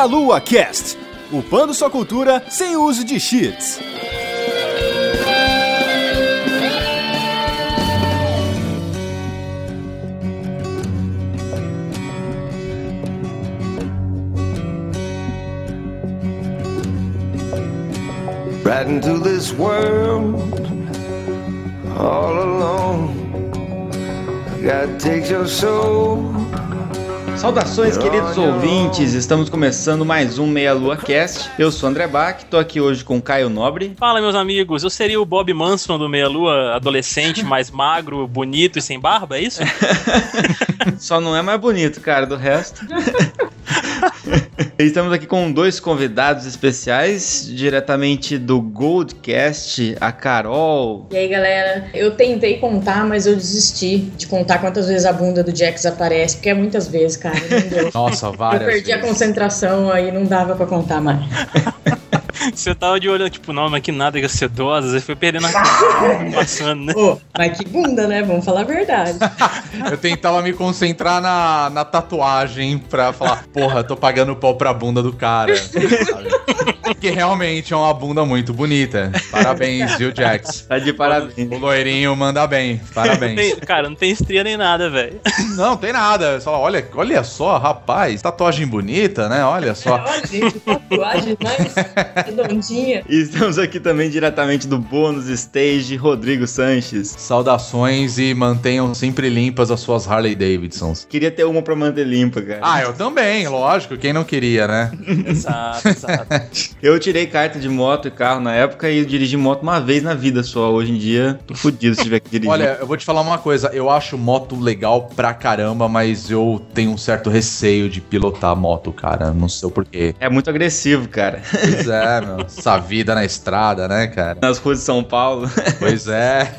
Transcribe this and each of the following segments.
Meia Lua Cast, upando sua cultura sem uso de cheats. right into this world all alone. God takes your soul. Saudações, queridos ouvintes! Estamos começando mais um Meia Lua Cast. Eu sou o André Bach, tô aqui hoje com o Caio Nobre. Fala, meus amigos. Eu seria o Bob Manson do Meia Lua, adolescente, mais magro, bonito e sem barba, é isso? Só não é mais bonito, cara, do resto. Estamos aqui com dois convidados especiais, diretamente do Goldcast, a Carol. E aí, galera? Eu tentei contar, mas eu desisti de contar quantas vezes a bunda do Jax aparece, porque é muitas vezes, cara. Não deu. Nossa, várias Eu perdi a vezes. concentração, aí não dava pra contar mais. Você tava de olho, tipo, não, mas que nada que sedosa. Você foi perdendo a passando, né? Ô, mas que bunda, né? Vamos falar a verdade. Eu tentava me concentrar na, na tatuagem pra falar, porra, tô pagando pau pra bunda do cara. sabe? Porque realmente é uma bunda muito bonita. Parabéns, viu, Jax? Tá de parabéns. O loirinho manda bem. Não Parabéns. tem- cara, não tem estria nem nada, velho. Não, tem nada. Só, olha, olha só, rapaz, tatuagem bonita, né? Olha só. Olha, gente, tatuagem mais redondinha. E estamos aqui também diretamente do Bônus Stage, Rodrigo Sanches. Saudações e mantenham sempre limpas as suas Harley Davidsons. Queria ter uma pra manter limpa, cara. Ah, eu também, lógico. Quem não queria, né? Exato, exato. Eu tirei carta de moto e carro na época e eu dirigi moto uma vez na vida só. Hoje em dia, tô fudido se tiver que dirigir. Olha, eu vou te falar uma coisa. Eu acho moto legal pra caramba, mas eu tenho um certo receio de pilotar moto, cara. Não sei o porquê. É muito agressivo, cara. Pois é, meu. Essa vida na estrada, né, cara? Nas ruas de São Paulo. Pois é.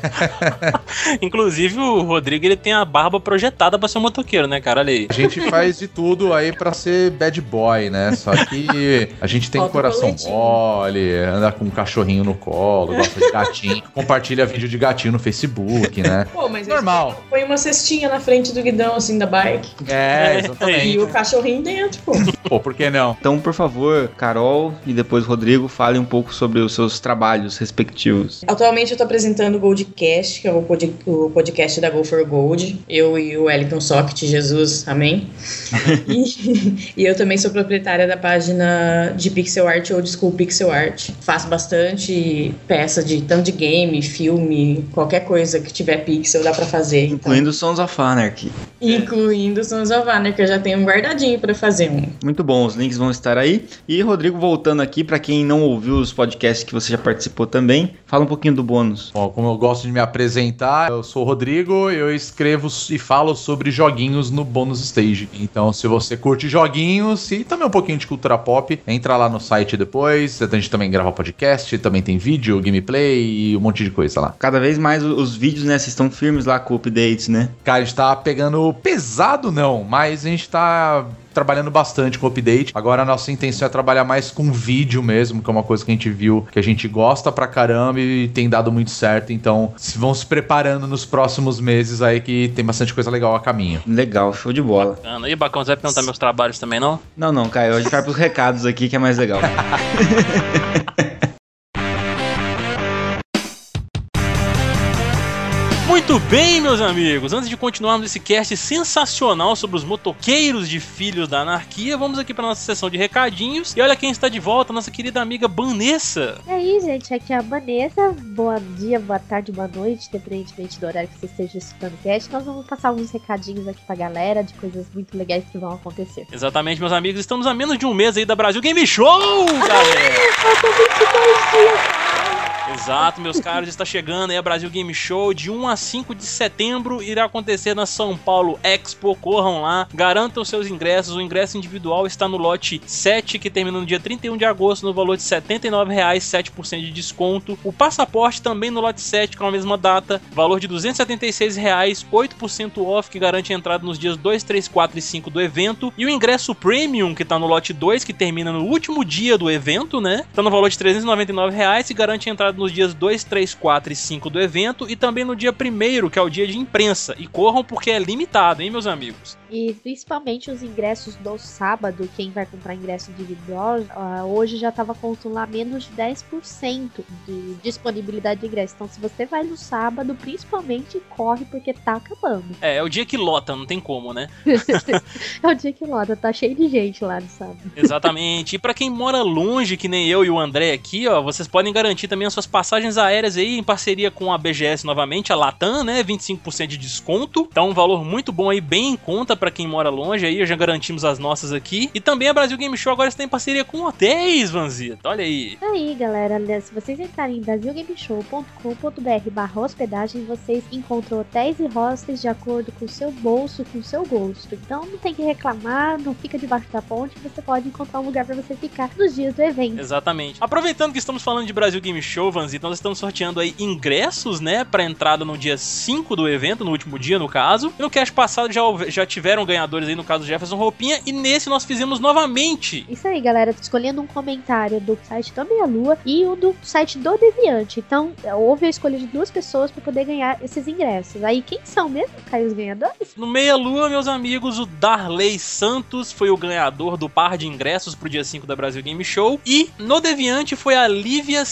Inclusive, o Rodrigo, ele tem a barba projetada pra ser um motoqueiro, né, cara? Olha aí. A gente faz de tudo aí pra ser bad boy, né? Só que a gente tem Falta coração. Mole, anda com um cachorrinho no colo, gosta de gatinho, compartilha vídeo de gatinho no Facebook, né? Pô, mas Normal. Põe uma cestinha na frente do guidão, assim, da bike. É, E exatamente. o cachorrinho dentro, pô. Pô, por que não? Então, por favor, Carol e depois Rodrigo, fale um pouco sobre os seus trabalhos respectivos. Atualmente eu tô apresentando o Goldcast, que é o, pod- o podcast da Go for Gold. Eu e o Wellington Socket, Jesus, amém. e, e eu também sou proprietária da página de pixel art, Old School Pixel Art. Faço bastante peça de tanto de game, filme, qualquer coisa que tiver pixel dá pra fazer. então. Incluindo Sons of Anarchy. Incluindo Sons of Anarchy, que eu já tenho um guardadinho pra fazer um. Muito bom, os links vão estar aí. E Rodrigo, voltando aqui, pra quem não ouviu os podcasts que você já participou também, fala um pouquinho do bônus. Bom, como eu gosto de me apresentar, eu sou o Rodrigo, eu escrevo e falo sobre joguinhos no Bônus Stage. Então, se você curte joguinhos e também um pouquinho de cultura pop, entra lá no site depois. A gente também grava podcast, também tem vídeo, gameplay e um monte de coisa lá. Cada vez mais os vídeos, né, vocês estão firmes lá com updates, né? Cara, a gente tá pegando pesado, não, mas a gente tá trabalhando bastante com update. Agora a nossa intenção é trabalhar mais com vídeo mesmo, que é uma coisa que a gente viu que a gente gosta pra caramba e tem dado muito certo. Então, se vão se preparando nos próximos meses aí que tem bastante coisa legal a caminho. Legal, show de bola. Ana. E Bacão, você vai perguntar meus trabalhos também, não? Não, não, Caio, a gente vai pros recados aqui que é mais legal. Muito bem, meus amigos. Antes de continuarmos esse cast sensacional sobre os motoqueiros de filhos da anarquia, vamos aqui para nossa sessão de recadinhos. E olha quem está de volta, nossa querida amiga Vanessa. E aí, gente, aqui é a Vanessa. Bom dia, boa tarde, boa noite, independentemente do horário que você esteja escutando o cast. Nós vamos passar alguns recadinhos aqui pra galera de coisas muito legais que vão acontecer. Exatamente, meus amigos, estamos a menos de um mês aí da Brasil Game Show, galera. Faltam 22 dias! Exato, meus caros, está chegando aí a Brasil Game Show. De 1 a 5 de setembro, irá acontecer na São Paulo Expo, corram lá, garantam seus ingressos, o ingresso individual está no lote 7, que termina no dia 31 de agosto, no valor de R$ 79,00, 7% de desconto, o passaporte também no lote 7, com a mesma data, valor de R$ 276,00, 8% off, que garante a entrada nos dias 2, 3, 4 e 5 do evento, e o ingresso Premium, que está no lote 2, que termina no último dia do evento, né, está no valor de R$ 399,00 e garante a entrada realizado nos dias 2, 3, 4 e 5 do evento e também no dia 1 que é o dia de imprensa. E corram porque é limitado, hein, meus amigos? E principalmente os ingressos do sábado, quem vai comprar ingresso individual, hoje já estava contando lá menos de 10% de disponibilidade de ingresso. Então, se você vai no sábado, principalmente corre porque tá acabando. É, é o dia que lota, não tem como, né? é o dia que lota, tá cheio de gente lá no sábado. Exatamente. E para quem mora longe, que nem eu e o André aqui, ó, vocês podem garantir também as suas passagens aéreas aí em parceria com a BGS novamente, a Latam, né? 25% de desconto. Então, um valor muito bom aí, bem em conta para quem mora longe aí, já garantimos as nossas aqui. E também a Brasil Game Show agora está em parceria com hotéis, Vanzita. Olha aí. Aí, galera, se vocês entrarem em brasilgameshow.com.br barra hospedagem, vocês encontram hotéis e hostels de acordo com o seu bolso, com o seu gosto. Então não tem que reclamar, não fica debaixo da ponte, você pode encontrar um lugar para você ficar nos dias do evento. Exatamente. Aproveitando que estamos falando de Brasil Game Show, Vanzita, nós estamos sorteando aí ingressos, né, para entrada no dia 5 do evento, no último dia, no caso. E no cast passado já, já tiveram ganhadores aí, no caso Jefferson Roupinha, e nesse nós fizemos novamente. Isso aí, galera, escolhendo um comentário do site da Meia Lua e o do site do Deviante. Então, houve a escolha de duas pessoas para poder ganhar esses ingressos. Aí, quem são mesmo, Caio, os ganhadores? No Meia Lua, meus amigos, o Darley Santos foi o ganhador do par de ingressos pro dia 5 da Brasil Game Show. E no Deviante foi a Lívia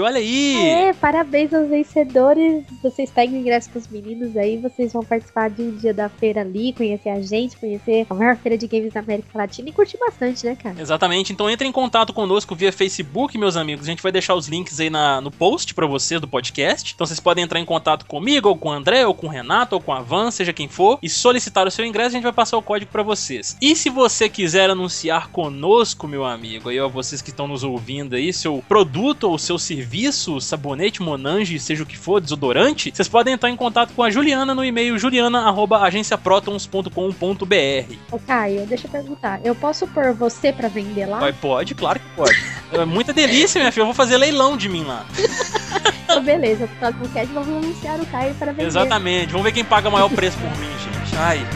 Olha aí! É, parabéns aos vencedores. Vocês pegam ingresso pros meninos aí, vocês vão participar de um dia da feira ali, conhecer a gente, conhecer a maior feira de games da América Latina e curtir bastante, né, cara? Exatamente. Então entre em contato conosco via Facebook, meus amigos. A gente vai deixar os links aí na, no post para vocês do podcast. Então vocês podem entrar em contato comigo, ou com o André, ou com o Renato, ou com a Van, seja quem for, e solicitar o seu ingresso. A gente vai passar o código para vocês. E se você quiser anunciar conosco, meu amigo, aí ó, vocês que estão nos ouvindo aí, seu produto ou seu serviço, sabonete, monange, seja o que for, desodorante, vocês podem entrar em contato com a Juliana no e-mail juliana@agenciaprotons com.br. Ô Caio, deixa eu perguntar. Eu posso pôr você para vender lá? Vai, pode, claro que pode. é muita delícia, minha filha. Eu vou fazer leilão de mim lá. então, beleza, no próximo cast vamos anunciar o Caio para vender. Exatamente. Vamos ver quem paga o maior preço por mim, gente. Ai.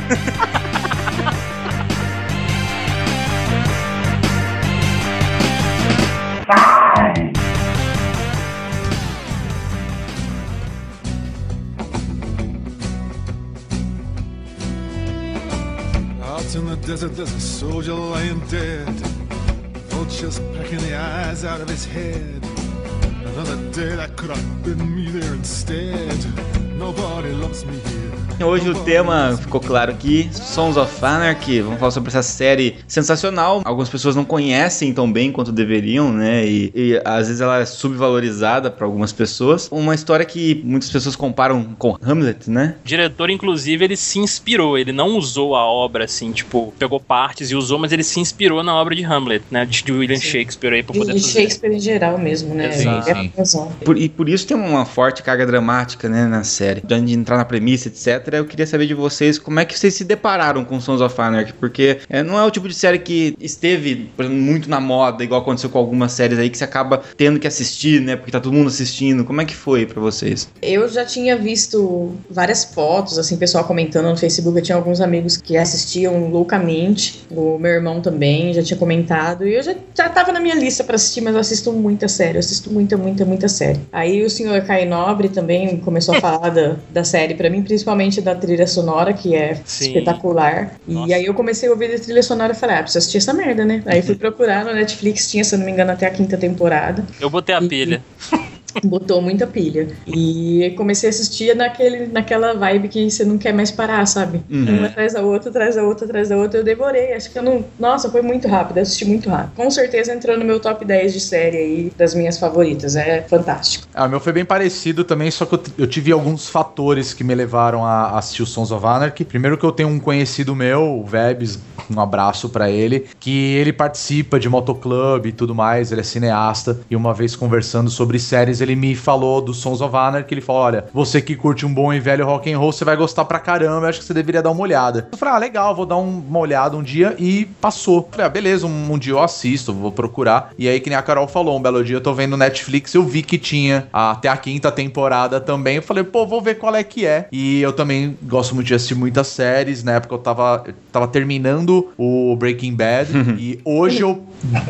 In the desert, there's a soldier lying dead. Vultures pecking the eyes out of his head. Another day that could have been me there instead. Nobody loves me here. Hoje o tema ficou claro aqui, Sons of Anarchy. Vamos falar sobre essa série sensacional. Algumas pessoas não conhecem tão bem quanto deveriam, né? E, e às vezes ela é subvalorizada para algumas pessoas. Uma história que muitas pessoas comparam com Hamlet, né? O diretor, inclusive, ele se inspirou. Ele não usou a obra assim, tipo, pegou partes e usou, mas ele se inspirou na obra de Hamlet, né? De William sim. Shakespeare aí pra poder de fazer. Shakespeare em geral mesmo, né? Sim, sim. Por, e por isso tem uma forte carga dramática, né, na série. Antes de entrar na premissa, etc eu queria saber de vocês como é que vocês se depararam com Sons of Anarchy, porque é, não é o tipo de série que esteve exemplo, muito na moda, igual aconteceu com algumas séries aí que você acaba tendo que assistir, né? Porque tá todo mundo assistindo. Como é que foi para vocês? Eu já tinha visto várias fotos, assim, pessoal comentando no Facebook. Eu tinha alguns amigos que assistiam loucamente. O meu irmão também já tinha comentado. E eu já, já tava na minha lista para assistir, mas eu assisto muita série. Eu assisto muita, muita, muita série. Aí o senhor Kai Nobre também começou a falar da, da série para mim, principalmente da trilha sonora, que é Sim. espetacular. Nossa. E aí eu comecei a ouvir a trilha sonora e falei, ah, preciso assistir essa merda, né? Aí fui procurar no Netflix, tinha, se eu não me engano, até a quinta temporada. Eu botei a e, pilha. botou muita pilha. E comecei a assistir naquele, naquela vibe que você não quer mais parar, sabe? Uhum. Uma atrás da outra, atrás da outra, atrás da outra. Eu devorei. Acho que eu não. Nossa, foi muito rápido. Assisti muito rápido. Com certeza entrou no meu top 10 de série aí, das minhas favoritas. É fantástico. Ah, o meu foi bem parecido também, só que eu, eu tive alguns fatores que me levaram a assistir o Sons of Anarchy. Primeiro que eu tenho um conhecido meu, o Vebs, um abraço para ele, que ele participa de motoclube e tudo mais, ele é cineasta. E uma vez conversando sobre séries, ele me falou do Sons of Anarchy, que ele falou, olha, você que curte um bom e velho rock and roll, você vai gostar pra caramba, eu acho que você deveria dar uma olhada. Eu falei, ah, legal, vou dar um- uma olhada um dia e passou. Eu falei, ah, beleza, um, um dia eu assisto, vou procurar. E aí, que nem a Carol falou, um belo dia eu tô vendo Netflix, eu vi que tinha até a quinta temporada também. Eu falei, pô, vou ver qual é que é. E eu também gosto muito de assistir muitas séries. Na época eu tava, eu tava terminando o Breaking Bad. e hoje eu.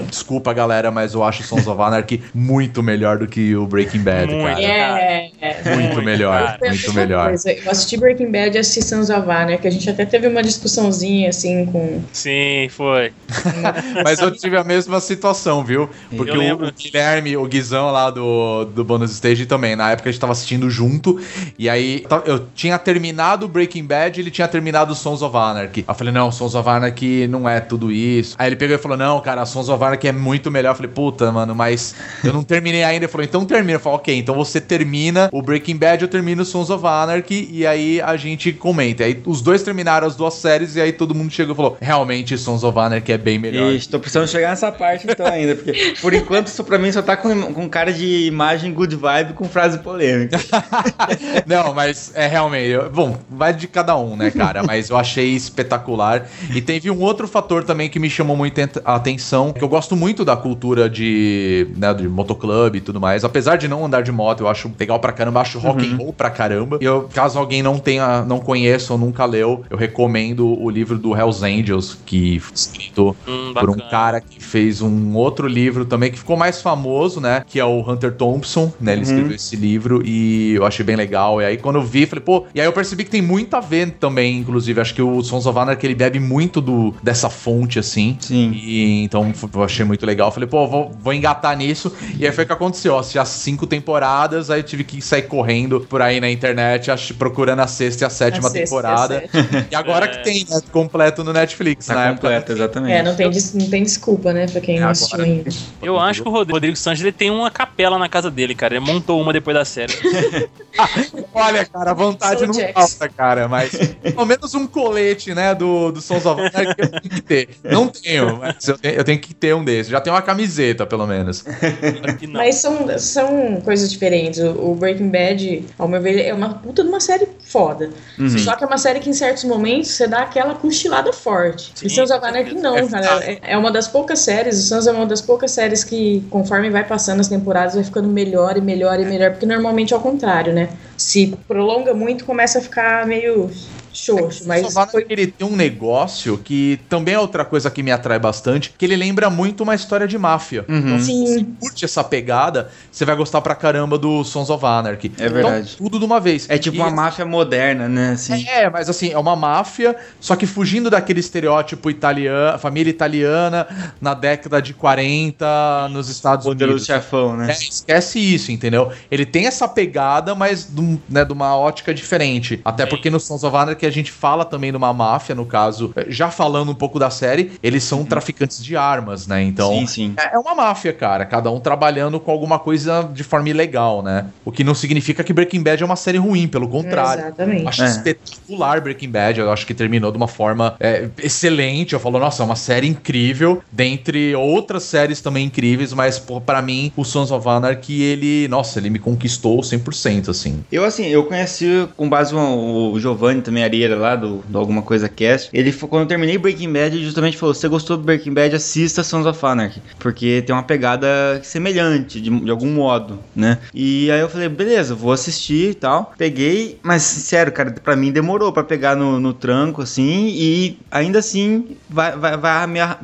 Desculpa, galera, mas eu acho Sons of Anarchy muito melhor do que o Breaking Bad, Muito. cara. É, é. Muito Muito, melhor, cara. Muito melhor. coisa. Eu assisti Breaking Bad e assisti Sons of Anarchy, que a gente até teve uma discussãozinha, assim, com... Sim, foi. Mas eu tive a mesma situação, viu? Porque Eu o, lembro. o Guilherme, o Guizão lá do, do Bonus Stage também, na época a gente tava assistindo junto, e aí ta- eu tinha terminado o Breaking Bad e ele tinha terminado Sons of Anarchy. Aí eu falei, não, Sons of Anarchy não é tudo isso. Aí ele pegou e falou, não, cara, Sons of Anarchy é muito melhor. Eu falei, puta, mano, mas eu não terminei ainda. Ele falou, então termina. Eu falei, ok, então você termina o Breaking Bad, eu termino Sons of Anarchy, e aí a gente comenta. Aí os dois terminaram as duas séries, e aí todo mundo chegou e falou, realmente Sons of Anarchy é bem melhor. Ixi, tô precisando chegar nessa parte então ainda, porque por enquanto isso pra mim só tá com, com cara de imagem good vibe com frase polêmica. Não, mas é realmente. bom, vai de cada um, né, cara? Mas eu achei espetacular. E teve um outro fator também que me chamou muito a atenção, que eu gosto muito da cultura de, né, de motoclube e tudo mais. Apesar de não andar de moto, eu acho legal pra caramba, acho rock and roll pra caramba. E eu, caso alguém não tenha, não conheça ou nunca leu, eu recomendo o livro do Hells Angels, que foi escrito Hum, por um cara que fez um outro livro também que ficou mais famoso, né? Que é o Hunter Thompson, né? Ele escreveu esse livro e eu achei bem legal. E aí quando eu vi, falei, pô, e aí eu percebi que tem muito a ver também, inclusive. Acho que o Sons of Anarchy ele bebe muito do, dessa fonte, assim. Sim. E então eu achei muito legal. Falei, pô, vou, vou engatar nisso. E aí foi o que aconteceu. Assisti as cinco temporadas, aí eu tive que sair correndo por aí na internet, ach- procurando a sexta e a sétima A sexta e a temporada. sétima. E agora que tem, né? Completo no Netflix, Tá na completo, exatamente. É, não tem, des- não tem desculpa, né, pra quem não Agora- assistiu ainda. Eu acho que o Rod- Rodrigo Sanches ele tem uma capela na casa dele, cara. Ele montou uma depois da série. Olha, cara, a vontade Sou não Jax. falta, cara, mas pelo menos um colete, né, do, do Sons of Anarchy eu tenho que ter. Não tenho, mas eu tenho, eu tenho que ter um desses. Já tenho uma camiseta, pelo menos. E não. Mas são, são coisas diferentes. O, o Breaking Bad, ao meu ver, é uma puta de uma série foda. Uhum. Só que é uma série que em certos momentos você dá aquela cochilada forte. Sim, e Sons of Anarchy não, É cara. É, é uma das poucas séries, o Sons é uma das poucas séries que, conforme vai passando as temporadas, vai ficando melhor e melhor e melhor, porque normalmente é ao contrário, né? Se prolonga muito, começa a ficar meio xoxo, mas Sons of foi ele tem um negócio que também é outra coisa que me atrai bastante, que ele lembra muito uma história de máfia. Uhum. Então, se você Sim. curte essa pegada, você vai gostar pra caramba do Sons of Anarchy. É verdade. Então, tudo de uma vez. É tipo E- uma máfia moderna, né? Assim. É, mas assim, é uma máfia, só que fugindo daquele estereótipo italiano, família italiana na década de 40 nos Estados Poderoso Unidos. chefão, né? É, esquece isso, entendeu? Ele tem essa pegada, mas de, um- né, de uma ótica diferente. Até Sim. porque no Sons of Anarchy a gente fala também de uma máfia, no caso, eh, já falando um pouco da série, eles são traficantes de armas, né? Então, sim, sim. é é uma máfia, cara. Cada um trabalhando com alguma coisa de forma ilegal, né? O que não significa que Breaking Bad é uma série ruim, pelo contrário. Exatamente. Acho É. espetacular Breaking Bad. Eu acho que terminou de uma forma é, excelente. Eu falo, nossa, é uma série incrível. Dentre outras séries também incríveis, mas pô, pra mim, o Sons of Anarchy, ele, nossa, ele me conquistou 100%, assim. Eu, assim, eu conheci com base no o Giovanni também, Arieira, lá do, do Alguma Coisa Cast. Ele, quando eu terminei Breaking Bad, ele justamente falou: você gostou do Breaking Bad, assista Sons of Anarchy. Porque tem uma pegada semelhante, de, de algum modo, né? E aí eu falei: Beleza, vou assistir e tal. Peguei, mas sério, cara, pra mim demorou pra pegar no, no tranco, assim. E ainda assim, vai, vai, vai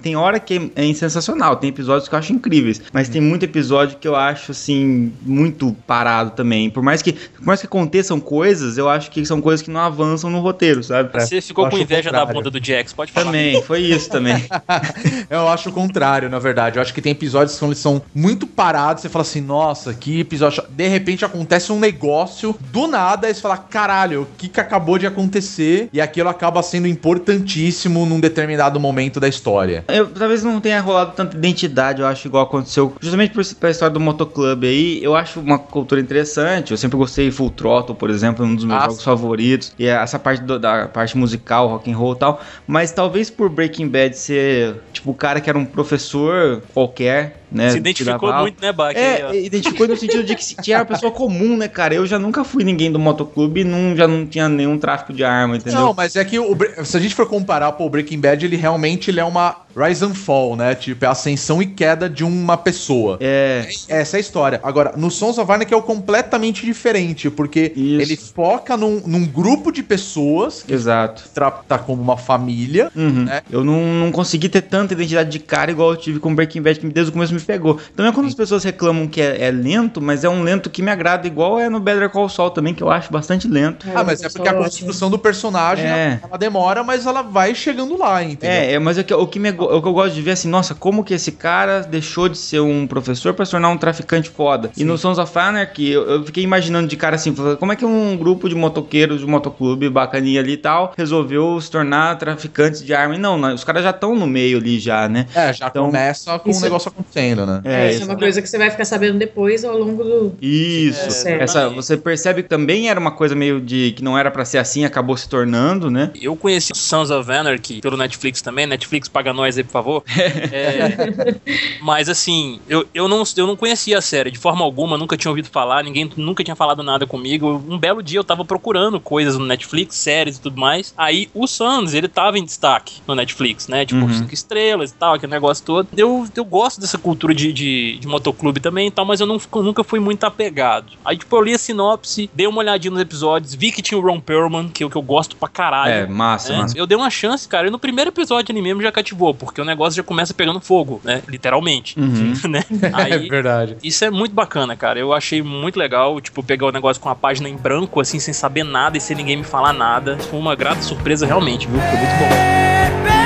tem hora que é sensacional. Tem episódios que eu acho incríveis. Mas tem muito episódio que eu acho, assim, muito parado também. Por mais que, por mais que aconteçam coisas, eu acho que são coisas que não avançam no roteiro, sabe? Você ficou com inveja da bunda do Jax, pode falar. Também, foi isso também. Eu acho o contrário, na verdade. Eu acho que tem episódios que são, eles são muito parados. Você fala assim, nossa, que episódio. De repente acontece um negócio, do nada, aí você fala, caralho, o que, que acabou de acontecer? E aquilo acaba sendo importantíssimo num determinado momento da história. Eu, talvez não tenha rolado tanta identidade, eu acho, igual aconteceu. Justamente por, pela história do motoclube aí, eu acho uma cultura interessante. Eu sempre gostei de Full Throttle, por exemplo, um dos meus Ah, jogos sim. favoritos. E essa parte do- da parte musical, rock and roll e tal. Mas talvez por Breaking Bad ser, tipo, o cara que era um professor qualquer né? Se identificou tirava muito, né, Bach? Aí, É, ó. identificou no sentido de que tinha uma pessoa comum, né, cara? Eu já nunca fui ninguém do motoclube e não, já não tinha nenhum tráfico de arma, entendeu? Não, mas é que o se a gente for comparar pô, o Breaking Bad, ele realmente ele é uma rise and fall, né? Tipo, é a ascensão e queda de uma pessoa. É, Essa é a história. Agora, no Sons of Anarchy é o completamente diferente, porque Isso. ele foca num, num grupo de pessoas que exato. trata como uma família. Uhum. né? Eu não, não consegui ter tanta identidade de cara igual eu tive com Breaking Bad, que desde o começo me pegou. Então é quando as pessoas reclamam que é, é lento, mas é um lento que me agrada, igual é no Better Call Saul também, que eu acho bastante lento. Ah, mas é porque a construção do personagem É. ela demora, mas ela vai chegando lá, entendeu? É, é, mas é que- o, que me, o que eu gosto de ver é assim, nossa, como que esse cara deixou de ser um professor pra se tornar um traficante foda? E no Sons of Anarchy, eu, eu fiquei imaginando de cara assim, como é que um grupo de motoqueiros de um motoclube bacaninha ali e tal, resolveu se tornar traficantes de arma? E não, não, os caras já estão no meio ali já, né? É, já Então, começa com o isso- negócio acontecendo, né? É, isso é uma coisa que você vai ficar sabendo depois ao longo do. Isso. É, Essa, você percebe que também era uma coisa meio de que não era pra ser assim, acabou se tornando, né? Eu conheci Sons of Anarchy pelo Netflix também. Netflix paga nós aí, por favor. É, mas assim, eu, eu, não, eu não conhecia a série de forma alguma, nunca tinha ouvido falar, ninguém nunca tinha falado nada comigo. Um belo dia eu tava procurando coisas no Netflix, séries e tudo mais. Aí o Sons, ele tava em destaque no Netflix, né? Tipo, Uhum. cinco estrelas e tal, aquele negócio todo. Eu, eu gosto dessa cultura de, de, de motoclube também e tal, mas eu não, nunca fui muito apegado. Aí, tipo, eu li a sinopse, dei uma olhadinha nos episódios, vi que tinha o Ron Perlman, que é o que eu gosto pra caralho. É, massa, É, massa. Eu dei uma chance, cara, e no primeiro episódio ali mesmo já cativou, porque o negócio já começa pegando fogo, né? Literalmente. Uhum. né? É Aí, verdade. isso é muito bacana, cara. Eu achei muito legal, tipo, pegar o negócio com a página em branco, assim, sem saber nada e sem ninguém me falar nada. Foi uma grata surpresa, realmente, viu? Foi muito bom.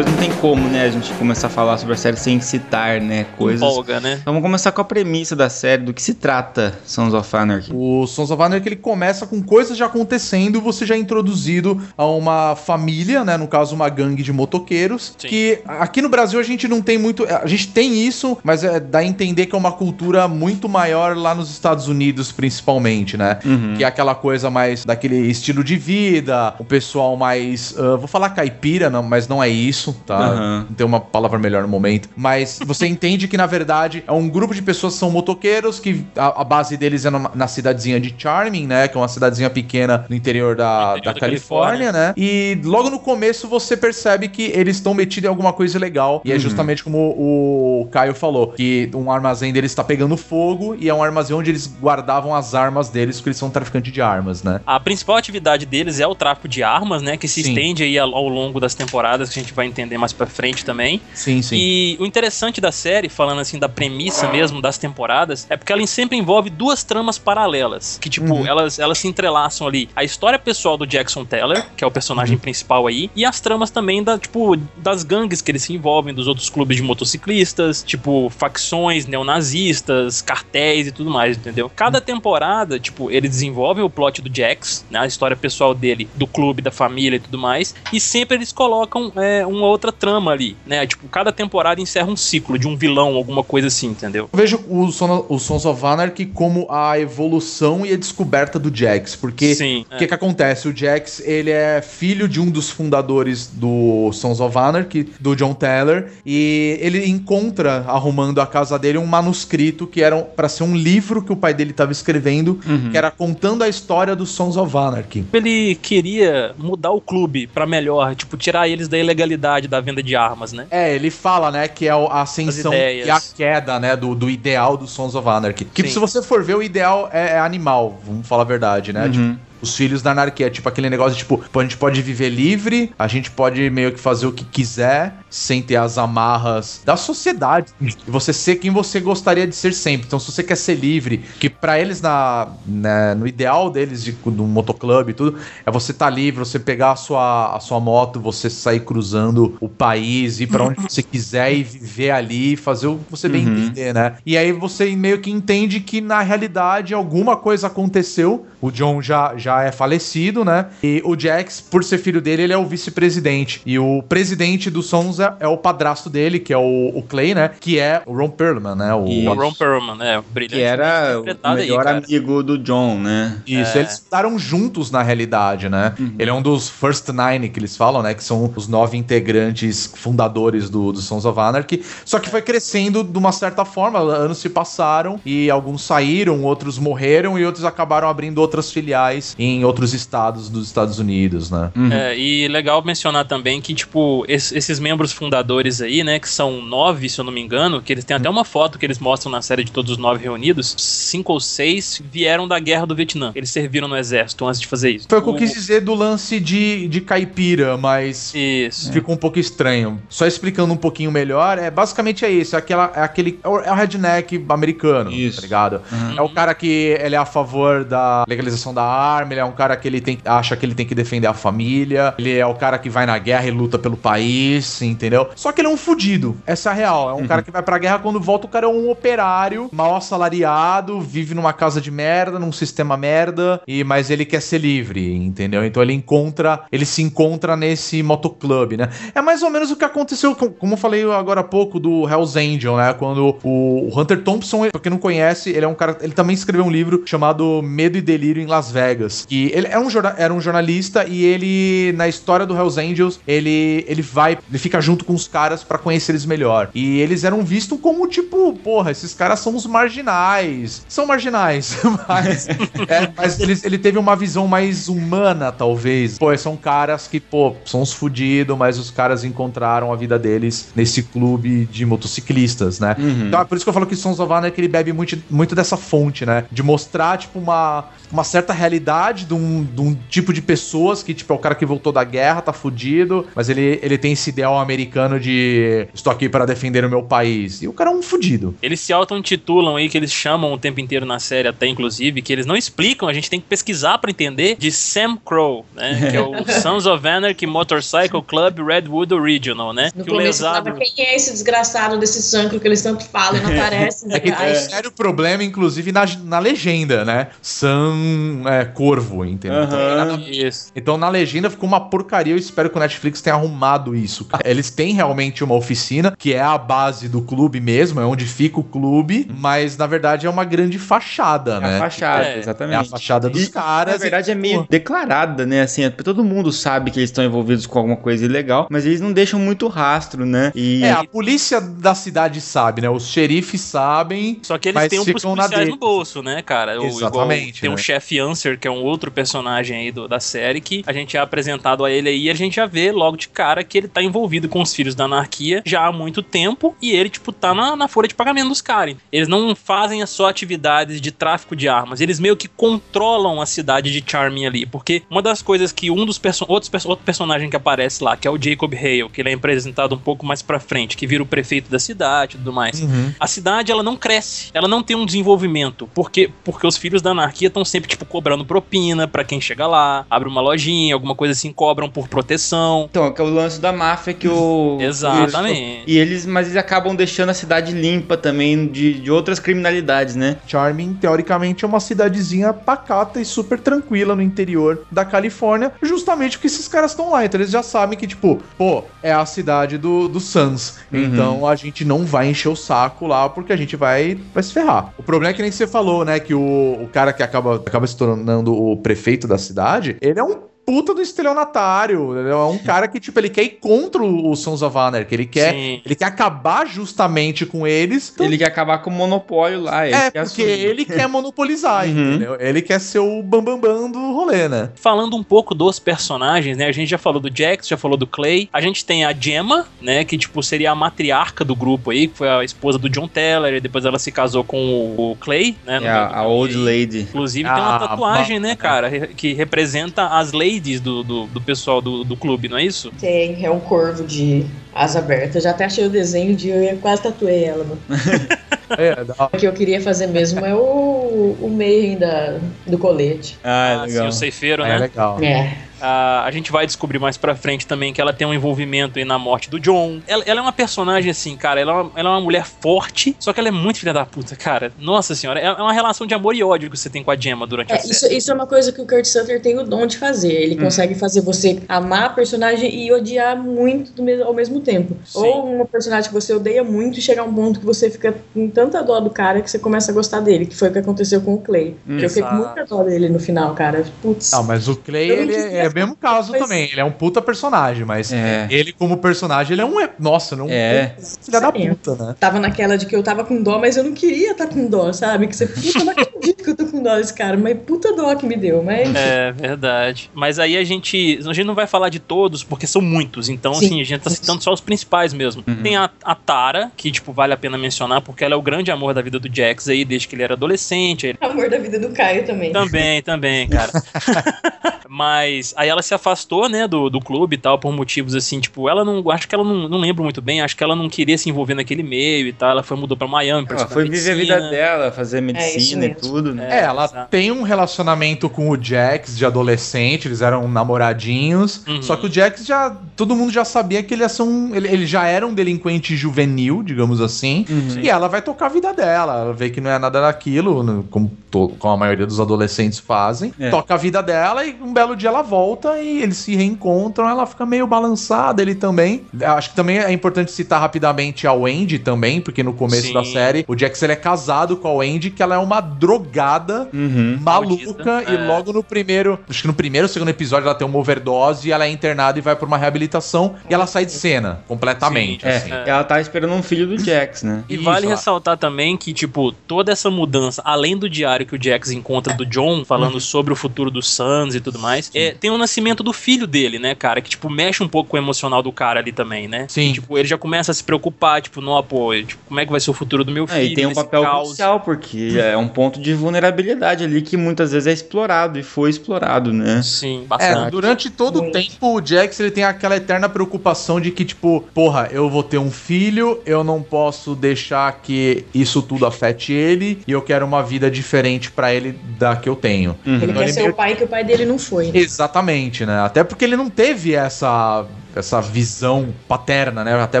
Não tem como, né? A gente começar a falar sobre a série sem citar, né? Coisas. Empolga, né? Então vamos começar com a premissa da série, do que se trata Sons of Anarchy. O Sons of Anarchy ele começa com coisas já acontecendo, você já é introduzido a uma família, né, no caso uma gangue de motoqueiros, Sim. que aqui no Brasil a gente não tem muito, a gente tem isso, mas é, dá a entender que é uma cultura muito maior lá nos Estados Unidos principalmente, né? Uhum. Que é aquela coisa mais daquele estilo de vida, o pessoal mais, ah, vou falar caipira, não, mas não é isso, tá? Aham. Não tem uma palavra melhor no momento. Mas você entende que, na verdade, é um grupo de pessoas que são motoqueiros, que a, a base deles é numa- na cidadezinha de Charming, né? Que é uma cidadezinha pequena no interior da, interior da da Califórnia, né? E logo no começo você percebe que eles estão metidos em alguma coisa legal. E é Uhum. justamente como o Caio falou: que um armazém deles está pegando fogo e é um armazém onde eles guardavam as armas deles, porque eles são traficantes de armas, né? A principal atividade deles é o tráfico de armas, né? Que se Sim. estende aí ao, ao longo das temporadas, que a gente vai entender mais pra frente também. Sim, sim. E o interessante da série, falando assim da premissa mesmo das temporadas, é porque ela sempre envolve duas tramas paralelas, que tipo, Uhum. elas, elas se entrelaçam ali. A história pessoal do Jackson Teller, que é o personagem Uhum. principal aí, e as tramas também da, tipo, das gangues que eles se envolvem, dos outros clubes de motociclistas, tipo, facções neonazistas, cartéis e tudo mais, entendeu? Cada temporada, tipo, eles desenvolvem o plot do Jax, né, a história pessoal dele, do clube, da família e tudo mais, e sempre eles colocam é, uma outra trama ali, né? Tipo, cada temporada encerra um ciclo de um vilão, alguma coisa assim, entendeu? Eu vejo o, Son o Sons of Anarchy como a evolução e a descoberta do Jax, porque Sim. o que, que acontece? O Jax, ele é filho de um dos fundadores do Sons of Anarchy, do John Teller, e ele encontra, arrumando a casa dele, um manuscrito que era para ser um livro que o pai dele estava escrevendo, Uhum. que era contando a história do Sons of Anarchy. Ele queria mudar o clube pra melhor, tipo, tirar eles da ilegalidade da venda de armas, né? É, ele fala, né, que é a ascensão e a queda, né, do, do ideal do Sons of Anarchy. Que Sim. se você for ver, o ideal é, é animal, vamos falar a verdade, né? Uhum. Tipo, os filhos da anarquia, tipo aquele negócio de, tipo, a gente pode viver livre, a gente pode meio que fazer o que quiser, sem ter as amarras da sociedade. E você ser quem você gostaria de ser sempre. Então, se você quer ser livre, que pra eles, na, né, no ideal deles, de, do motoclube e tudo, é você tá livre, você pegar a sua, a sua moto, você sair cruzando o país, ir pra onde você quiser e viver ali, fazer o que você bem Uhum. entender, né? E aí você meio que entende que na realidade alguma coisa aconteceu. O John já, já já é falecido, né? E o Jax, por ser filho dele, ele é o vice-presidente. E o presidente do Sons é, o padrasto dele, que é o, o Clay, né? Que é o Ron Perlman, né? O. O Ron Perlman, é, brilhante. Que era o aí, melhor cara. amigo do John, né? Isso, É. eles estudaram juntos na realidade, né? Ele é um dos First Nine que eles falam, né? Que são os nove integrantes fundadores do, do Sons of Anarchy. Só que foi crescendo de uma certa forma, anos se passaram e alguns saíram, outros morreram e outros acabaram abrindo outras filiais em outros estados dos Estados Unidos, né? É, e legal mencionar também que, tipo, es- esses membros fundadores aí, né, que são nove, se eu não me engano, que eles têm até uma foto que eles mostram na série de todos os nove reunidos, cinco ou seis vieram da guerra do Vietnã. Eles serviram no exército antes de fazer isso. Foi o que eu quis dizer do lance de, de caipira, mas Isso. ficou um pouco estranho. Só explicando um pouquinho melhor, é basicamente é isso, é, aquela, é aquele é o, é o redneck americano, Isso. tá ligado? É o cara que ele é a favor da legalização da arma, ele é um cara que ele tem, acha que ele tem que defender a família, ele é o cara que vai na guerra e luta pelo país, entendeu? Só que ele é um fudido, essa é a real, é um cara que vai pra guerra quando volta o cara é um operário, mal assalariado, vive numa casa de merda, num sistema merda, e mas ele quer ser livre, entendeu? Então ele encontra, ele se encontra nesse motoclube, né? É mais ou menos o que aconteceu, com- como eu falei agora há pouco, do Hell's Angel, né? Quando o, o Hunter Thompson, pra quem não conhece, ele é um cara. Ele também escreveu um livro chamado Medo e Delírio em Las Vegas. Que ele é um, era um jornalista e ele, na história do Hell's Angels, ele, ele vai, ele fica junto com os caras pra conhecer eles melhor. E eles eram vistos como tipo, porra, esses caras são os marginais. São marginais, mas, é, mas eles, ele teve uma visão mais humana, talvez. Pô, são caras que, pô, são os fudidos, mas os caras encontraram a vida deles nesse clube de motociclistas, né? Então é por isso que eu falo que Sons of Anarchy ele bebe muito, muito dessa fonte, né? De mostrar, tipo, uma, uma certa realidade de um, de um tipo de pessoas que, tipo, é o cara que voltou da guerra, tá fudido, mas ele, ele tem esse ideal americano de estou aqui para defender o meu país. E o cara é um fudido. Eles se auto-intitulam aí, que eles chamam o tempo inteiro na série, até inclusive, que eles não explicam, a gente tem que pesquisar pra entender, de Sam Crow, né? Que é o Sons of Anarchy Motorcycle Club Redwood Original, né? No que o começo lesado. quem é esse desgraçado desse sangue que eles tanto falam e não aparece? né? É que tem Ai, um sério problema, inclusive, na, na legenda, né? Sam é, Corvo, entendeu? Então, Isso. Então na legenda ficou uma porcaria. Eu espero que o Netflix tenha arrumado isso. Eles têm realmente uma oficina, que é a base do clube mesmo, é onde fica o clube, mas na verdade é uma grande fachada, É a né? fachada, É, exatamente. É a fachada dos E, caras. Na verdade, é meio Pô, declarada, né? Assim, é- todo mundo sabe que eles estão envolvidos com alguma coisa ilegal, mas eles não deixam muito rastro, né? E É, a polícia da cidade sabe, né? Os xerifes sabem. Só que eles Mas têm um policiais no bolso, né, cara? O- Exatamente, tem um né? chefe Answer, que é um outro personagem aí do- da série, que a gente é apresentado a ele aí e a gente já vê logo de cara que ele tá envolvido com os filhos da anarquia já há muito tempo e ele, tipo, tá na, na folha de pagamento dos caras. Eles não fazem só atividades de tráfico de armas, eles meio que controlam a cidade de Charming ali, porque uma das coisas que um dos perso outros perso outro personagem que aparece lá, que é o Jacob Hale, que ele é apresentado um pouco mais pra frente, que vira o prefeito da cidade e tudo mais. Uhum. A cidade ela não cresce, ela não tem um desenvolvimento, porque porque os filhos da anarquia estão sempre tipo cobrando propina pra quem chega lá, abre uma lojinha, alguma coisa assim, cobram por proteção. Então, que é o lance da máfia que o. Exatamente. E eles, mas eles acabam deixando a cidade limpa também de, de outras criminalidades, né? Charming, teoricamente, é uma cidadezinha pacata e super tranquila no interior da Califórnia, justamente porque esses caras estão lá. Então eles já sabem que, tipo, pô, é a cidade do, do Suns. Uhum. Então a gente não vai encher o saco lá porque a gente vai, vai se ferrar. O problema é que nem você falou, né? Que o, o cara que acaba, acaba se tornando o prefeito da cidade, ele é um puta do estelionatário. É um cara que, tipo, ele quer ir contra o Sons of Anarchy. Ele quer, Sim. ele quer acabar justamente com eles. Ele quer acabar com o monopólio lá. ele É, quer porque assumir. ele quer monopolizar, Uhum. entendeu? Ele quer ser o bambambam bam, bam do rolê, né? Falando um pouco dos personagens, né? A gente já falou do Jax, já falou do Clay. A gente tem a Gemma, né? Que, tipo, seria a matriarca do grupo aí, que foi a esposa do John Teller, e depois ela se casou com o Clay, né? É a, Old. Lady. Inclusive tem uma Ah, tatuagem, né, cara, que representa as ladies do, do, do pessoal do, do clube, não é isso? Tem, é um corvo de asa aberta. Eu já até achei o desenho de eu quase tatuei ela. Mano. É, O que eu queria fazer mesmo é o, o meio da, do colete. Ah, sim, legal. o ceifeiro, é né? legal. É, Ah, a gente vai descobrir mais pra frente também que ela tem um envolvimento aí na morte do John. Ela, ela é uma personagem assim, cara, ela é uma, ela é uma mulher forte, só que ela é muito filha da puta, cara. Nossa senhora, é é uma relação de amor e ódio que você tem com a Gemma durante a É, série. isso, isso é uma coisa que o Kurt Sutter tem o dom de fazer. Ele Hum. consegue fazer você amar a personagem e odiar muito do mesmo- ao mesmo tempo. Sim. Ou uma personagem que você odeia muito e chegar a um ponto que você fica com tanta dó do cara que você começa a gostar dele, que foi o que aconteceu com o Clay. Porque eu fiquei com Hum, muita dó dele no final, cara. Putz. Não, mas o Clay, ele é, é o mesmo caso mas- também. Ele é um puta personagem, mas É. ele, como personagem, ele é um. Nossa, ele é um É. filha da puta, né? Tava naquela de que eu tava com dó, mas eu não queria estar com dó, sabe? Que você, puta, eu não acredito que eu tô com dó desse cara, mas puta dó que me deu, mas. É verdade. Mas aí a gente. A gente não vai falar de todos, porque são muitos. Então, Sim. assim, a gente tá citando só os principais mesmo. Tem a, a Tara, que, tipo, vale a pena mencionar, porque ela é o grande amor da vida do Jax aí, desde que ele era adolescente. Ele- Amor da vida do Caio também. Também, também, cara. Mas aí ela se afastou, né, do, do clube e tal, por motivos assim, tipo, ela não. Acho que ela não, não lembro muito bem, acho que ela não queria se envolver naquele meio e tal. Ela foi mudou pra Miami pra Ela foi viver a vida medicina. dela, fazer isso medicina e mesmo. Tudo, né? É, ela exato. tem um relacionamento com o Jax de adolescente, eles eram namoradinhos. Uhum. Só que o Jax já. Todo mundo já sabia que ele ia ser um. Ele, ele já era um delinquente juvenil, digamos assim. Uhum. E ela vai tocar a vida dela. Ela vê que não é nada daquilo, como, to- como a maioria dos adolescentes fazem. É. Toca a vida dela e um belo dia ela volta e eles se reencontram. Ela fica meio balançada, ele também. Acho que também é importante citar rapidamente a Wendy também, porque no começo Sim. da série o Jax ele é casado com a Wendy, que ela é uma drogada Uhum. maluca Maldita, e é. logo no primeiro, acho que no primeiro ou segundo episódio ela tem uma overdose e ela é internada e vai pra uma reabilitação e ela sai de cena completamente, É, assim. ela tá esperando um filho do Jax, né? E Isso, vale ó. ressaltar também que, tipo, toda essa mudança, além do diário que o Jax encontra do John, falando Uhum. sobre o futuro dos Suns e tudo mais, é, tem o nascimento do filho dele, né, cara? Que, tipo, mexe um pouco com o emocional do cara ali também, né? Sim. E, tipo, ele já começa a se preocupar, tipo, não, pô, tipo, como é que vai ser o futuro do meu filho? É, e tem um papel caos? crucial, porque é um ponto de vulnerabilidade ali que muitas vezes é explorado e foi explorado, né? Sim, É, bastante. durante todo o tempo, o Jax ele tem aquela eterna preocupação de que, tipo, porra, eu vou ter um filho, eu não posso deixar que isso tudo afete ele, e eu quero uma vida diferente pra ele da que eu tenho. Ele Então quer ele ser o pai que o pai dele não foi. né? Exatamente, né? Até porque ele não teve essa essa visão paterna, né? Até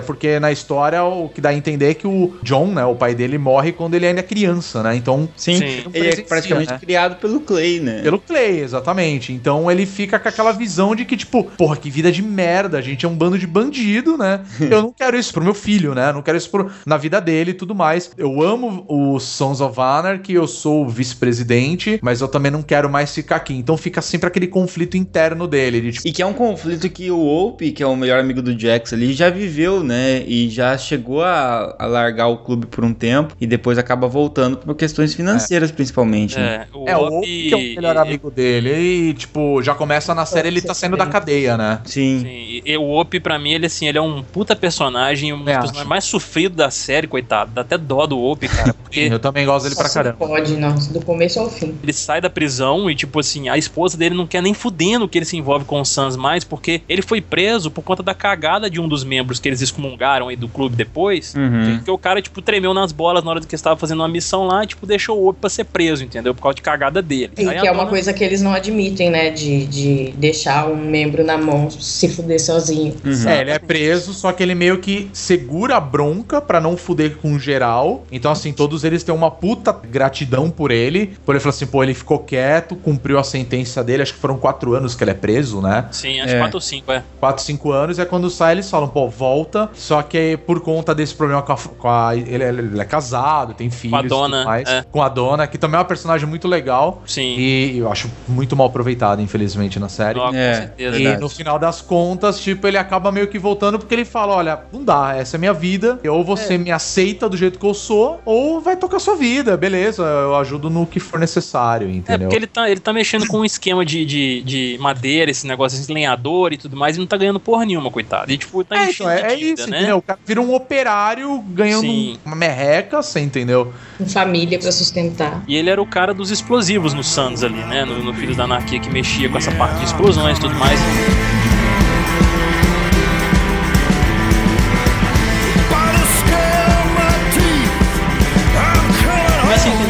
porque na história o que dá a entender é que o John, né, o pai dele morre quando ele ainda é criança, né? Então, Sim, Sim. ele é Presencia, praticamente né? criado pelo Clay, né? pelo Clay, exatamente. Então ele fica com aquela visão de que tipo, porra, que vida de merda, a gente é um bando de bandido, né? Eu não quero isso pro meu filho, né? Eu não quero isso pro, na vida dele e tudo mais. Eu amo o Sons of Anarchy, eu sou o vice-presidente, mas eu também não quero mais ficar aqui. Então fica sempre aquele conflito interno dele, de tipo, E que é um conflito que o Opie, que é o melhor amigo do Jax ali, já viveu, né? E já chegou a, a largar o clube por um tempo e depois acaba voltando por questões financeiras, principalmente. né? É, o É, o Op- Oak que é o melhor amigo dele. E, tipo, já começa na série ele tá saindo da cadeia, né? Sim. Sim, e o Op, pra mim, ele assim, ele é um puta personagem, um dos É, personagens mais sofridos da série, coitado. Dá até dó do Op, cara. Porque Eu também gosto dele pra caramba. Pode, nossa, do começo ao fim. ele sai da prisão e, tipo assim, a esposa dele não quer nem fudendo que ele se envolve com o Sans mais, porque ele foi preso por conta da cagada de um dos membros que eles excomungaram aí do clube depois. Uhum. Porque o cara, tipo, tremeu nas bolas na hora que estava fazendo uma missão lá, e, tipo, deixou o Op pra ser preso, entendeu? Por causa de cagada dele. E Aí que é uma dona- coisa que eles não admitem, né? De, de deixar um membro na mão se fuder sozinho. Uhum. É, ele é preso, só que ele meio que segura a bronca pra não fuder com geral. Então, assim, todos eles têm uma puta gratidão por ele. Por ele falar assim, pô, ele ficou quieto, cumpriu a sentença dele. Acho que foram quatro anos que ele é preso, né? Sim, acho É. 4 ou 5, é. Quatro, cinco anos. E é quando sai, eles falam, pô, volta. Só que por conta desse problema com a. Com a- ele, ele é casado, tem filhos. a e dona, mais, é. Com a dona, que também é uma personagem muito legal. Sim. E eu acho muito mal aproveitada, infelizmente, na série. Com É. certeza. E Verdade. no final das contas, tipo, ele acaba meio que voltando porque ele fala: olha, não dá, essa é minha vida. Ou você me aceita do jeito que eu sou, ou vai tocar sua vida, beleza. Eu ajudo no que for necessário, É, entendeu? porque ele tá, ele tá mexendo com um esquema de, de, de madeira, esse negócio de lenhador e tudo mais, e não tá ganhando porra nenhuma, coitado. E, tipo, tá É, enchendo então, é, é dívida, isso, né? entendeu? O cara vira um operário ganhando Sim. uma merreca, você entendeu? Com família pra sustentar. E ele era o cara dos explosivos no Suns ali, né? No, no Filhos da Anarquia, que mexia com essa parte de explosões e tudo mais.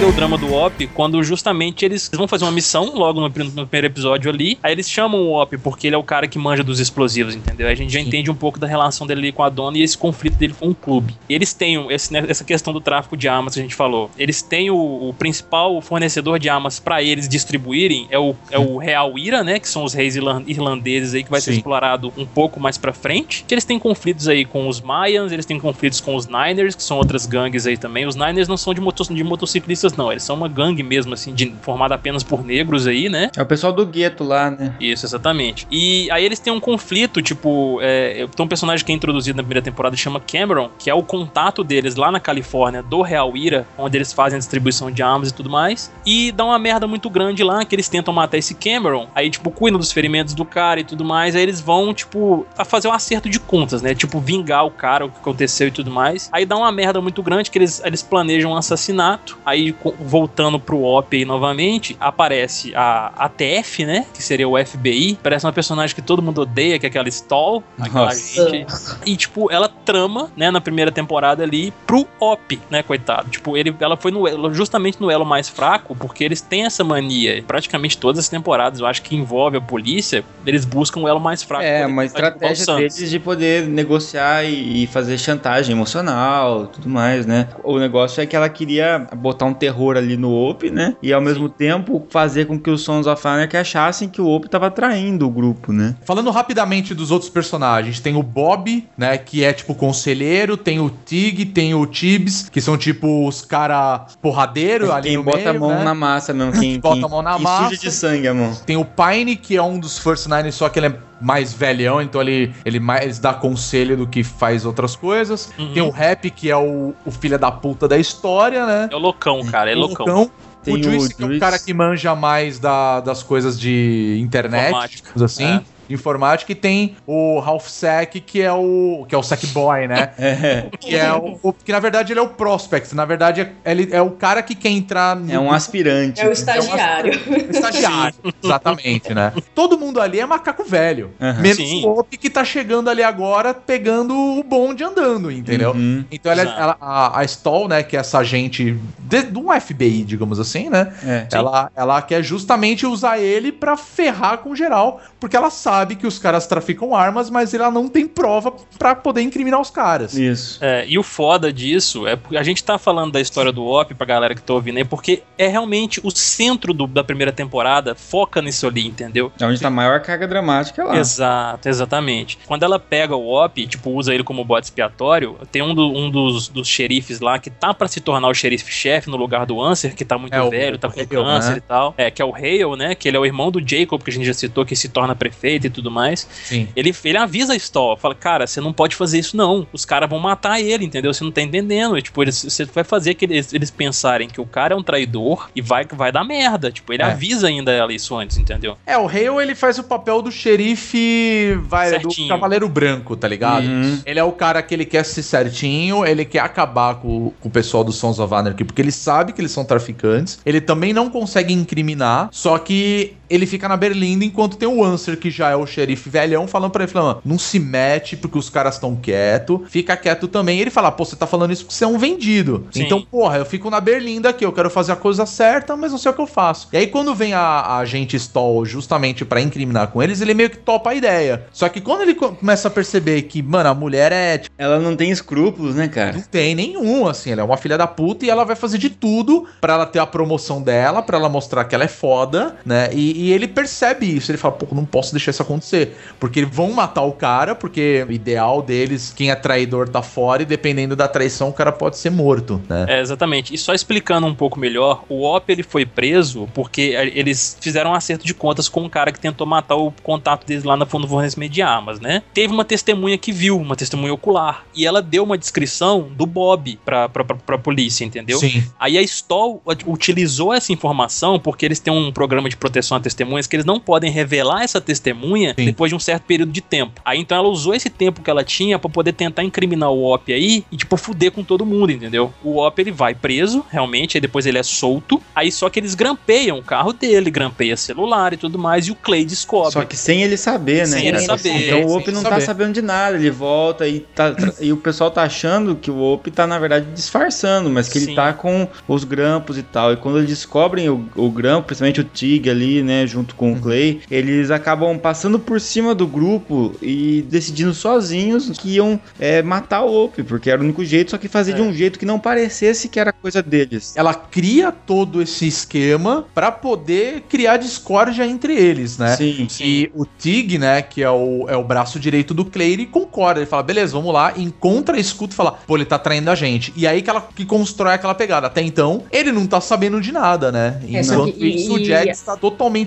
O drama do Op quando justamente eles vão fazer uma missão logo no, no primeiro episódio ali. Aí eles chamam o Op porque ele é o cara que manja dos explosivos, entendeu? Aí a gente já entende um pouco da relação dele ali com a dona e esse conflito dele com o clube. E eles têm esse, né, essa questão do tráfico de armas que a gente falou. Eles têm o, o principal fornecedor de armas pra eles distribuírem é o, é o Real Ira, né? Que são os reis irlan- irlandeses aí que vai ser Sim. explorado um pouco mais pra frente. Que eles têm conflitos aí com os Mayans, eles têm conflitos com os Niners, que são outras gangues aí também. Os Niners não são de, moto- de motociclistas, não. Eles são uma gangue mesmo, assim, de, formada apenas por negros aí, né? É o pessoal do gueto lá, né? Isso, exatamente. E aí eles têm um conflito, tipo, é, tem um personagem que é introduzido na primeira temporada que chama Cameron, que é o contato deles lá na Califórnia do Real Ira, onde eles fazem a distribuição de armas e tudo mais. E dá uma merda muito grande lá, que eles tentam matar esse Cameron. Aí, tipo, cuidam dos ferimentos do cara e tudo mais. Aí eles vão, tipo, a fazer um acerto de contas, né? Tipo, vingar o cara, o que aconteceu e tudo mais. Aí dá uma merda muito grande que eles, eles planejam um assassinato. Aí, co- voltando pro OP aí novamente, aparece a ATF, né? Que seria o FBI. Parece uma personagem que todo mundo odeia, que é aquela Stall. Aquela Nossa. gente. E, tipo, ela trama, né, na primeira temporada ali, pro OP, né, coitado. Tipo, ele, ela foi no elo- justamente no elo mais fraco, porque eles têm essa mania. Praticamente todas as temporadas, eu acho que envolve a polícia, eles buscam o elo mais fraco. É, uma estratégia deles de poder negociar e, e fazer chantagem emocional tudo mais, né? O negócio é que ela queria botar um terror ali no Op, né? E ao mesmo tempo fazer com que os Sons of Anarchy achassem que o Op tava traindo o grupo, né? Falando rapidamente dos outros personagens, tem o Bob, né, que é tipo conselheiro, tem o Tig, tem o Tibbs, que são tipo os cara porradeiro ali quem no bota meio, a mão né? na massa mesmo, quem, Bota quem- a mão na massa. suja de sangue a mão. Tem o Pine, que é um dos First Nine, só que ele é mais velhão, então ele, ele mais dá conselho do que faz outras coisas. Uhum. Tem o Rap, que é o, o filho da puta da história, né? É o loucão, cara, é O loucão. Loucão. Tem o o Juice, que é o Juice. cara que manja mais da- das coisas de internet, assim. É. Informática e tem o Ralph Sack, que é o que é o Sack Boy, né? É, que é o, o- que na verdade ele é o prospect, na verdade é, ele é o cara que quer entrar no é um aspirante. É o estagiário. estagiário, exatamente, né? Todo mundo ali é macaco velho, Aham. menos Sim. o Op que tá chegando ali agora pegando o bonde andando, entendeu? Uhum. Então ela, Exato. ela- a, a Stoll, né, que é essa agente de, de um FBI, digamos assim, né? É. Ela, ela quer justamente usar ele pra ferrar com geral, porque ela sabe que os caras traficam armas, mas ela não tem prova pra poder incriminar os caras. Isso. É, e o foda disso é porque a gente tá falando da história do OP pra galera que tá ouvindo aí, porque é realmente o centro do- da primeira temporada, foca nisso ali, entendeu? É onde tá a maior carga dramática lá. Exato, exatamente. Quando ela pega o OP, tipo, usa ele como bode expiatório, tem um, do- um dos, dos xerifes lá que tá pra se tornar o xerife-chefe no lugar do Answer, que tá muito É, o- velho, tá com o Hale, câncer né? e tal. É, que é o Hale, né? Que ele é o irmão do Jacob, que a gente já citou, que se torna prefeito e tudo mais. Sim. Ele, ele avisa a Stoll, fala, cara, você não pode fazer isso não. Os caras vão matar ele, entendeu? Você não tá entendendo. E, tipo, eles, você vai fazer que eles, eles pensarem que o cara é um traidor e vai, vai dar merda. Tipo, ele É. avisa ainda ela isso antes, entendeu? É, o Hale ele faz o papel do xerife, vai, do cavaleiro branco, tá ligado? Uhum. Ele é o cara que ele quer ser certinho, ele quer acabar com, com o pessoal do Sons of Anarchy, porque ele sabe que eles são traficantes. Ele também não consegue incriminar, só que ele fica na berlinda enquanto tem o Answer, que já é o xerife velhão, falando pra ele, falando, não se mete porque os caras estão quieto, fica quieto também. E ele fala, pô, você tá falando isso porque você é um vendido. Sim. Então, porra, eu fico na berlinda aqui, eu quero fazer a coisa certa, mas não sei o que eu faço. E aí quando vem a, a agente Stoll justamente pra incriminar com eles, ele meio que topa a ideia. Só que quando ele co- começa a perceber que, mano, a mulher é, tipo, Ela não tem escrúpulos, né, não cara? tem nenhum, assim, ela é uma filha da puta e ela vai fazer de tudo pra ela ter a promoção dela, pra ela mostrar que ela é foda, né? E, e ele percebe isso, ele fala, pô, não posso deixar isso acontecer, porque eles vão matar o cara, porque o ideal deles, quem é traidor tá fora e dependendo da traição o cara pode ser morto, né? É, exatamente. E só explicando um pouco melhor, o Op ele foi preso porque eh, eles fizeram um acerto de contas com um cara que tentou matar o contato deles lá no fundo do fornecimento de armas, né? Teve uma testemunha que viu, uma testemunha ocular, e ela deu uma descrição do Bob pra, pra, pra, pra polícia, entendeu? Sim. Aí a Stoll ut- utilizou essa informação porque eles têm um programa de proteção à testemunhas que eles não podem revelar essa testemunha Sim. depois de um certo período de tempo. Aí então ela usou esse tempo que ela tinha pra poder tentar incriminar o Op aí e tipo fuder com todo mundo, entendeu? O Op ele vai preso, realmente, aí depois ele é solto. Aí só que eles grampeiam o carro dele, grampeia celular e tudo mais e o Clay descobre. Só que sem ele saber, né? Sem ele cara? saber, Então o Op não saber. tá sabendo de nada. Ele volta e, tá, e o pessoal tá achando que o Op tá, na verdade, disfarçando, mas que Sim. ele tá com os grampos e tal. E quando eles descobrem o, o grampo, principalmente o Tig ali, né, junto com o Clay, eles acabam passando por cima do grupo e decidindo sozinhos que iam é, matar o Op, porque era o único jeito, só que fazer de um jeito que não parecesse que era coisa deles. Ela cria todo esse esquema pra poder criar discórdia entre eles, né? Sim. E o Tig, né, que é o, é o braço direito do Clay, ele concorda. Ele fala, beleza, vamos lá, encontra, escuta e fala, pô, ele tá traindo a gente. E aí que ela que constrói aquela pegada. Até então, ele não tá sabendo de nada, né? É, Enquanto que- isso, o e- Jax tá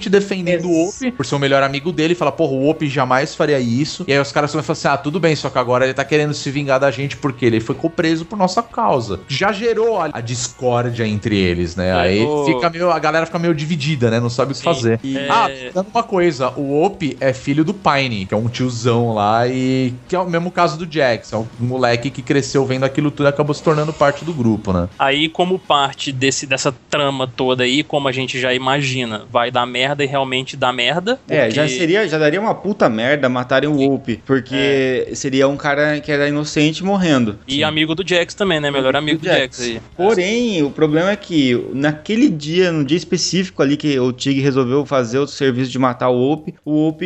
totalmente defendendo o Op por ser o melhor amigo dele. Fala, porra, o Op jamais faria isso. E aí os caras vão falar assim, ah, tudo bem, só que agora ele tá querendo se vingar da gente porque ele ficou preso por nossa causa. Já gerou a, a discórdia entre eles, né? Aí fica meio, a galera fica meio dividida, né? Não sabe o que Sim. fazer. É. Ah, dando uma coisa, o Op é filho do Pine, que é um tiozão lá e que é o mesmo caso do Jax, é um moleque que cresceu vendo aquilo tudo e acabou se tornando parte do grupo, né? Aí, como parte desse, dessa trama toda aí, como a gente já imagina, vai dar merda e realmente dá merda. É, porque- já seria, já daria uma puta merda matarem o Op, porque seria um cara que era inocente morrendo. E amigo do Jax também, né? Melhor amigo do Jax, aí. Porém, o problema é que naquele dia, no dia específico ali que o Tig resolveu fazer o serviço de matar o Op, o Op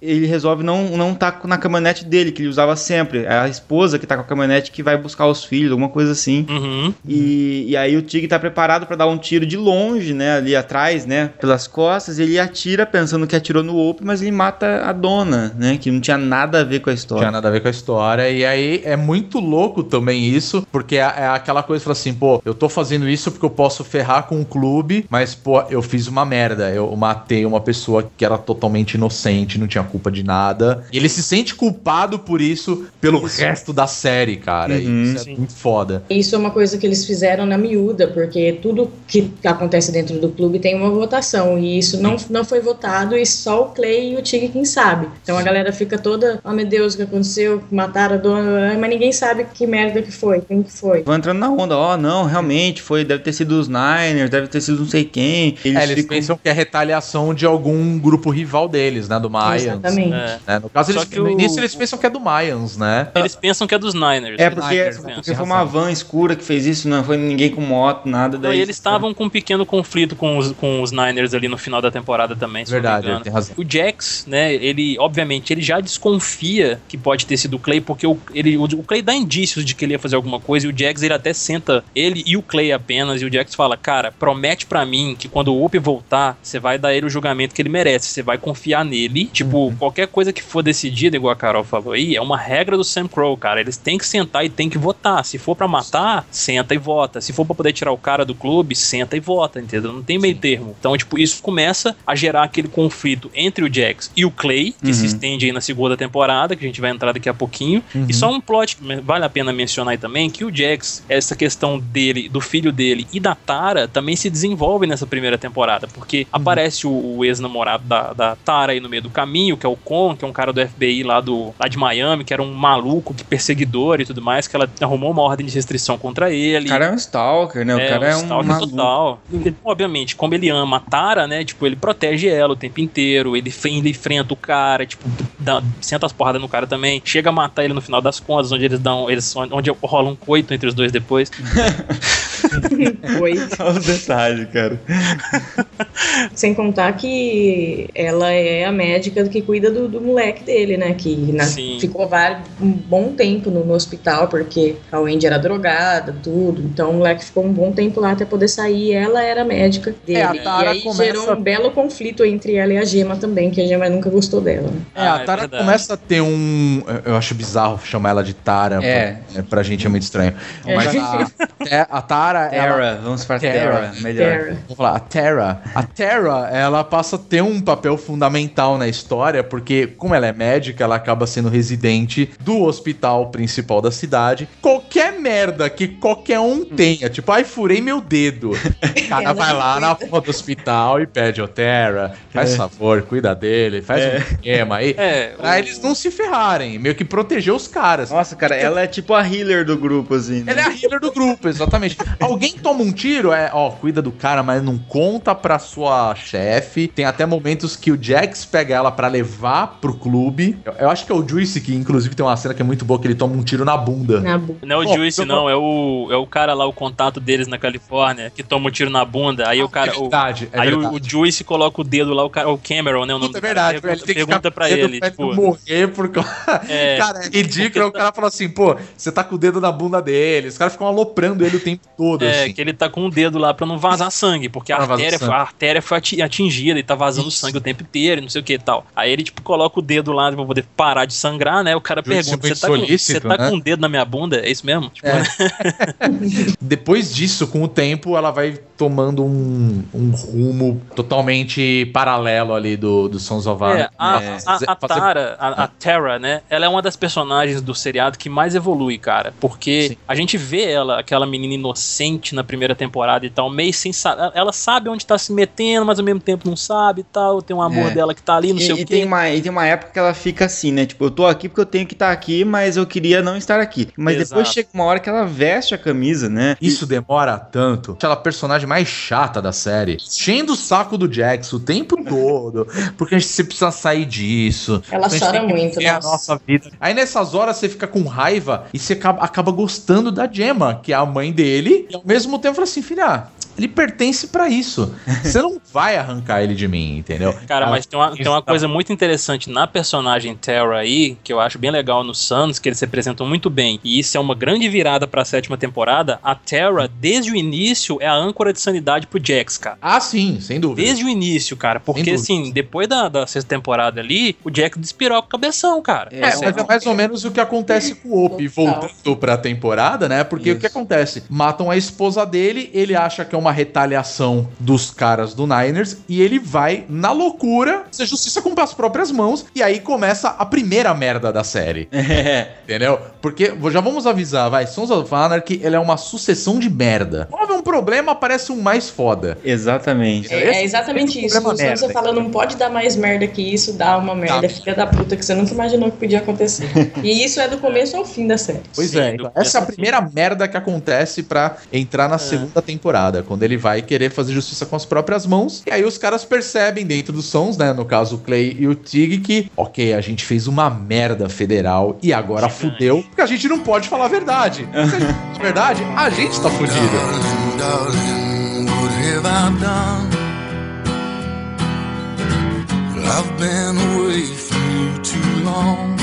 ele resolve não não tá na caminhonete dele que ele usava sempre. É a esposa que tá com a caminhonete que vai buscar os filhos, alguma coisa assim. Uhum. E, e aí o Tig tá preparado pra dar um tiro de longe, né, ali atrás, né, pelas costas, ele atira pensando que atirou no Op, mas ele mata a dona, né, que não tinha nada a ver com a Não história. tinha nada a ver com a história. E aí é muito louco também isso, porque é, é aquela coisa que fala assim, pô, eu tô fazendo isso porque eu posso ferrar com o clube, mas, pô, eu fiz uma merda. Eu matei uma pessoa que era totalmente inocente, não tinha culpa de nada. E ele se sente culpado por isso pelo resto da série, cara. Uhum, isso é sim. muito foda. Isso é uma coisa que eles fizeram na miúda, porque tudo que acontece dentro do clube tem uma votação, e isso não, não foi votado, e só o Clay e o Tig quem sabe. Então a galera fica toda, oh meu Deus, o que aconteceu? Mataram a dona, mas ninguém sabe que merda que foi, quem que foi. Vão entrando na onda, ó, não, realmente foi, deve ter sido os Niners, deve ter sido não sei quem. Eles, É, eles ficam- pensam que é retaliação de algum grupo rival deles, né? Do Mayans. Exatamente. É. né? No caso, Só eles, que no o- início eles pensam que é do Mayans, né? Eles pensam que é dos Niners. É Os porque, Niners porque pensam. foi uma van escura que fez isso, não foi ninguém com moto, nada. Não, Daí e eles estavam com um pequeno conflito com os, com os Niners ali no final da temporada também, se Verdade, não me engano. razão. O Jax, né, ele, obviamente, ele já desconfia que pode ter sido o Clay, porque o, ele, o, o Clay dá indícios de que ele ia fazer alguma coisa, e o Jax, ele até senta ele e o Clay apenas, e o Jax fala, cara, promete pra mim que quando o Up voltar, você vai dar ele o julgamento que ele merece, você vai confiar nele, tipo, qualquer coisa que for decidida, igual a Carol falou aí, é uma regra do Sam Crow, cara, eles têm que sentar e têm que votar, se for pra matar, senta e vota, se for pra poder tirar o cara do clube, senta e vota, entendeu? Não tem meio termo. Então, tipo, isso começa a gerar aquele conflito entre o Jax e o Clay, que se estende aí na segunda temporada, que a gente vai entrar daqui a pouquinho. E só um plot que vale a pena mencionar aí também, que o Jax, essa questão dele, do filho dele e da Tara, também se desenvolve nessa primeira temporada, porque aparece o, o ex-namorado da, da Tara aí no meio do caminho, que é o Con, que é um cara do FBI lá, do, lá de Miami, que era um maluco, que perseguidor e tudo mais, que ela arrumou uma ordem de restrição contra ele. O cara é um stalker, né? O cara é um stalker maluco. total. Ele, obviamente, como ele ama a Tara, né? Tipo, ele protege ela o tempo inteiro. Ele, ele enfrenta o cara, tipo, dá- senta as porradas no cara também. Chega a matar ele no final das contas, onde eles dão. Eles, onde rola um coito entre os dois depois. Foi. Só os detalhes, cara. Sem contar que ela é a médica que cuida do, do moleque dele, né? Que na- Sim. ficou vários, um bom tempo no, no hospital, porque a Wendy era drogada, tudo. Então o moleque ficou um bom tempo lá até poder sair. E ela era a médica dele. É, a Tara e aí começa- gerou um belo conflito entre ela e a Gema também, que a Gema nunca gostou dela. né? É, Ah, a é Tara verdade. começa a ter um. Eu acho bizarro chamar ela de Tara. É. Pra, é, pra gente é muito estranho. É. Mas a, é, a Tara Terra, ela, vamos para Terra. Terra, melhor. Terra. Vamos falar, a Terra. A Terra, ela passa a ter um papel fundamental na história, porque, como ela é médica, ela acaba sendo residente do hospital principal da cidade. Qualquer merda que qualquer um tenha, tipo, ai, furei meu dedo. O cara Ela vai lá na porra do hospital e pede, ô Terra, faz favor, cuida dele, faz um esquema aí. É, Pra o- eles não se ferrarem, meio que proteger os caras. Nossa, cara, ela é tipo a healer do grupo, assim. né? Ela é a healer do grupo, exatamente. Alguém toma um tiro, é, ó, cuida do cara, mas não conta pra sua chefe. Tem até momentos que o Jax pega ela pra levar pro clube. Eu, eu acho que é o Juice que, inclusive, tem uma cena que é muito boa, que ele toma um tiro na bunda. Na bu- Não é o Pô, Juice, não, é o, é o cara lá, o contato deles na Califórnia, que toma um tiro na bunda, aí o cara. é o- verdade, é aí o- verdade. o, Juice coloca o dedo lá, o, cara, o Cameron, né? O nome Puta, é cara, verdade, pergunta, ele tem que pergunta ficar pra com ele, pra tipo. morrer por causa... É, cara, é ridículo. O cara fala assim, pô, você tá com o dedo na bunda dele. Os caras ficam aloprando ele o tempo todo, É, assim. que ele tá com o dedo lá pra não vazar sangue, porque a Pra artéria, sangue. a artéria foi ati- atingida e tá vazando Isso. sangue o tempo inteiro e não sei o que e tal. Aí ele, tipo, coloca o dedo lá pra poder parar de sangrar, né? O cara pergunta: Você tá, com, solícito, você tá né?" com o dedo na minha bunda? É isso mesmo? Tipo, É. Depois disso, com o tempo, ela vai tomando um, um rumo totalmente paralelo ali do, do Sons of Anarchy. É, a, né? a, a Tara, a, a Tara, né? Ela é uma das personagens do seriado que mais evolui, cara. Porque Sim. a gente vê ela, aquela menina inocente na primeira temporada e tal, meio sem saber. Ela sabe onde tá se metendo, mas ao mesmo tempo não sabe e tal. Tem um amor É. dela que tá ali, não E, sei e o tem quê. uma, e tem uma época que ela fica assim, né? Tipo, eu tô aqui porque eu tenho que estar aqui, mas eu queria não estar aqui. Mas Exato. depois chega uma hora que ela veste a camisa, né? Isso demora tanto. Aquela personagem mais chata da série. Enchendo o saco do Jax o tempo todo. Porque a gente você precisa sair disso. Ela chora muito, nossa. nossa vida. Aí nessas horas você fica com raiva e você acaba, acaba gostando da Gemma, que é a mãe dele. E ao mesmo tempo fala assim, filha, ele pertence pra isso. Você não vai arrancar ele de mim, entendeu? Cara, mas tem uma, tem uma Isso. coisa muito interessante na personagem Terra aí, que eu acho bem legal no Suns, que eles se apresentam muito bem. E isso é uma grande virada pra sétima temporada. A Terra, desde o início, é a âncora de sanidade pro Jax, cara. Ah, sim, sem dúvida. Desde o início, cara. Porque, assim, depois da, da sexta temporada ali, o Jack despiroca o cabeção, cara. É, mas é mais ou menos o que acontece com o Opie voltando pra temporada, né? Porque o que acontece? Matam a esposa dele, ele acha que é uma retaliação dos caras do Niners e ele vai, na loucura, fazer justiça com as próprias mãos e aí começa a primeira merda da série, É. entendeu? Porque, já vamos avisar, vai, Sons of Anarchy, ele é uma sucessão de merda. Houve um problema, aparece um mais foda. Exatamente. É, é exatamente esse isso. problema Quando merda. você fala, não pode dar mais merda que isso, dá uma merda, Tá. filha da puta, que você nunca imaginou que podia acontecer. e isso é do começo ao fim da série. Pois Sim, é, então, essa é a primeira merda que acontece pra entrar na segunda temporada, quando ele vai querer fazer justiça com as próprias mãos. E aí os caras percebem dentro dos sons, né, no caso o Clay e o Tig, que, ok, a gente fez uma merda federal e agora Gigante. fudeu, porque a gente não pode falar a verdade. Se a gente a verdade, a gente tá fudido. Darling, darling, what have I done? I've been away from you too long.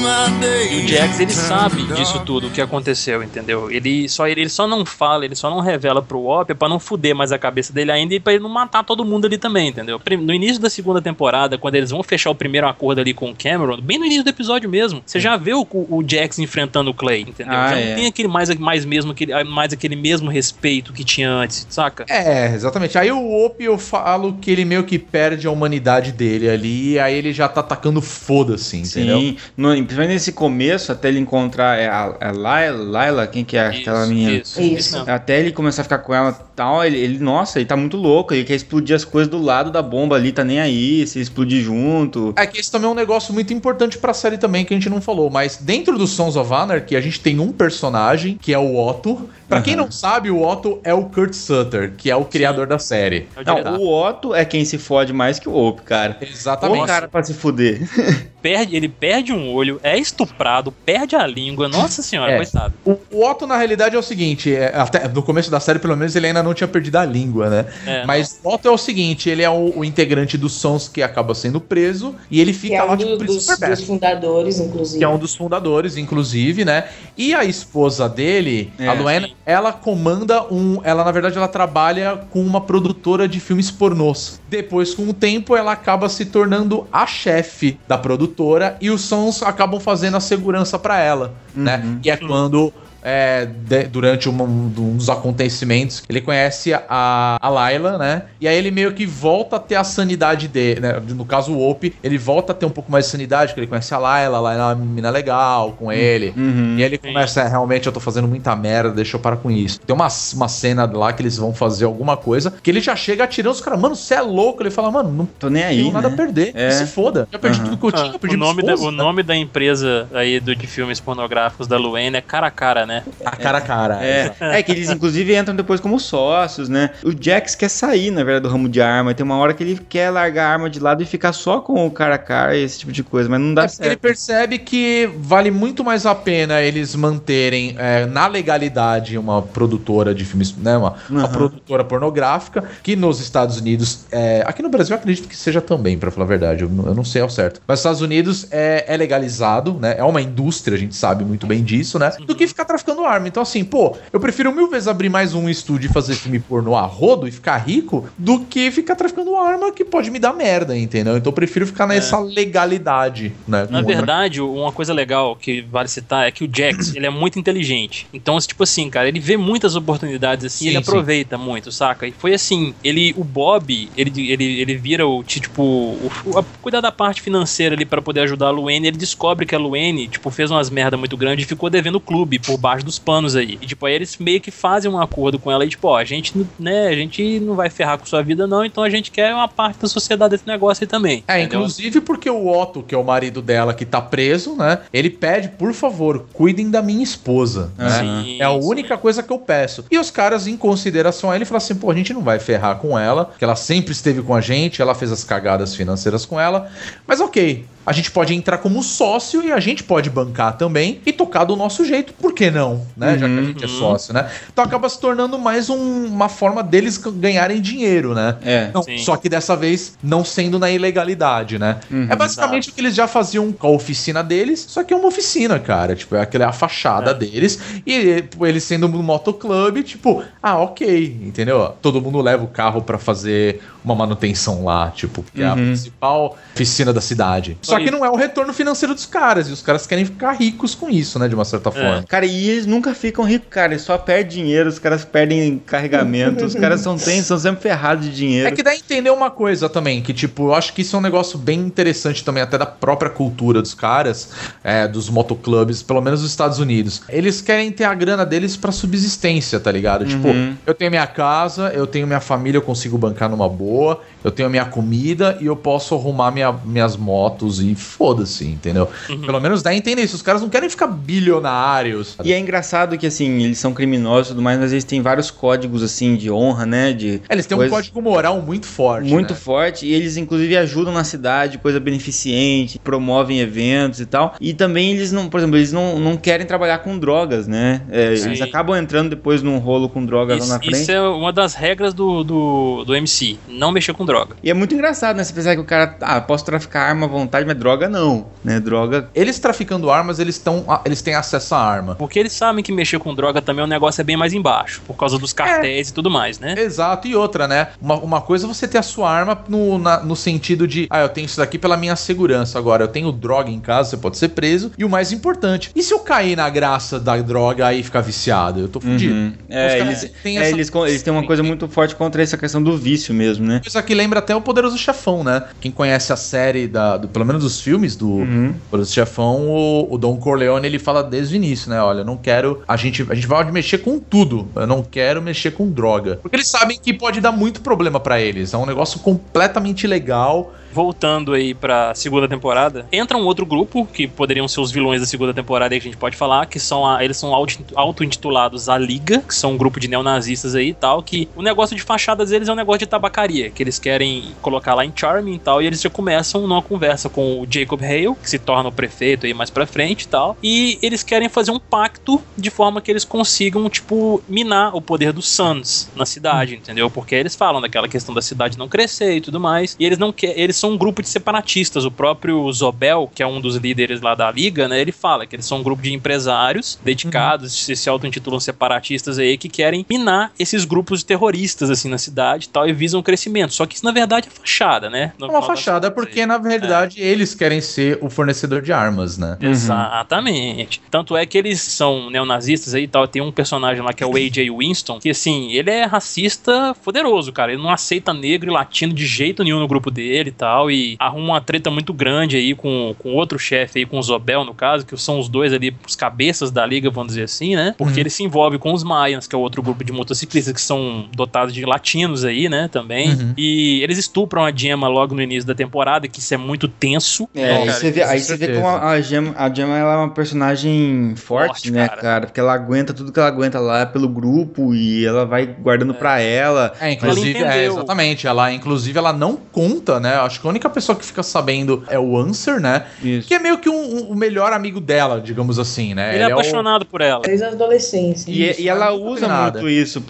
O Jax, ele sabe disso tudo, o que aconteceu, entendeu? Ele só, ele, ele só não fala, ele só não revela pro Op pra não fuder mais a cabeça dele ainda e pra ele não matar todo mundo ali também, entendeu? No início da segunda temporada, quando eles vão fechar o primeiro acordo ali com o Cameron, bem no início do episódio mesmo, você já vê o, o Jax enfrentando o Clay, entendeu? Ah, já é. não tem aquele mais, mais, mesmo, aquele, mais aquele mesmo respeito que tinha antes, saca? É, exatamente. Aí o Op eu falo que ele meio que perde a humanidade dele ali, aí ele já tá atacando foda-se, entendeu? Sim, no, principalmente nesse começo, até ele encontrar é, a, a Laila, Laila, quem que é aquela Isso, menina? Isso, Isso. isso. Até ele começar a ficar com ela e tal, ele, ele, nossa, ele tá muito louco, ele quer explodir as coisas do lado da bomba ali, tá nem aí, se explodir junto. É que esse também é um negócio muito importante pra série também que a gente não falou, mas dentro do Sons of Anarchy a gente tem um personagem que é o Otto. Pra quem Aham. não sabe, o Otto é o Kurt Sutter, que é o criador da série. É o Não, o Otto é quem se fode mais que o Ope, cara. Exatamente. O cara pra se fuder. Perde, ele perde um olho, é estuprado, perde a língua, nossa senhora, É. coitado. O, o Otto, na realidade, é o seguinte: é, até no começo da série, pelo menos, ele ainda não tinha perdido a língua, né? É, Mas o Otto é o seguinte: ele é o, o integrante dos Sons que acaba sendo preso e ele Que fica é lá um tipo do- preso dos, dos fundadores, inclusive. que é um dos fundadores, inclusive, né? E a esposa dele, É, a Luana, sim. ela comanda um. Ela, na verdade, ela trabalha com uma produtora de filmes pornôs. Depois, com o tempo, ela acaba se tornando a chefe da produtora e os sons acabam fazendo a segurança pra ela, né? E é quando. É, de- durante uma- um dos acontecimentos, ele conhece a, a Layla, né? E aí ele meio que volta a ter a sanidade dele, né? No caso, o Ope, ele volta a ter um pouco mais de sanidade, porque ele conhece a Layla, a Layla é uma menina legal com ele. Uhum. E aí ele começa, "É, realmente eu tô fazendo muita merda, deixa eu parar com isso. Tem uma, uma cena lá que eles vão fazer alguma coisa, que ele já chega atirando os caras, mano, você é louco. Ele fala, mano, não Tô nem aí. tenho nada né? a perder. É. Se foda. Já perdi Aham. tudo que eu tinha, Ah, perdi o, nome da, minha esposa, o nome da empresa aí do, de filmes pornográficos da Luane é cara a cara, né? A cara a cara. É, é que eles inclusive entram depois como sócios, né? O Jax quer sair, na verdade, do ramo de arma. Tem uma hora que ele quer largar a arma de lado e ficar só com o cara a cara e esse tipo de coisa, mas não dá É porque ele certo. percebe que vale muito mais a pena eles manterem é, na legalidade uma produtora de filmes, né? Uma, uma Aham. produtora pornográfica, que nos Estados Unidos. é, aqui no Brasil eu acredito que seja também, pra falar a verdade. Eu, não- eu não sei ao certo. Mas nos Estados Unidos é, é legalizado, né? É uma indústria, a gente sabe muito bem disso, né? Do que ficar traficando arma. Então, assim, pô, eu prefiro mil vezes abrir mais um estúdio e fazer filme pornô a rodo e ficar rico do que ficar traficando arma que pode me dar merda, entendeu? Então eu prefiro ficar nessa legalidade, né? Na verdade, uma coisa legal que vale citar é que o Jax, ele é muito inteligente. Então, tipo assim, cara, ele vê muitas oportunidades assim, Sim, ele sim. aproveita muito, saca? E foi assim, ele, o Bob, ele, ele, ele vira o, tipo, o, o- a- cuidar da parte financeira ali pra poder ajudar a Luane, ele descobre que a Luane, tipo, fez umas merda muito grande e ficou devendo o clube por baixo dos panos aí. E, tipo, aí eles meio que fazem um acordo com ela e, tipo, ó, a gente, né, a gente não vai ferrar com sua vida não, então a gente quer uma parte da sociedade desse negócio aí também. É, entendeu? inclusive porque o Otto, que é o marido dela que tá preso, né? Ele pede, por favor, cuidem da minha esposa. né? Sim, É a sim. única coisa que eu peço. E os caras, em consideração a ele, falam assim: pô, a gente não vai ferrar com ela, que ela sempre esteve com a gente, ela fez as cagadas financeiras com ela. Mas ok, a gente pode entrar como sócio e a gente pode bancar também e tocar do nosso jeito. Por que não? Né? Já que a gente é Uhum. sócio, né? Então acaba se tornando mais um- uma forma deles ganharem dinheiro, né? É. Não, só que dessa vez não sendo na ilegalidade, né? Uhum. é basicamente o que eles já faziam com a oficina deles, só que é uma oficina, cara. Tipo, é aquela a fachada É. deles. E tipo, eles sendo um motoclube, tipo, ah, ok, entendeu? Todo mundo leva o carro pra fazer uma manutenção lá, tipo, que é a Uhum. principal oficina da cidade. Só que não é o retorno financeiro dos caras, e os caras querem ficar ricos com isso, né, de uma certa forma. Cara, e eles nunca ficam ricos, cara. Eles só perdem dinheiro, os caras perdem carregamento, os caras são, tem, são sempre ferrados de dinheiro. É que dá a entender uma coisa também, que tipo, eu acho que isso é um negócio bem interessante também, até da própria cultura dos caras, é, dos motoclubes, pelo menos dos Estados Unidos. Eles querem ter a grana deles pra subsistência, tá ligado? Tipo, Uhum. eu tenho minha casa, eu tenho minha família, eu consigo bancar numa boa, eu tenho minha comida e eu posso arrumar minha- minhas motos e foda-se, entendeu? Pelo menos dá a entender isso. Os caras não querem ficar bilionários. E é engraçado que, assim, eles são criminosos e tudo mais, mas eles têm vários códigos, assim, de honra, né? De É, Eles têm um coisas- código moral muito forte. muito né? forte e eles inclusive ajudam na cidade, coisa beneficente, promovem eventos e tal. E também eles não, por exemplo, eles não, não querem trabalhar com drogas, né? É, eles acabam entrando depois num rolo com drogas Isso, lá na frente. isso é uma das regras do, do, do MC, não mexer com droga. E é muito engraçado, né? Você pensar que o cara, ah, posso traficar arma à vontade, mas droga não, né? Droga. Eles traficando armas, eles, tão, eles têm acesso à arma. Porque eles sabem que mexer com droga também o negócio é bem mais embaixo, por causa dos cartéis e tudo mais, né? Exato, e outra, né? Uma, uma coisa é você ter a sua arma no, na- no sentido de, ah, eu tenho isso daqui pela minha segurança. Agora, eu tenho droga em casa, você pode ser preso. E o mais importante, e se eu cair na graça da droga aí e ficar viciado? Eu tô fudido. Uhum. É, eles, têm é, essa- eles, eles têm uma coisa muito forte contra essa questão do vício mesmo, né? Isso aqui lembra até o Poderoso Chefão, né? Quem conhece a série, da, do- pelo menos dos filmes do Uhum. Poderoso Chefão, o, o Don Corleone, ele fala desde o início, né? Olha, eu não quero... A gente, a gente vai mexer com tudo. Eu não quero mexer com droga. Porque eles sabem que pode dar muito problema pra eles. É um negócio completamente legal. Voltando aí pra segunda temporada, entra um outro grupo, que poderiam ser os vilões da segunda temporada aí que a gente pode falar, que são a- eles são auto- auto-intitulados A Liga, que são um grupo de neonazistas aí e tal, que o negócio de fachadas deles é um negócio de tabacaria, que eles querem colocar lá em Charming e tal, e eles já começam numa conversa com o Jacob Hale, que se torna o prefeito aí mais pra frente e tal, e eles querem fazer um pacto de forma que eles consigam, tipo, minar o poder dos Suns na cidade, entendeu? Porque eles falam daquela questão da cidade não crescer e tudo mais, e eles não querem, eles são um grupo de separatistas. O próprio Zobel, que é um dos líderes lá da liga, né? Ele fala que eles são um grupo de empresários dedicados, se, se auto-intitulam separatistas aí, que querem minar esses grupos terroristas, assim, na cidade e tal, e visam o crescimento. Só que isso, na verdade, é fachada, né? No É uma fachada porque, na verdade, eles querem ser o fornecedor de armas, né? Exatamente. Tanto é que eles são neonazistas aí e tal. Tem um personagem lá que é o AJ Winston, que assim, ele é racista poderoso, cara. Ele não aceita negro e latino de jeito nenhum no grupo dele e tal. E arruma uma treta muito grande aí com, com outro chefe aí, com o Zobel, no caso, que são os dois ali, os cabeças da liga, vamos dizer assim, né? Porque ele se envolve com os Mayans, que é outro grupo de motociclistas que são dotados de latinos aí, né? Também. E eles estupram a Gemma logo no início da temporada, que isso é muito tenso. É, aí Cara, você vê, aí você vê como a a Gemma, a Gemma ela é uma personagem forte, Forte, né, cara. cara. Porque ela aguenta tudo que ela aguenta lá pelo grupo e ela vai guardando pra ela. É, inclusive, Ela é, exatamente. Ela, inclusive, ela não conta, né? Acho que a única pessoa que fica sabendo é o Answer, né? Isso. Que é meio que um- um- o melhor amigo dela, digamos assim, né? Ele é o- apaixonado por ela. Desde a adolescência. E, e ela usa muito isso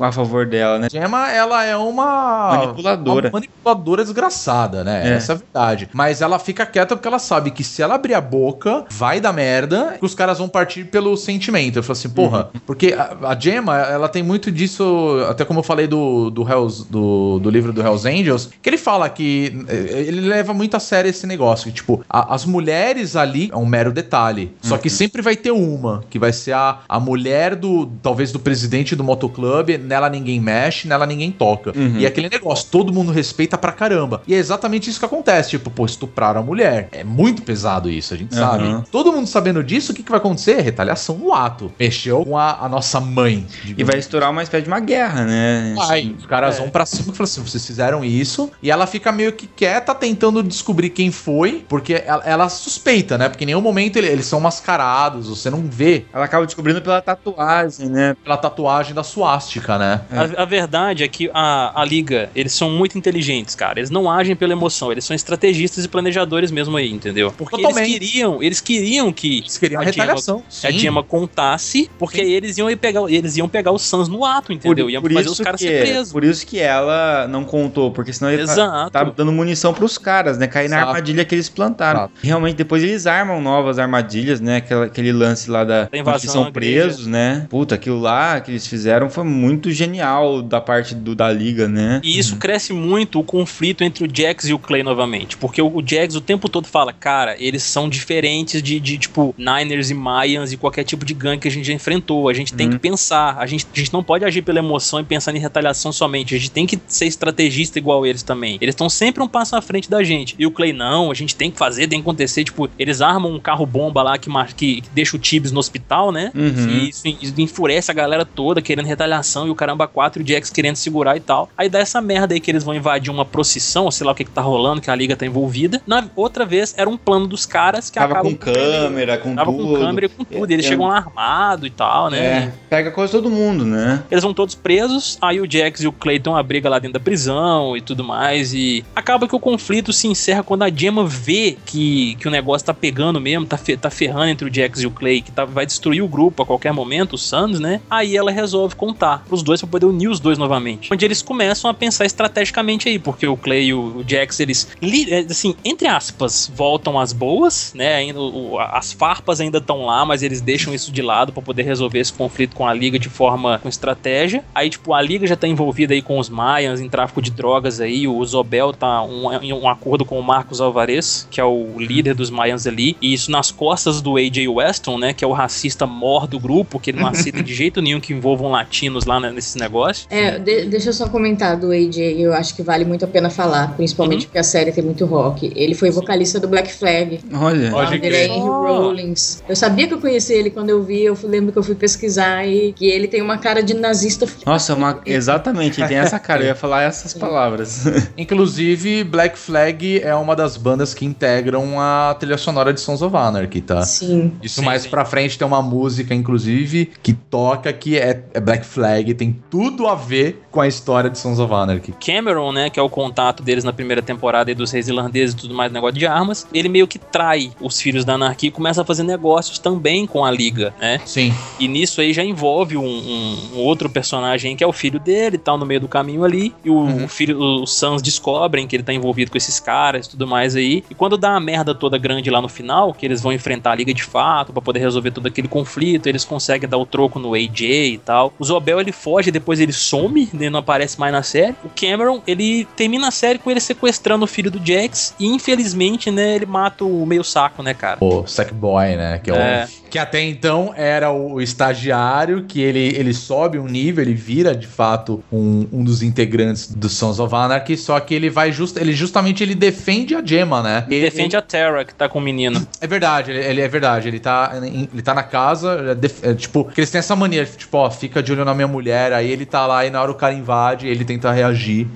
a favor dela, né? Gemma, ela é uma Manipuladora. uma manipuladora desgraçada, né? É. Essa é a verdade. Mas ela fica quieta porque ela sabe que se ela abrir a boca, vai dar merda, que os caras vão partir pelo sentimento. Eu falo assim, porra, porque a, a Gemma, ela tem muito disso, até como eu falei do, do, Hells, do, do livro do Hells Angels, que ele fala que ele leva muito a sério esse negócio. Que, tipo, a- as mulheres ali é um mero detalhe. Só que sempre vai ter uma, que vai ser a, a mulher do, talvez, do presidente do motoclube, nela ninguém mexe, nela ninguém toca. Uhum. E é aquele negócio, todo mundo respeita pra caramba. E é exatamente isso que acontece. Tipo, pô, estupraram a mulher. É muito pesado isso, a gente Uhum. sabe. Todo mundo sabendo disso, o que, que vai acontecer? Retaliação no ato. Mexeu com a, a nossa mãe. E vai estourar uma espécie de uma guerra, né? Vai, os caras É. vão pra cima e falam assim: vocês fizeram isso. E ela fica meio que quieta, tentando descobrir quem foi, porque ela, ela suspeita, né? Porque em nenhum momento ele- eles são mascarados, você não vê Ela acaba descobrindo pela tatuagem, né? pela tatuagem da suástica, né? A, a verdade é que a, a Liga, eles são muito inteligentes, cara. Eles não agem pela emoção, eles são estrategistas e planejadores mesmo aí, entendeu? Porque Totalmente. eles queriam, eles queriam que Eles queriam a a Gemma- retaliação. a Gemma contasse, porque aí eles iam ir pegar, eles iam pegar os Sans no ato, entendeu? Iam fazer os caras ser presos. por isso que ela não contou, porque senão ele tá, Exato. tá dando munição pros caras, né? Cair na Exato. armadilha que eles plantaram. Exato. Realmente, depois eles armam novas armadilhas, né? Aquela- aquele lance lá da, Da invasão onde são presos, né? Puta, aquilo lá que eles fizeram foi muito genial da parte do, da liga, né? E isso cresce muito o conflito entre o Jax e o Clay novamente. Porque o, o Jax o tempo todo fala, cara, eles são diferentes de, de, tipo, Niners e Mayans e qualquer tipo de gangue que a gente já enfrentou. A gente tem Uhum. que pensar. A gente, a gente não pode agir pela emoção e pensar em retaliação somente. A gente tem que ser estrategista igual eles também. Eles estão sempre um passo à frente da gente. E o Clay, não, a gente tem que fazer, tem que acontecer. Tipo, eles armam um carro-bomba lá que, que, que deixa o Tibbs no hospital, né? Uhum. E isso, isso enfurece a galera toda, querendo retaliação, e o caramba 4 e o Jax querendo segurar e tal. Aí dá essa merda aí que eles vão invadir uma procissão, sei lá o que, que tá rolando, que a liga tá envolvida. Na outra vez, era um plano dos caras que Tava com câmera, com Tava tudo. com câmera e com tudo. E eles É, chegam lá armado e tal, né? É, pega coisa todo mundo, né? Eles vão todos presos, aí o Jax e o Clayton a briga lá dentro da prisão e tudo mais, e acaba que o conflito se encerra quando a Gemma vê que, que o negócio tá pegando mesmo, tá, fe- tá ferrando entre o Jax e o Clay, que tá, vai destruir o grupo a qualquer momento, os Suns, né? Aí ela resolve contar pros dois pra poder unir os dois novamente. Onde eles começam a pensar estrategicamente aí, porque o Clay e o, o Jax, eles, é, assim, entre aspas, voltam às boas, né? O- as farpas ainda estão lá, mas eles deixam isso de lado pra poder resolver esse conflito com a liga de forma com estratégia. Aí, tipo, a liga já tá envolvida aí com os Mayans em tráfico de drogas aí. O Zobel tá um- um acordo com o Marcos Alvarez, que é o líder dos Mayans ali. E isso nas costas do AJ Weston, né? Que é o racista mor do grupo, que ele não aceita de jeito nenhum que envolvam latinos lá né, nesses negócios. É, de- deixa eu só comentar do AJ, eu acho que vale muito a pena falar, principalmente Uhum. porque a série tem muito rock. Ele foi vocalista do Black Flag. Olha. O nome dele é. Henry Rollins. Eu sabia que eu conhecia ele quando eu vi, eu fui- lembro que eu fui pesquisar e que ele tem uma cara de nazista. Nossa, uma... exatamente, ele tem essa cara, eu ia falar essas palavras. Inclusive, Black Flag é uma das bandas que integram a trilha sonora de Sons of Anarchy, tá? Sim. Isso Sim, mais sim. pra frente tem uma música, inclusive, que toca que é, é Black Flag, tem tudo a ver com a história de Sons of Anarchy. Cameron, né, que é o contato deles na primeira temporada aí dos reis irlandeses e tudo mais, negócio de armas, ele meio que trai os filhos da anarquia e começa a fazer negócios também com a liga, né? Sim. E nisso aí já envolve um, um- um outro personagem que é o filho dele, tal, no meio do caminho ali. E o, o filho, os Suns descobrem que ele tá envolvido com esses caras e tudo mais aí. E quando dá uma merda toda grande lá no final, que eles vão enfrentar a Liga de Fato pra poder resolver todo aquele conflito, eles conseguem dar o troco no AJ e tal. O Zobel ele foge, depois ele some, né, não aparece mais na série. O Cameron, ele termina a série com ele sequestrando o filho do Jax e infelizmente, né, ele mata o meio saco, né, cara? O Sackboy, né? Que, é o- É. que até então era o estagiário, que ele, ele sobe um nível, ele vira de fato um, um dos integrantes do Sons of Anarchy, só que ele vai just, ele justamente ele defende a Gemma, né? Ele defende a Terra, que tá com o menino. É verdade, ele, ele é verdade, ele tá, ele tá na casa, é def- é, tipo, que eles têm essa mania, tipo, ó, fica de olho na minha mulher, aí ele tá lá e na hora o cara invade, ele tenta reagir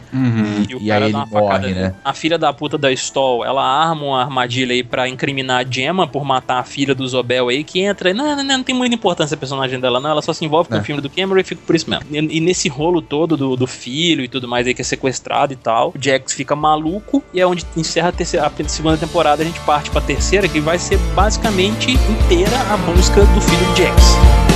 E, o e, cara aí ele dá uma morre, né? A filha da puta da Stoll, ela arma uma armadilha aí pra incriminar a Gemma por matar a filha do Zobel aí, que entra não, não, não, não tem muita importância a personagem dela, não. Ela só se envolve com É. o filme do Cameron e fica por isso mesmo. E, e nesse rolo todo do, do filho e tudo mais aí que é sequestrado e tal, o Jax fica maluco e é onde encerra a, terceira, a segunda temporada. A gente parte pra terceira, que vai ser basicamente inteira a busca do filho do Jax.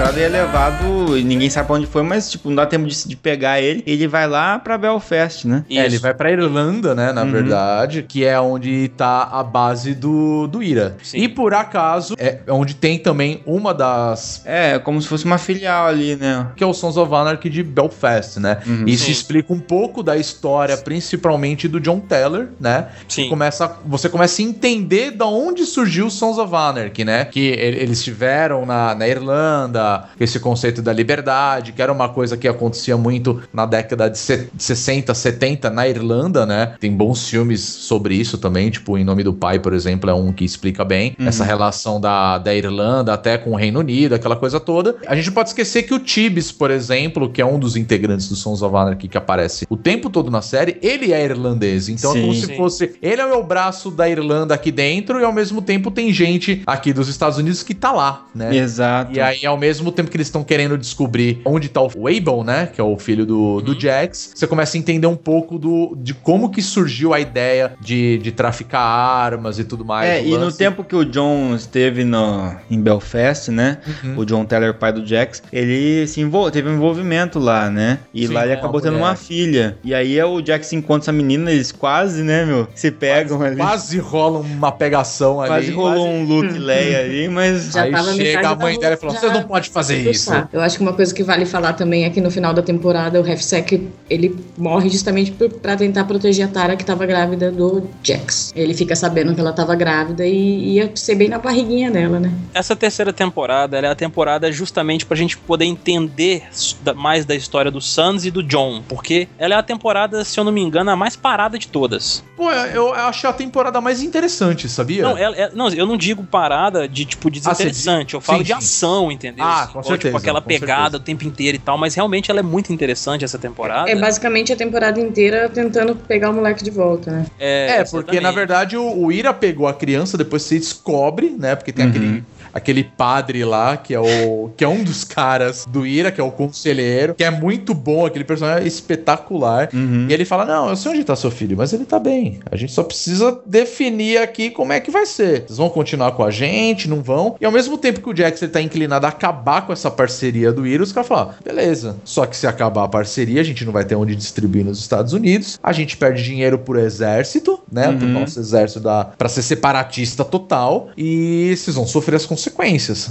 Sequestrado e é levado. E ninguém sabe pra onde foi, mas tipo, não dá tempo de, de pegar ele. Ele vai lá pra Belfast, né? É, ele Isso. vai pra Irlanda, né, na Uhum. verdade, que é onde tá a base do, do Ira. Sim. E por acaso, é onde tem também uma das É, como se fosse uma filial ali, né? que é o Sons of Anarchy de Belfast, né? Uhum. Isso Sim. explica um pouco da história, principalmente do John Teller, né? Sim. Começa, você começa a entender da onde surgiu o Sons of Anarchy, né? Que ele- eles estiveram na, na Irlanda, esse conceito da liberdade, que era uma coisa que acontecia muito na década de se- 60, 70 na Irlanda, né? Tem bons filmes sobre isso também, tipo Em Nome do Pai, por exemplo, é um que explica bem Uhum. essa relação da, da Irlanda até com o Reino Unido, aquela coisa toda. A gente pode esquecer que o Tibbs, por exemplo, que é um dos integrantes do Sons of Anarchy que aparece o tempo todo na série, ele é irlandês. Então é Sim. como se Sim. fosse. Ele é o braço da Irlanda aqui dentro e ao mesmo tempo tem gente aqui dos Estados Unidos que tá lá, né? Exato. E aí, ao mesmo tempo que eles estão querendo descobrir onde tá o Abel, né? Que é o filho do, do Jax, você começa a entender um pouco do, de como que surgiu a ideia de, de traficar armas e tudo mais. É, e no tempo que o John esteve no, em Belfast, né? Uhum. O John Teller, pai do Jax, ele se envol teve um envolvimento lá, né? E Sim, lá ele com acabou tendo uma filha. E aí é o Jax encontra essa menina, eles quase, né, meu? Se pegam ali. Quase, Quase rola uma pegação ali. rolou um Luke Leia ali, mas. Já Aí chega a mãe dela e fala: já- Você não pode fazer isso. Tá. Eu acho que uma coisa que vale falar também é que no final da temporada o Refsec ele morre justamente por, pra tentar proteger a Tara que tava grávida do Jax. Ele fica sabendo que ela tava grávida e ia ser bem na barriguinha dela, né? Essa terceira temporada ela é a temporada justamente pra gente poder entender mais da história do Sans e do John, porque ela é a temporada, se eu não me engano, a mais parada de todas. Pô, eu acho a temporada mais interessante, sabia? Não, ela- ela- não, eu não digo parada de tipo desinteressante, eu falo sim, de sim. ação, entendeu? Ah, com Ou, certeza, Tipo aquela com pegada certeza. o tempo inteiro e tal, mas realmente ela é muito interessante essa temporada. É basicamente a temporada inteira tentando pegar o moleque de volta, né? É, porque na verdade o, o Ira pegou a criança, depois se descobre, né? Porque tem Uhum. aquele, aquele padre lá, que é o que é um dos caras do Ira, que é o conselheiro, que é muito bom, aquele personagem é espetacular. Uhum. E ele fala: Não, eu sei onde tá seu filho, mas ele tá bem. A gente só precisa definir aqui como é que vai ser. Vocês vão continuar com a gente, não vão? E ao mesmo tempo que o Jax ele tá inclinado a acabar com essa parceria do Ira, os caras falam: Beleza, só que se acabar a parceria, a gente não vai ter onde distribuir nos Estados Unidos, a gente perde dinheiro pro exército, né? Pro Uhum. nosso exército da, pra ser separatista total, e vocês vão sofrer as consequências,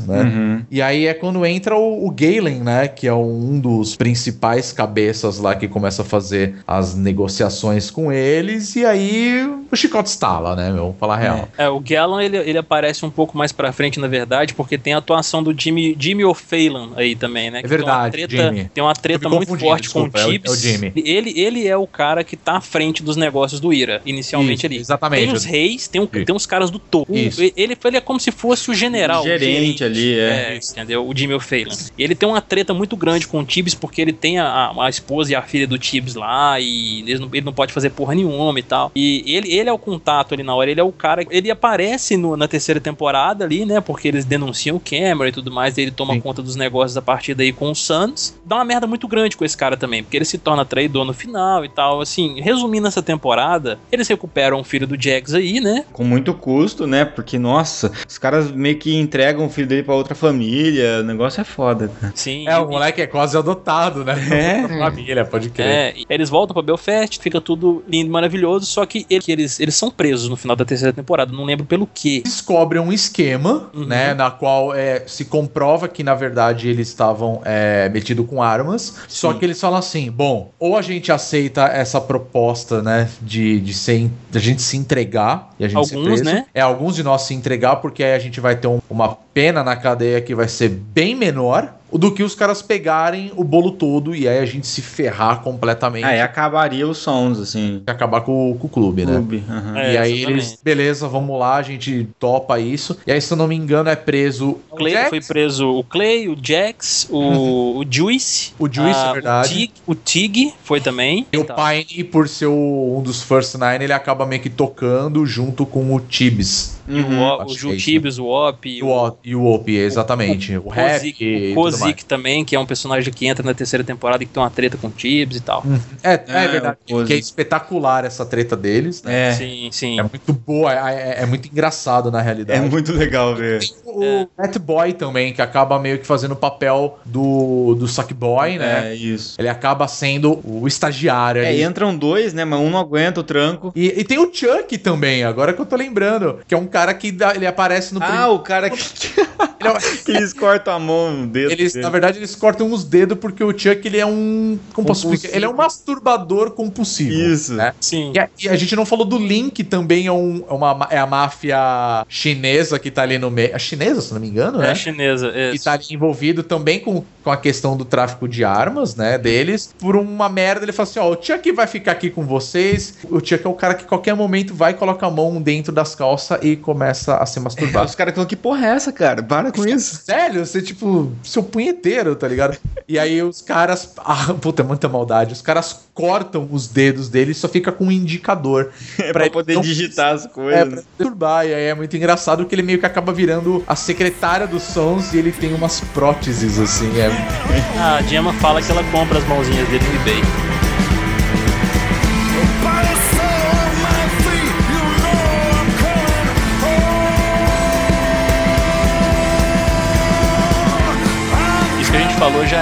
né? Uhum. E aí é quando entra o, o Galen, né? Que é um dos principais cabeças lá que começa a fazer as negociações com eles. E aí o chicote estala, né, meu? Vamos falar a real. É, o Gallan ele, ele aparece um pouco mais pra frente, na verdade, porque tem a atuação do Jimmy, Jimmy O'Phelan aí também, né? É que tem uma verdade, treta- Jimmy. Tem uma treta muito forte com o desculpa, é o- Chips. é o Jimmy. Ele, ele é o cara que tá à frente dos negócios do Ira, inicialmente Isso, ali. exatamente. Tem os reis, tem, um- tem uns caras do topo. Isso. Ele, ele é como se fosse o general geral. o gerente ali, é. entendeu? O Jimmy O'Phelan. Ele tem uma treta muito grande com o Tibbs, porque ele tem a, a esposa e a filha do Tibbs lá, e ele não, ele não pode fazer porra nenhuma e tal. E ele, ele é o contato ali na hora, ele é o cara. Ele aparece no- na terceira temporada ali, né? Porque eles denunciam o Cameron e tudo mais, e ele toma Sim. conta dos negócios a partir daí com o Suns. Dá uma merda muito grande com esse cara também, porque ele se torna traidor no final e tal. Assim, resumindo essa temporada, eles recuperam o filho do Jax aí, né? Com muito custo, né? Porque, nossa, os caras meio que entregam o filho dele pra outra família. O negócio é foda, cara. Sim. É, e- o moleque é quase adotado, né? É. Família, pode crer. É, e eles voltam pra Belfast, fica tudo lindo e maravilhoso, só que ele- que eles, eles são presos no final da terceira temporada, não lembro pelo quê. descobrem um esquema, Uhum. né, na qual é, se comprova que na verdade eles estavam é, metidos com armas, só Sim. que eles falam assim, bom, ou a gente aceita essa proposta, né, de, de ser, de a gente se entregar e a gente ser Alguns, preso. né? É, alguns de nós se entregar porque aí a gente vai ter um- uma pena na cadeia que vai ser bem menor do que os caras pegarem o bolo todo e aí a gente se ferrar completamente Aí acabaria os sons, assim. e acabar com, com o clube, né? Clube. aham. É, e aí exatamente. eles, beleza, vamos lá, a gente topa isso. E aí, se eu não me engano, é preso O Clay Jax, foi preso o Clay, o Jax, o, o Juice. o Juice, ah, é verdade. O Tig, o Tig foi também. E o Tá. Pine, por ser o- um dos First Nine, ele acaba meio que tocando junto com o Tibbs. E o, Uhum. O- o é isso. Tibbs, o Op, E o, O- e o Opie, exatamente. O, Rap Kozik, e o Kozik também, que é um personagem que entra na terceira temporada e que tem uma treta com o Tibbs e tal. É, é, É, verdade. Que é espetacular essa treta deles. né? É, Sim, sim. É muito boa, é, é- é muito engraçado na é realidade. muito legal ver. O Fat Boy também, que acaba meio que fazendo o papel do, do Sackboy, né? É, isso. Ele acaba sendo o estagiário É, ali. entram dois, né? Mas um não aguenta o tranco. E, e tem o Chuck também, agora que eu tô lembrando. Que é um cara que dá- ele aparece no Ah, o cara é- que eles cortam a mão no dedo. Eles, dele. na verdade, eles cortam os dedos porque o Chuck ele é um. Como posso Compulsivo. explicar? Ele é um masturbador compulsivo. Isso. Né? Sim. E a, e a gente não falou do Link, também é, um, é, uma, é a máfia chinesa que tá ali no meio. A chinesa, se não me engano, É né? a chinesa. Que Isso. tá ali envolvido também com, com a questão do tráfico de armas, né? Deles. Por uma merda, ele fala assim: ó, o Chuck vai ficar aqui com vocês. O Chuck é o cara que a qualquer momento vai colocar a mão dentro das calças e começa a se masturbar. Os caras falam, que porra é essa, cara? Para com isso. Sério, você, tipo, seu punheteiro, tá ligado? E aí os caras. Ah, puta, é muita maldade. Os caras cortam os dedos dele e só fica com um indicador. É pra ele poder não- digitar as É, coisas. pra perturbar. E aí é muito engraçado que ele meio que acaba virando a secretária dos sons e ele tem umas próteses, assim. É, A Gemma fala que ela compra as mãozinhas dele no eBay.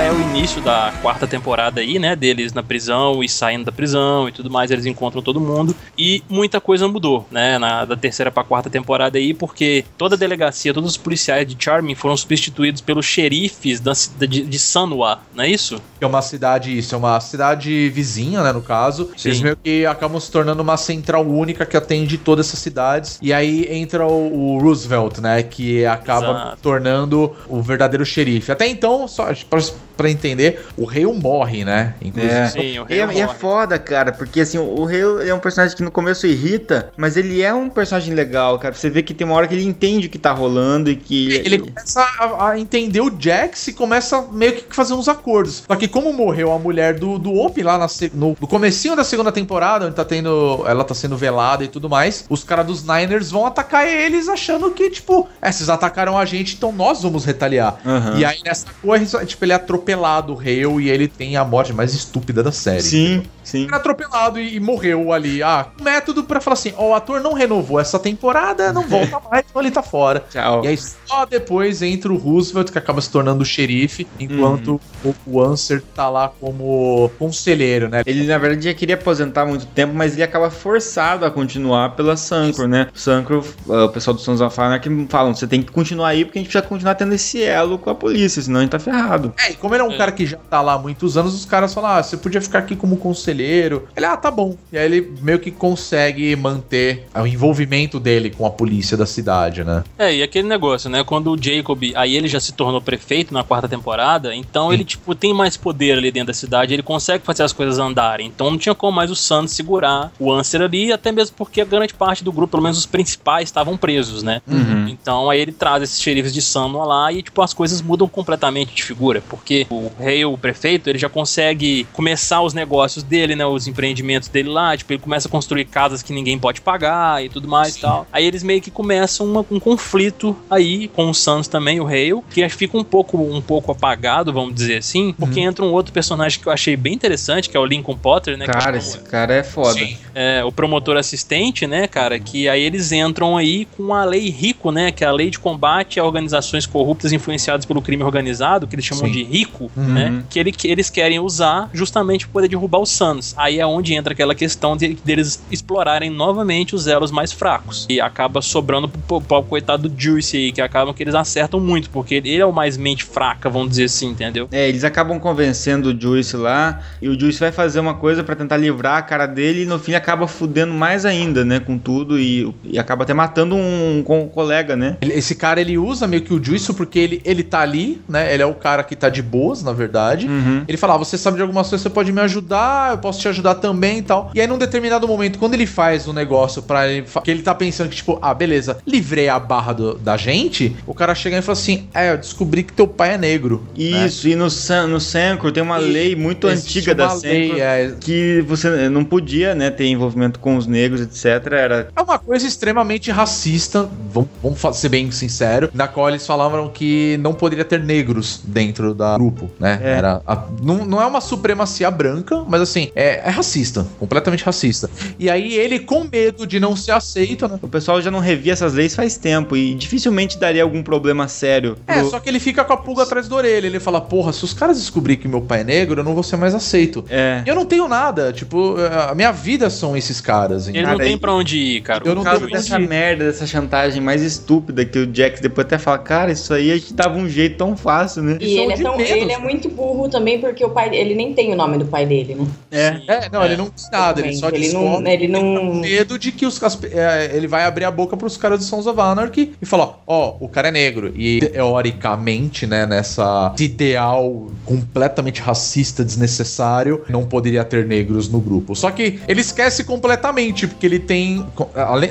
É o início da quarta temporada aí, né? Deles na prisão e saindo da prisão e tudo mais, eles encontram todo mundo. E muita coisa mudou, né? Na, da terceira pra quarta temporada aí, porque toda a delegacia, todos os policiais de Charming foram substituídos pelos xerifes da, de, de Sanwa, não é isso? é uma cidade, isso, é uma cidade vizinha, né, no caso. Sim. Eles meio que acabam se tornando uma central única que atende todas essas cidades. E aí entra o, o Roosevelt, né, que acaba Exato. tornando o verdadeiro xerife. Até então, só pra, pra entender, o rei morre, né, inclusive. É. Sim, o E rei é, e é foda, cara, porque assim, o Rei é um personagem que no começo irrita, mas ele é um personagem legal, cara. Você vê que tem uma hora que ele entende o que tá rolando e que. Ele começa a, a entender o Jax e começa meio que fazer uns acordos. Só que como morreu a mulher do, do Op lá na no, no comecinho da segunda temporada, onde tá tendo. Ela tá sendo velada e tudo mais, os caras dos Niners vão atacar eles achando que, tipo, é, vocês atacaram a gente, então nós vamos retaliar. Aham. E aí nessa coisa, tipo, ele é atropelado, o Hale, e ele tem a morte mais estúpida da série. Sim, sim. Ele é atropelado e, e morreu ali. Ah, método pra falar assim: ó, o ator não renovou essa temporada, não volta mais, então ele tá fora. Tchau. E aí só depois entra o Roosevelt, que acaba se tornando o xerife, enquanto o, o Answer tá lá como conselheiro, né? Ele, na verdade, já queria aposentar há muito tempo, mas ele acaba forçado a continuar pela Sancro, né? O Sancro, ah, o pessoal do Sons of Fire que falam, você tem que continuar aí porque a gente precisa continuar tendo esse elo com a polícia, senão a gente tá ferrado. É, e como ele é um É. cara que já tá lá há muitos anos, os caras falam: ah, você podia ficar aqui como conselheiro conselheiro. Ele, ah, tá bom. E aí ele meio que consegue manter o envolvimento dele com a polícia da cidade, né? É, e aquele negócio, né? Quando o Jacob, aí ele já se tornou prefeito na quarta temporada, então ele, tipo, tem mais poder ali dentro da cidade, ele consegue fazer as coisas andarem. Então não tinha como mais o Sans segurar o Answer ali, até mesmo porque a grande parte do grupo, pelo menos os principais, estavam presos, né? Uhum. Então aí ele traz esses xerifes de Sandor lá e, tipo, as coisas mudam completamente de figura, porque o rei, o prefeito, ele já consegue começar os negócios dele, né? Os empreendimentos dele lá, tipo, ele começa a construir casas que ninguém pode pagar e tudo mais e tal. Aí eles meio que começam uma- um conflito aí com o Sans também, o Hale, que fica um pouco, um pouco apagado, vamos dizer assim, porque entra um outro personagem que eu achei bem interessante, que é o Lincoln Potter, né? é Cara, o- esse cara é foda. Sim. é, o promotor assistente, né, cara, que aí eles entram aí com a lei RICO, né, que é a lei de combate a organizações corruptas influenciadas pelo crime organizado, que eles chamam Sim. de RICO, Uhum. né, que, ele, que eles querem usar justamente para poder derrubar os Suns. Aí é onde entra aquela questão de, deles explorarem novamente os elos mais fracos. E acaba sobrando pro, pro, pro coitado do Juice aí, que acabam que eles acertam muito, porque ele é o mais mente fraca, vamos dizer assim, entendeu? É, eles acabam convencendo o Juice lá, e o Juice vai fazer uma coisa pra tentar livrar a cara dele, e no fim acaba fudendo mais ainda, né, com tudo, e, e acaba até matando um, um colega, né? Esse cara, ele usa meio que o Juice porque ele, ele tá ali, né? Ele é o cara que tá de boas, na verdade. Uhum. Ele fala, ah, você sabe de algumas coisas, você pode me ajudar, eu posso te ajudar também e tal. E aí, num determinado momento, quando ele faz o negócio pra ele, que ele tá pensando que, tipo, ah, beleza, livrei a barra do- da gente, o cara chega e fala assim, é, eu descobri que teu pai é negro. né? Isso, e no, San- no Sancro tem uma E lei muito antiga da Sancro é, que você não podia, né, ter envolvimento com os negros, etc. Era É uma coisa extremamente racista, vamos, vamos ser bem sincero, na qual eles falavam que não poderia ter negros dentro da grupo, né? É. Era a- não, não é uma supremacia branca, mas assim, é, é racista, completamente racista. E aí ele, com medo de não ser aceito, né? o pessoal já não revia essas leis faz tempo e dificilmente daria algum problema sério. É, pro- só que ele fica com a pulga atrás da orelha. Ele fala, porra, se os caras descobrirem que meu pai é negro, eu não vou ser mais aceito. É. Eu não tenho nada, tipo, a minha vida são esses caras. Ele entendeu? não tem pra onde ir, cara. Eu O não tenho dessa ir. merda, dessa chantagem mais estúpida que o Jax depois até fala, cara, isso aí a gente dava um jeito tão fácil, né? E são ele é, tão- ele é muito burro também, porque o pai ele nem tem o nome do pai dele, né? É. É, não, ele não tem nada, ele só ele não, ele não. medo de que os é, ele vai abrir a boca pros caras do Sons of Anarchy e falar, ó, o cara é negro. E teoricamente, né, nessa ideal completamente racista, desnecessário, não poderia ter negros no grupo. Só que ele esquece completamente, porque ele tem.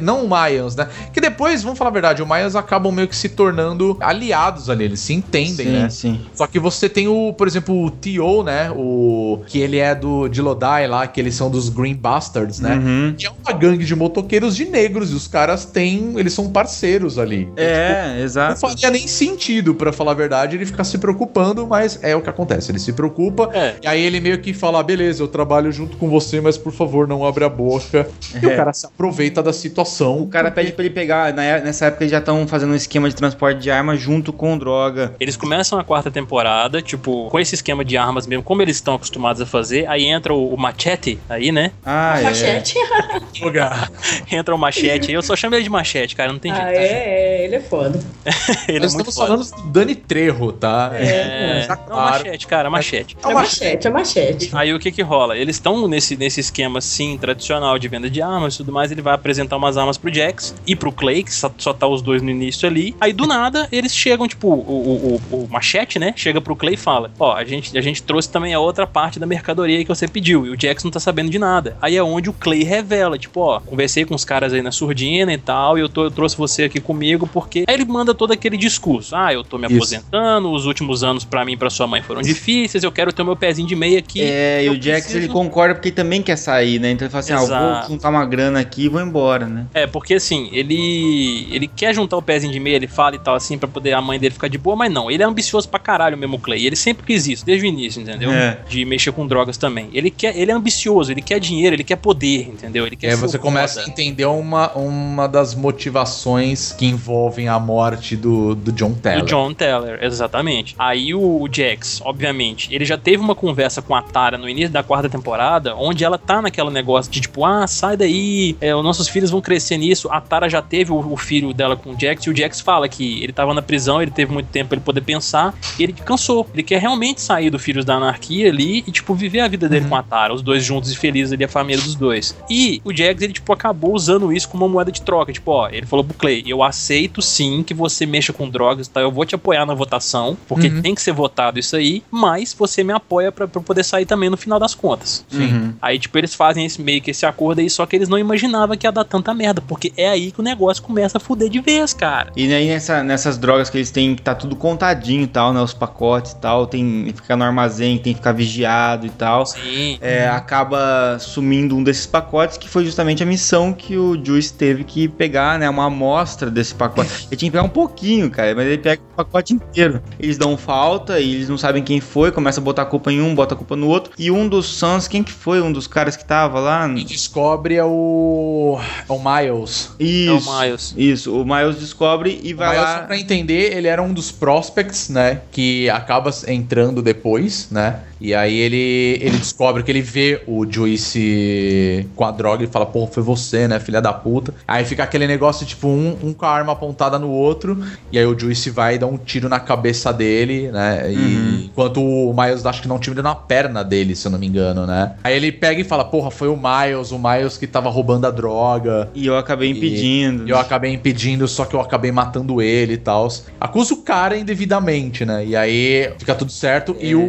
Não o Mayans, né? Que depois, vamos falar a verdade, o Mayans acabam meio que se tornando aliados ali, eles se entendem, sim, né? sim. Só que você tem o, por exemplo, o T.O., né? O que ele é do de Lodai lá, que eles são dos Green Bastards, né? Uhum. Que é uma gangue de motoqueiros de negros e os caras têm, eles são parceiros ali. É, Não exato. faria nem sentido, pra falar a verdade, ele ficar se preocupando, mas é o que acontece. Ele se preocupa É. e aí ele meio que fala: "Ah, beleza, eu trabalho junto com você, mas por favor, não abre a boca. E É. o cara se aproveita da situação. O cara pede pra ele pegar. é- Nessa época eles já estão fazendo um esquema de transporte de arma junto com droga. Eles começam a quarta temporada, tipo, com esse esquema de armas mesmo, como eles estão acostumados a fazer. Aí entra o, o Machete aí, né? Ah, é. Machete. Entra o Machete aí. Eu só chamo ele de Machete, cara. Não tem jeito. Ah, é, é, ele é foda. Ele Nós é muito estamos foda. falando do Dani Trejo, tá? É, Já não, claro. Machete, cara, Machete. É machete, é machete. Aí o que que rola? Eles estão nesse, nesse esquema, sim, tradicional de venda de armas e tudo mais. Ele vai apresentar umas armas pro Jax e pro Clay, que só, só tá os dois no início ali. Aí do nada, eles chegam, tipo, o, o, o, o Machete, né? Chega pro Clay e fala: Ó, a gente, a gente trouxe também a outra parte da mercadoria que você pediu. E o Jax não tá sabendo de nada. Aí é onde o Clay revela: Tipo, ó, conversei com os caras aí na surdina e tal. E eu, tô, eu trouxe você aqui comigo porque. Aí ele manda todo aquele discurso: Ah, eu tô me Isso. aposentando. Os últimos anos pra mim e pra sua mãe foram difíceis. Eu quero ter o meu pezinho de meia aqui. É, e o Jax preciso- ele concorda porque ele também quer sair, né? Então ele fala assim: ah, eu vou Exato. juntar uma grana aqui e vou embora, né? É, porque assim, ele ele quer juntar o pezinho de meia, ele fala e tal assim, pra poder a mãe dele ficar de boa, mas não, ele é ambicioso pra caralho mesmo, o Clay. Ele sempre quis isso, desde o início, entendeu? É. De mexer com drogas também. Ele quer, ele é ambicioso, ele quer dinheiro, ele quer poder, entendeu? Ele E quer aí ser você o começa a entender uma, uma das motivações que envolvem a morte do, do John Teller. Do John Teller, exatamente. Aí o, Jax, obviamente, ele já teve uma conversa com a Tara no início da quarta temporada, onde ela tá naquela negócio de tipo, ah, sai daí, é, os nossos filhos vão crescer nisso. A Tara já teve o, o filho filho dela com o Jax, e o Jax fala que ele tava na prisão, ele teve muito tempo pra ele poder pensar, e ele cansou. Ele quer realmente sair do Filhos da Anarquia ali e, tipo, viver a vida dele Uhum. com a Tara, os dois juntos e felizes ali, a família dos dois. E o Jax, ele, tipo, acabou usando isso como uma moeda de troca. Tipo, ó, ele falou pro Clay, eu aceito sim que você mexa com drogas, tá? Eu vou te apoiar na votação, porque Uhum. tem que ser votado isso aí, mas você me apoia pra, pra eu poder sair também no final das contas. Uhum. Aí, tipo, eles fazem esse meio que esse acordo aí, só que eles não imaginavam que ia dar tanta merda, porque é aí que o negócio começa a fuder de vez, cara. E aí nessa- nessas drogas que eles têm, que tá tudo contadinho e tal, né? Os pacotes e tal, tem que ficar no armazém, tem que ficar vigiado e tal. Sim. É, acaba sumindo um desses pacotes, que foi justamente a missão que o Juice teve que pegar, né? Uma amostra desse pacote. Ele tinha que pegar um pouquinho, cara, mas ele pega o pacote inteiro. Eles dão falta e eles não sabem quem foi, começa a botar a culpa em um, bota a culpa no outro. E um dos Suns, quem que foi? Um dos caras que tava lá? Quem descobre é o. É o Miles. Isso. É o Miles. Isso, o Miles descobre e O vai Miles, lá. só pra entender, ele era um dos prospects, né? Que acaba entrando depois, né? E aí ele, ele descobre que ele vê o Joyce com a droga e fala, pô, foi você, né, filha da puta. Aí fica aquele negócio, tipo, um, um com a arma apontada no outro. E aí o Joyce vai dá um tiro na cabeça dele, né? E Uhum. enquanto o Miles acho que dá um tiro na perna dele, se eu não me engano, né? Aí ele pega e fala, porra, foi o Miles, o Miles que tava roubando a droga. E eu acabei impedindo. E eu acabei impedindo, só que eu acabei matando ele e tal. Acusa o cara indevidamente, né? E aí fica tudo certo. É. E o,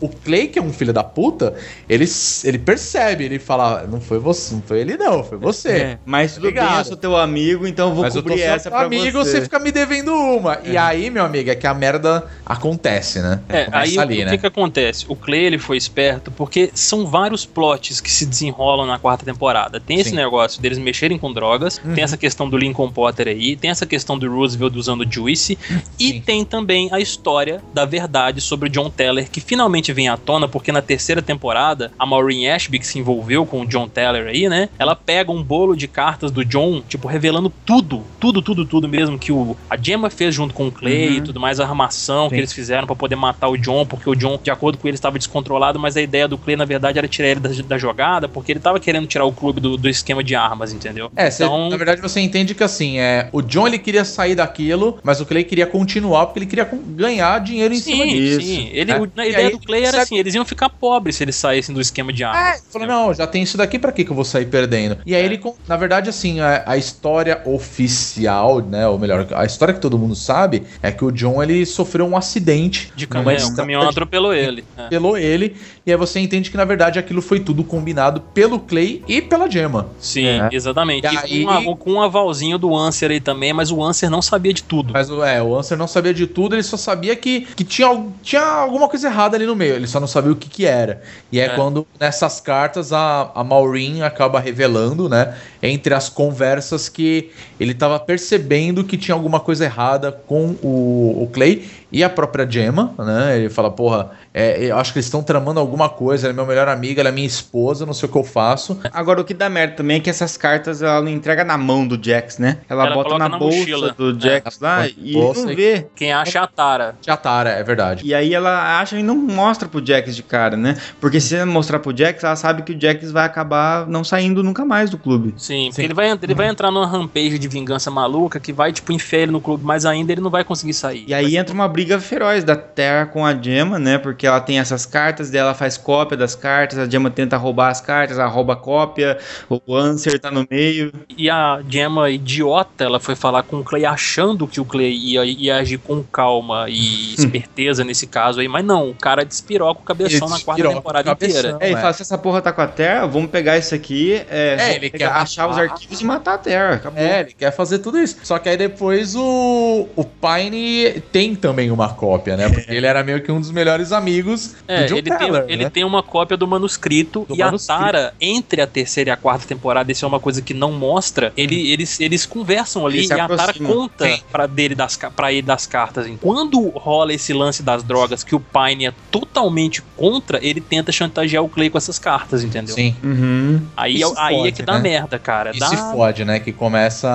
o Clay, que é um filho da puta, ele, ele percebe, ele fala: Não foi você, não foi ele, não, foi você. É, mas tudo bem, eu sou teu amigo, então eu vou Mas eu tô cobrir sendo essa teu pra amigo, você. você fica me devendo uma. E aí, meu amigo, é que a merda acontece, né? É, Começa aí ali, o né? que que acontece? O Clay, ele foi esperto porque são vários plots que se desenrolam na quarta temporada. Tem esse Sim. negócio deles mexerem com drogas, Uhum. tem essa questão do Lincoln Potter aí, tem essa questão do Roosevelt usando Juice, e Sim. tem também a história da verdade sobre o John Teller, que finalmente vem à tona, porque na terceira temporada, a Maureen Ashby, que se envolveu com o John Teller aí, né? Ela pega um bolo de cartas do John, tipo, revelando tudo, tudo, tudo, tudo mesmo que o, a Gemma fez junto com o Clay Uhum. e tudo mais, a armação que Sim. eles fizeram pra poder matar o John, porque o John, de acordo com ele, estava descontrolado, mas a ideia do Clay, na verdade, era tirar ele da, da jogada, porque ele tava querendo tirar o clube do, do esquema de armas, entendeu? É, cê- Então- na verdade você entende que assim, é, o John ele queria sair daquilo, mas o Clay queria continuar porque ele queria ganhar dinheiro em cima Sim, disso. sim. Ele, É. a ideia aí, do Clay era sabe- assim, eles iam ficar pobres se eles saíssem do esquema de armas. É, falou, não, já tem isso daqui, pra que que eu vou sair perdendo? E aí É. ele, na verdade, assim, a, a história oficial, né, ou melhor, a história que todo mundo sabe, é que o John, ele sofreu um acidente. De caminhão, o estrada caminhão atropelou ele. É. Atropelou ele, e aí você entende que, na verdade, aquilo foi tudo combinado pelo Clay e pela Gemma. Sim, É. exatamente. E E, aí- com, a- com um avalzinho do Answer aí também, mas o Answer não sabia de tudo. Mas o- é, o Answer não sabia de tudo, ele só sabia que, que tinha, tinha alguma coisa errada ali no meio, ele só não sabia o que que era. E é, É. quando nessas cartas a, a Maureen acaba revelando, né, entre as conversas que ele tava percebendo que tinha alguma coisa errada com o, o Clay e a própria Gemma, né? Ele fala, porra, é, eu acho que eles estão tramando alguma coisa, ela é meu melhor amiga, ela é minha esposa, não sei o que eu faço. Agora, o que dá merda também é que essas cartas ela não entrega na mão do Jax, né? Ela, Ela bota na, na bolsa mochila. do Jax É, lá e bolsa ele não e- vê. Quem acha é a Tara. Já Tara, é verdade. E aí ela acha e não mostra pro Jax de cara, né? Porque se ela mostrar pro Jax, ela sabe que o Jax vai acabar não saindo nunca mais do clube. Sim, porque Sim. ele vai, ele vai entrar numa rampage de vingança maluca que vai, tipo, enfiar ele no clube, mas ainda ele não vai conseguir sair. E aí entra uma briga feroz da Terra com a Gemma, né? Porque ela tem essas cartas, daí ela faz cópia das cartas, a Gemma tenta roubar as cartas, ela rouba a cópia, o Answer tá no meio. E a Gemma idiota, ela foi falar com o Clay achando que o Clay ia, ia agir com calma e esperteza nesse caso aí, mas não, o cara despiroca o cabeção na quarta temporada cabeção. inteira. É, ele é. fala, se essa porra tá com a Terra, vamos pegar isso aqui, é, vamos ele quer achar os matar. arquivos e matar a Terra, acabou. É, ele quer fazer tudo isso. Só que aí depois o, o Pine tem também uma cópia, né? Porque ele era meio que um dos melhores amigos É, do John ele, tem, Teller, ele né? tem uma cópia do manuscrito Do e manuscrito. a Tara, entre a terceira e a quarta temporada, isso é uma coisa que não mostra, ele- eles, eles conversam ali Eles e a Tara conta pra, dele das, pra ele das cartas. hein. Quando rola esse lance das drogas que o Pine é totalmente contra, ele tenta chantagear o Clay com essas cartas, entendeu? Sim. Uhum. Aí, é- Isso aí é pode, que dá né? merda, cara. Cara. E dá... se fode, né? Que começa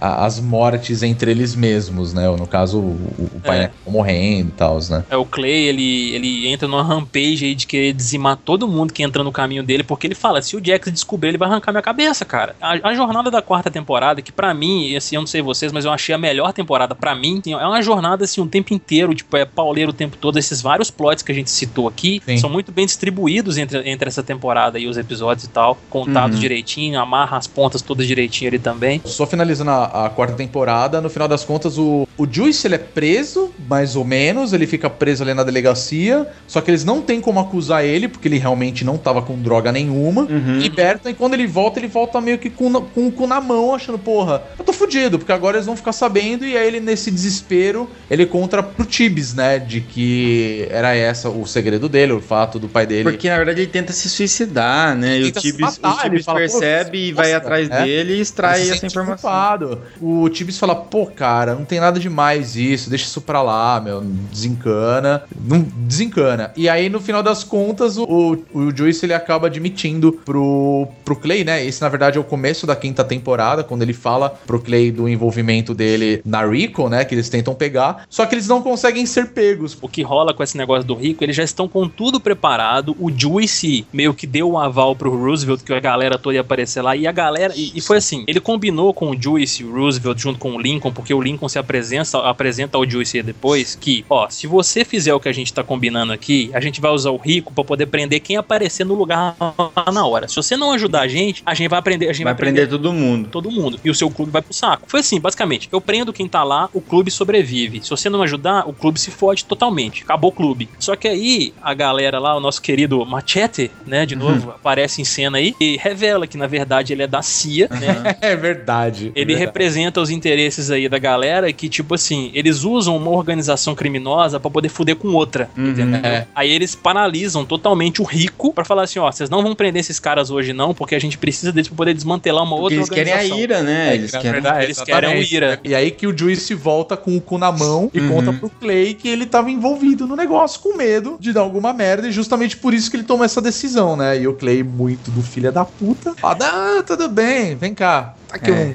a- as mortes entre eles mesmos, né? No caso, o, o pai É. né, morrendo e tal, né? É, o Clay, ele, ele entra numa rampage aí de querer dizimar todo mundo que entra no caminho dele, porque ele fala, se o Jax descobrir, ele vai arrancar minha cabeça, cara. A, a jornada da quarta temporada, que pra mim, assim, eu não sei vocês, mas eu achei a melhor temporada pra mim, assim, é uma jornada, assim, um tempo inteiro, tipo, é pauleiro o tempo todo, esses vários plots que a gente citou aqui, Sim. são muito bem distribuídos entre, entre essa temporada e os episódios e tal, contados Uhum. direitinho, amarra as pontas todas direitinho ali também. Só finalizando a, a quarta temporada, no final das contas, o, o Juice ele é preso, mais ou menos, ele fica preso ali na delegacia, só que eles não têm como acusar ele, porque ele realmente não tava com droga nenhuma. Uhum. Libertam e quando ele volta, ele volta meio que com, com o cu na mão, achando, porra, eu tô fudido, porque agora eles vão ficar sabendo, e aí ele, nesse desespero, ele conta pro Tibis, né, de que era essa o segredo dele, o fato do pai dele. Porque na verdade ele tenta se suicidar, né? E o Tibis, matar, o ele Tibis fala, pô, percebe e vai nossa, atrás é. dele e extrai essa informação. culpado. O Tibis fala, pô, cara, não tem nada demais isso, deixa isso pra lá, meu, desencana. Não desencana. E aí, no final das contas, o, o Joyce ele acaba admitindo pro, pro Clay, né? Esse, na verdade, é o começo da quinta temporada, quando ele fala pro Clay do envolvimento dele na Rico, né? Que eles tentam pegar. Só que eles não conseguem ser pegos. o que rola com esse negócio do rico, eles já estão com tudo preparado. O Juice meio que deu um aval pro Roosevelt, que a galera toda ia aparecer lá. E a galera. E, e foi assim: ele combinou com o Juice Roosevelt junto com o Lincoln, porque o Lincoln se apresenta, apresenta ao Juice depois que, ó, se você fizer o que a gente tá combinando aqui, a gente vai usar o rico pra poder prender quem aparecer no lugar lá na hora. Se você não ajudar a gente, a gente vai prender. A gente Vai vai, prender prender todo mundo. todo mundo. E o seu clube vai pro saco. Foi assim, basicamente. Eu prendo quem tá lá, o clube sobrevive. Se você não ajudar, o clube se fode totalmente. Acabou o clube. Só que aí, a galera lá, o nosso querido Machete, né, de novo, aparece em cena aí e revela que, na verdade, ele é da CIA, né? É verdade. Ele Verdade. representa os interesses aí da galera que, tipo assim, eles usam uma organização criminosa pra poder fuder com outra. Uhum. Entendeu? É. Aí eles paralisam totalmente o rico pra falar assim: ó, vocês não vão prender esses caras hoje, não, porque a gente precisa deles pra poder desmantelar uma Porque outra eles querem a organização. ira, né? É, eles na querem. verdade, eles querem o. Ira. E aí que o Juice volta com o cu na mão e Uhum. conta pro Clay que ele tava envolvido no negócio com medo de dar alguma merda e justamente por isso que ele tomou essa decisão, né? E o Clay, muito do filho da puta, fala, ah, tudo bem, vem cá, tá aqui É. um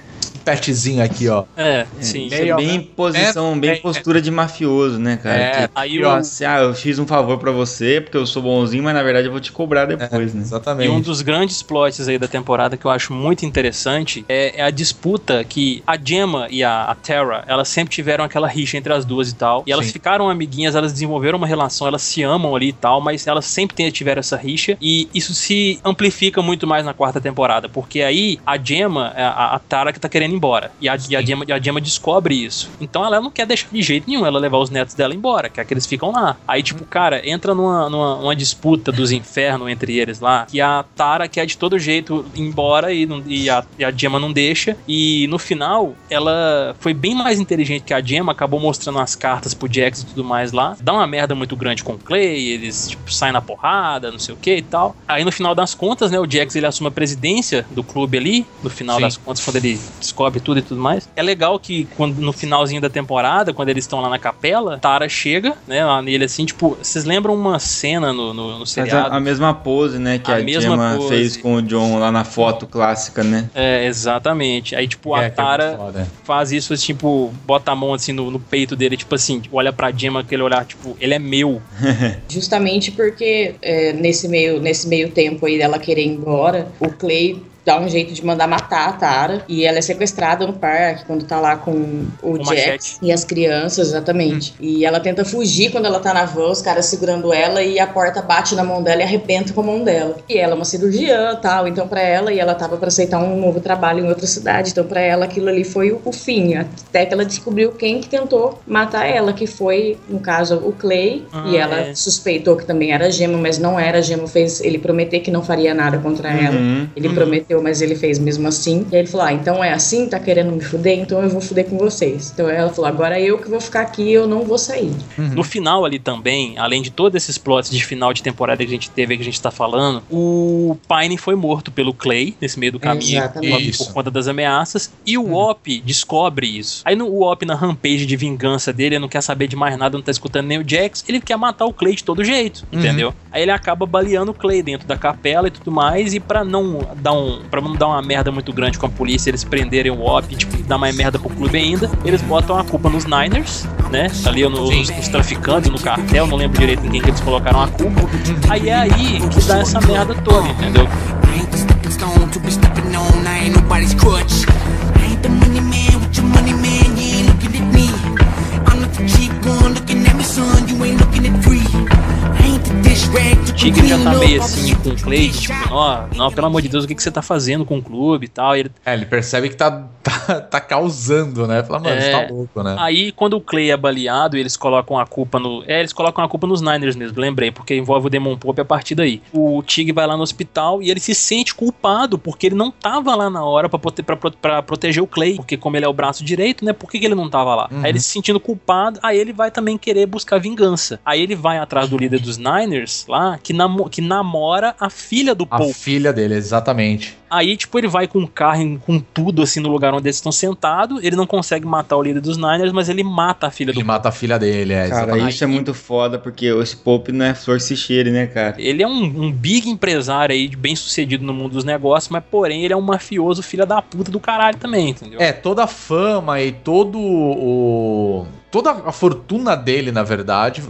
petzinho aqui, ó. É, sim. Isso é bem posição, bem é, postura de mafioso, né, cara? É, Que, Aí ó, assim, ah, eu fiz um favor pra você porque eu sou bonzinho, mas na verdade eu vou te cobrar depois, né? E Exatamente. um dos grandes plots aí da temporada que eu acho muito interessante é, é a disputa que a Gemma e a, a Terra, elas sempre tiveram aquela rixa entre as duas e tal. E elas Sim. ficaram amiguinhas, elas desenvolveram uma relação, elas se amam ali e tal, mas elas sempre têm- tiveram essa rixa. E isso se amplifica muito mais na quarta temporada, porque aí a Gemma, é a, a Tara que tá querendo embora. E a, e a, Gemma, a Gemma descobre isso. Então ela não quer deixar de jeito nenhum ela levar os netos dela embora, quer que eles ficam lá. Aí, tipo, cara, entra numa, numa uma disputa dos infernos entre eles lá, que a Tara quer de todo jeito ir embora e, e, a, e a Gemma não deixa. E no final, ela foi bem mais inteligente que a Gemma, acabou mostrando as cartas pro Jax e tudo mais lá. Dá uma merda muito grande com o Clay, eles, tipo, saem na porrada, não sei o que e tal. Aí no final das contas, né, o Jax ele assume a presidência do clube ali, no final Sim. das contas, quando ele descobre tudo e tudo mais. É legal que quando, no finalzinho da temporada, quando eles estão lá na capela, Tara chega, né, lá nele assim, tipo, vocês lembram uma cena no, no, no seriado? a, a mesma pose, né, que A a, mesma Gemma pose. fez com o John lá na foto clássica, né? É, exatamente. Aí, tipo, É, a é Tara foda. faz isso, tipo, bota a mão assim no, no peito dele, tipo assim, olha pra Gemma aquele olhar, tipo, ele é meu. Justamente porque é, nesse, meio, nesse meio tempo aí dela querer ir embora, o Clay dá um jeito de mandar matar a Tara. E ela é sequestrada no parque quando tá lá com o Com machete. e as crianças, exatamente. E ela tenta fugir quando ela tá na van, os caras segurando ela e a porta bate na mão dela e arrebenta com a mão dela. E ela é uma cirurgiã tal, então pra ela, e ela tava pra aceitar um novo trabalho em outra cidade, então pra ela aquilo ali foi o, o fim. Até que ela descobriu quem que tentou matar ela, que foi, no caso, o Clay. Ah, e ela é. suspeitou que também era a Gema, mas não era. A Gema fez ele prometer que não faria nada contra ela. Uhum. Ele Uhum. prometeu, mas ele fez mesmo assim. E aí ele falou: Ah, então é assim? Tá querendo me fuder? Então eu vou fuder com vocês. Então ela falou: Agora eu que vou ficar aqui, eu não vou sair. No final ali também, além de todos esses plots de final de temporada que a gente teve, que a gente tá falando, o Pine foi morto pelo Clay nesse meio do caminho Exatamente. por, por conta das ameaças. E o Op descobre isso. Aí no, o Op, na rampage de vingança dele, ele não quer saber de mais nada, não tá escutando nem o Jax, ele quer matar o Clay de todo jeito, Uhum. entendeu? Aí ele acaba baleando o Clay dentro da capela e tudo mais, e pra não dar um, pra não dar uma merda muito grande com a polícia, eles prenderem o OP, tipo, dar mais merda pro clube ainda, eles botam a culpa nos Niners, né? Ali no, nos, nos traficantes, no cartel, não lembro direito em quem que eles colocaram a culpa. Aí é aí que dá essa merda toda, entendeu? I ain't the stepping stone to be stepping on. I ain't nobody's crutch. I ain't the money man with your money man. You ain't looking at me. I'm not the cheap one looking at me, son. You ain't looking at free. Tigre já tá meio assim com o Clay, tipo, ó, não, pelo amor de Deus, o que, que você tá fazendo com o clube e tal. E ele, É, ele percebe que tá, tá, tá causando, né? Fala, mano, É. você tá louco, né? Aí, quando o Clay é baleado, eles colocam a culpa no. É, eles colocam a culpa nos Niners mesmo, lembrei, porque envolve o Demon Pope a partir daí. O Tig vai lá no hospital e ele se sente culpado, porque ele não tava lá na hora pra, prote- pra, pra proteger o Clay. Porque, como ele é o braço direito, né? Por que, que ele não tava lá? Aí ele se sentindo culpado, aí ele vai também querer buscar vingança. Aí ele vai atrás do líder dos Niners lá, que, namo- que namora a filha do A Pope. filha dele, exatamente. Aí, tipo, ele vai com o carro, com tudo, assim, no lugar onde eles estão sentados. Ele não consegue matar o líder dos Niners, mas ele mata a filha Ele do mata a filha dele, é, Cara, exatamente. isso é muito foda, porque esse Pope não é flor se cheire, né, cara? Ele é um, um big empresário aí, bem sucedido no mundo dos negócios, mas porém ele é um mafioso filha da puta do caralho também, entendeu? É, toda a fama e todo o. Toda a fortuna dele, na verdade,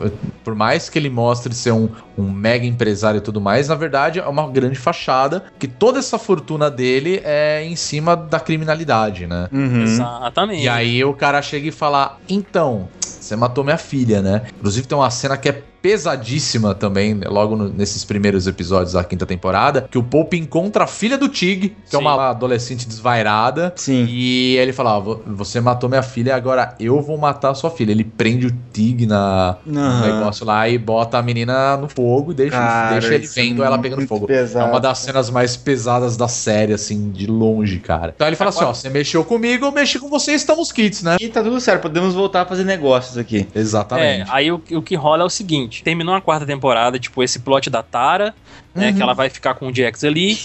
por mais que ele mostre ser um, um mega empresário e tudo mais, na verdade é uma grande fachada, que toda essa fortuna dele é em cima da criminalidade, né? Uhum. Exatamente. E aí o cara chega e fala: Então, você matou minha filha, né? Inclusive tem uma cena que é pesadíssima também, né, logo no- nesses primeiros episódios da quinta temporada, que o Pope encontra a filha do Tig, que é Sim. uma adolescente desvairada. Sim. E ele fala: "Ó, vo- Você matou minha filha, agora eu vou matar a sua filha. Ele prende o Tig na, no Aham. negócio lá e bota a menina no fogo e deixa, Cara, deixa ele é vendo ela pegando fogo. pesado. É uma das cenas mais pesadas da série, assim, de longe, cara. Então ele fala assim: Ó, você mexeu comigo, eu mexi com você, estamos kits, né? E tá tudo certo, podemos voltar a fazer negócios aqui. É, Exatamente. aí o, o que rola é o seguinte: terminou a quarta temporada, tipo, esse plot da Tara, né? Que ela vai ficar com o Jax ali.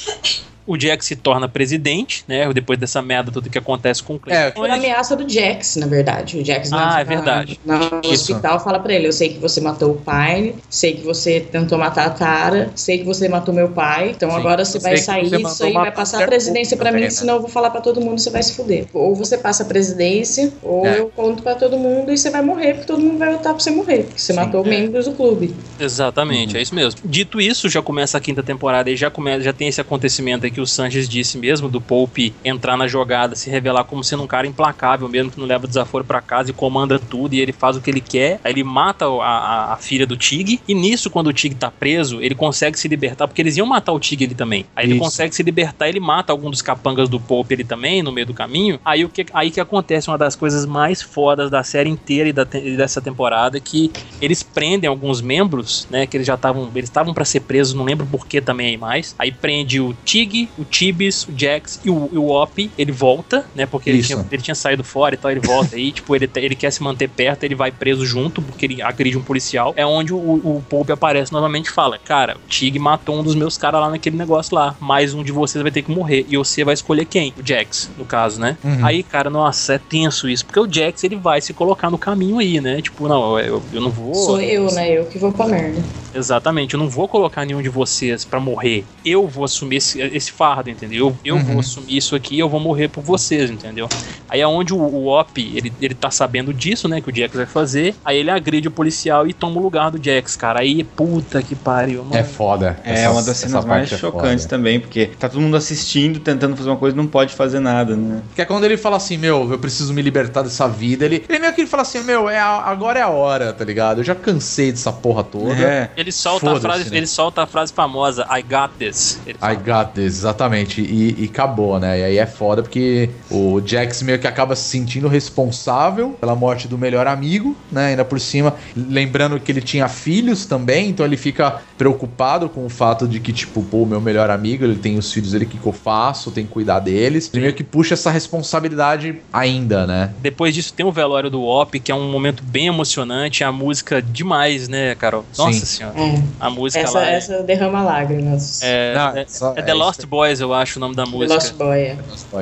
O Jax se torna presidente, né? Depois dessa merda tudo que acontece com o Clay. É, Por ameaça do Jax, na verdade. O Jax Ah, é verdade. na- no Isso. hospital fala pra ele: Eu sei que você matou o pai, sei que você tentou matar a Tara, sei que você matou meu pai, então Sim, agora você vai sair você disso aí, vai passar a presidência pra também, mim, né? senão eu vou falar pra todo mundo e você vai se fuder. Ou você passa a presidência, ou É. eu conto pra todo mundo e você vai morrer, porque todo mundo vai lutar pra você morrer, porque você Sim, matou é. membros do clube. Exatamente, Uhum. é isso mesmo. Dito isso, já começa a quinta temporada e já, começa, já tem esse acontecimento aí que o Sanches disse mesmo, do Pope entrar na jogada, se revelar como sendo um cara implacável mesmo, que não leva desaforo pra casa e comanda tudo, e ele faz o que ele quer. Aí ele mata a, a- a filha do Tig, e nisso, quando o Tig tá preso, ele consegue se libertar, porque eles iam matar o Tig ali também. Aí ele Isso. consegue se libertar, ele mata algum dos capangas do Pope ali também, no meio do caminho. Aí o que, aí que acontece uma das coisas mais fodas da série inteira e, da e dessa temporada, que eles prendem alguns membros, né, que eles já estavam, eles estavam para ser presos, não lembro por que também aí mais. Aí prende o Tig, o Tibis, o Jax e o, e o Op, ele volta, né, porque ele tinha, ele tinha saído fora e tal, ele volta aí, tipo, ele, ele quer se manter perto, ele vai preso junto, porque ele agride um policial. É onde o, o Pope aparece novamente e fala, cara, o Tig matou um dos meus caras lá naquele negócio lá, mais um de vocês vai ter que morrer, e você vai escolher quem? O Jax, no caso, né? Uhum. Aí, cara, nossa, é tenso isso, porque o Jax, ele vai se colocar no caminho aí, né? Tipo, não, eu, eu não vou... Sou eu, né? Eu que vou pra merda. Exatamente, eu não vou colocar nenhum de vocês pra morrer. Eu vou assumir esse, esse fardo, entendeu? Eu, Uhum. vou assumir isso aqui e eu vou morrer por vocês, entendeu? Aí é onde o, o Op, ele, ele tá sabendo disso, né? Que o Jax vai fazer. Aí ele agride o policial e toma o lugar do Jax, cara. Aí, puta que pariu, mano. É foda. É Essa- uma das cenas mais é chocantes foda. também, porque tá todo mundo assistindo, tentando fazer uma coisa e não pode fazer nada, né? Que é quando ele fala assim, meu, eu preciso me libertar dessa vida. Ele, ele meio que ele fala assim, meu, é a- agora é a hora, tá ligado? Eu já cansei dessa porra toda. É. Ele solta a frase, né? ele solta a frase famosa, I got this. Ele I got this, exatamente. E, e acabou, né? E aí é foda porque o Jax meio que acaba se sentindo responsável pela morte do melhor amigo, né? Ainda por cima, lembrando que ele tinha filhos também, então ele fica preocupado com o fato de que, tipo, pô, meu melhor amigo, ele tem os filhos dele, o que, que eu faço? Tem que cuidar deles. Ele meio que puxa essa responsabilidade ainda, né? Depois disso tem o velório do Op, que é um momento bem emocionante, a música demais, né, Carol? Nossa Sim. senhora. É. a música Essa, lá. é- essa derrama lágrimas. É, Não, é, só- é The é Lost. Boys, eu acho o nome da música. Lost Boy. é.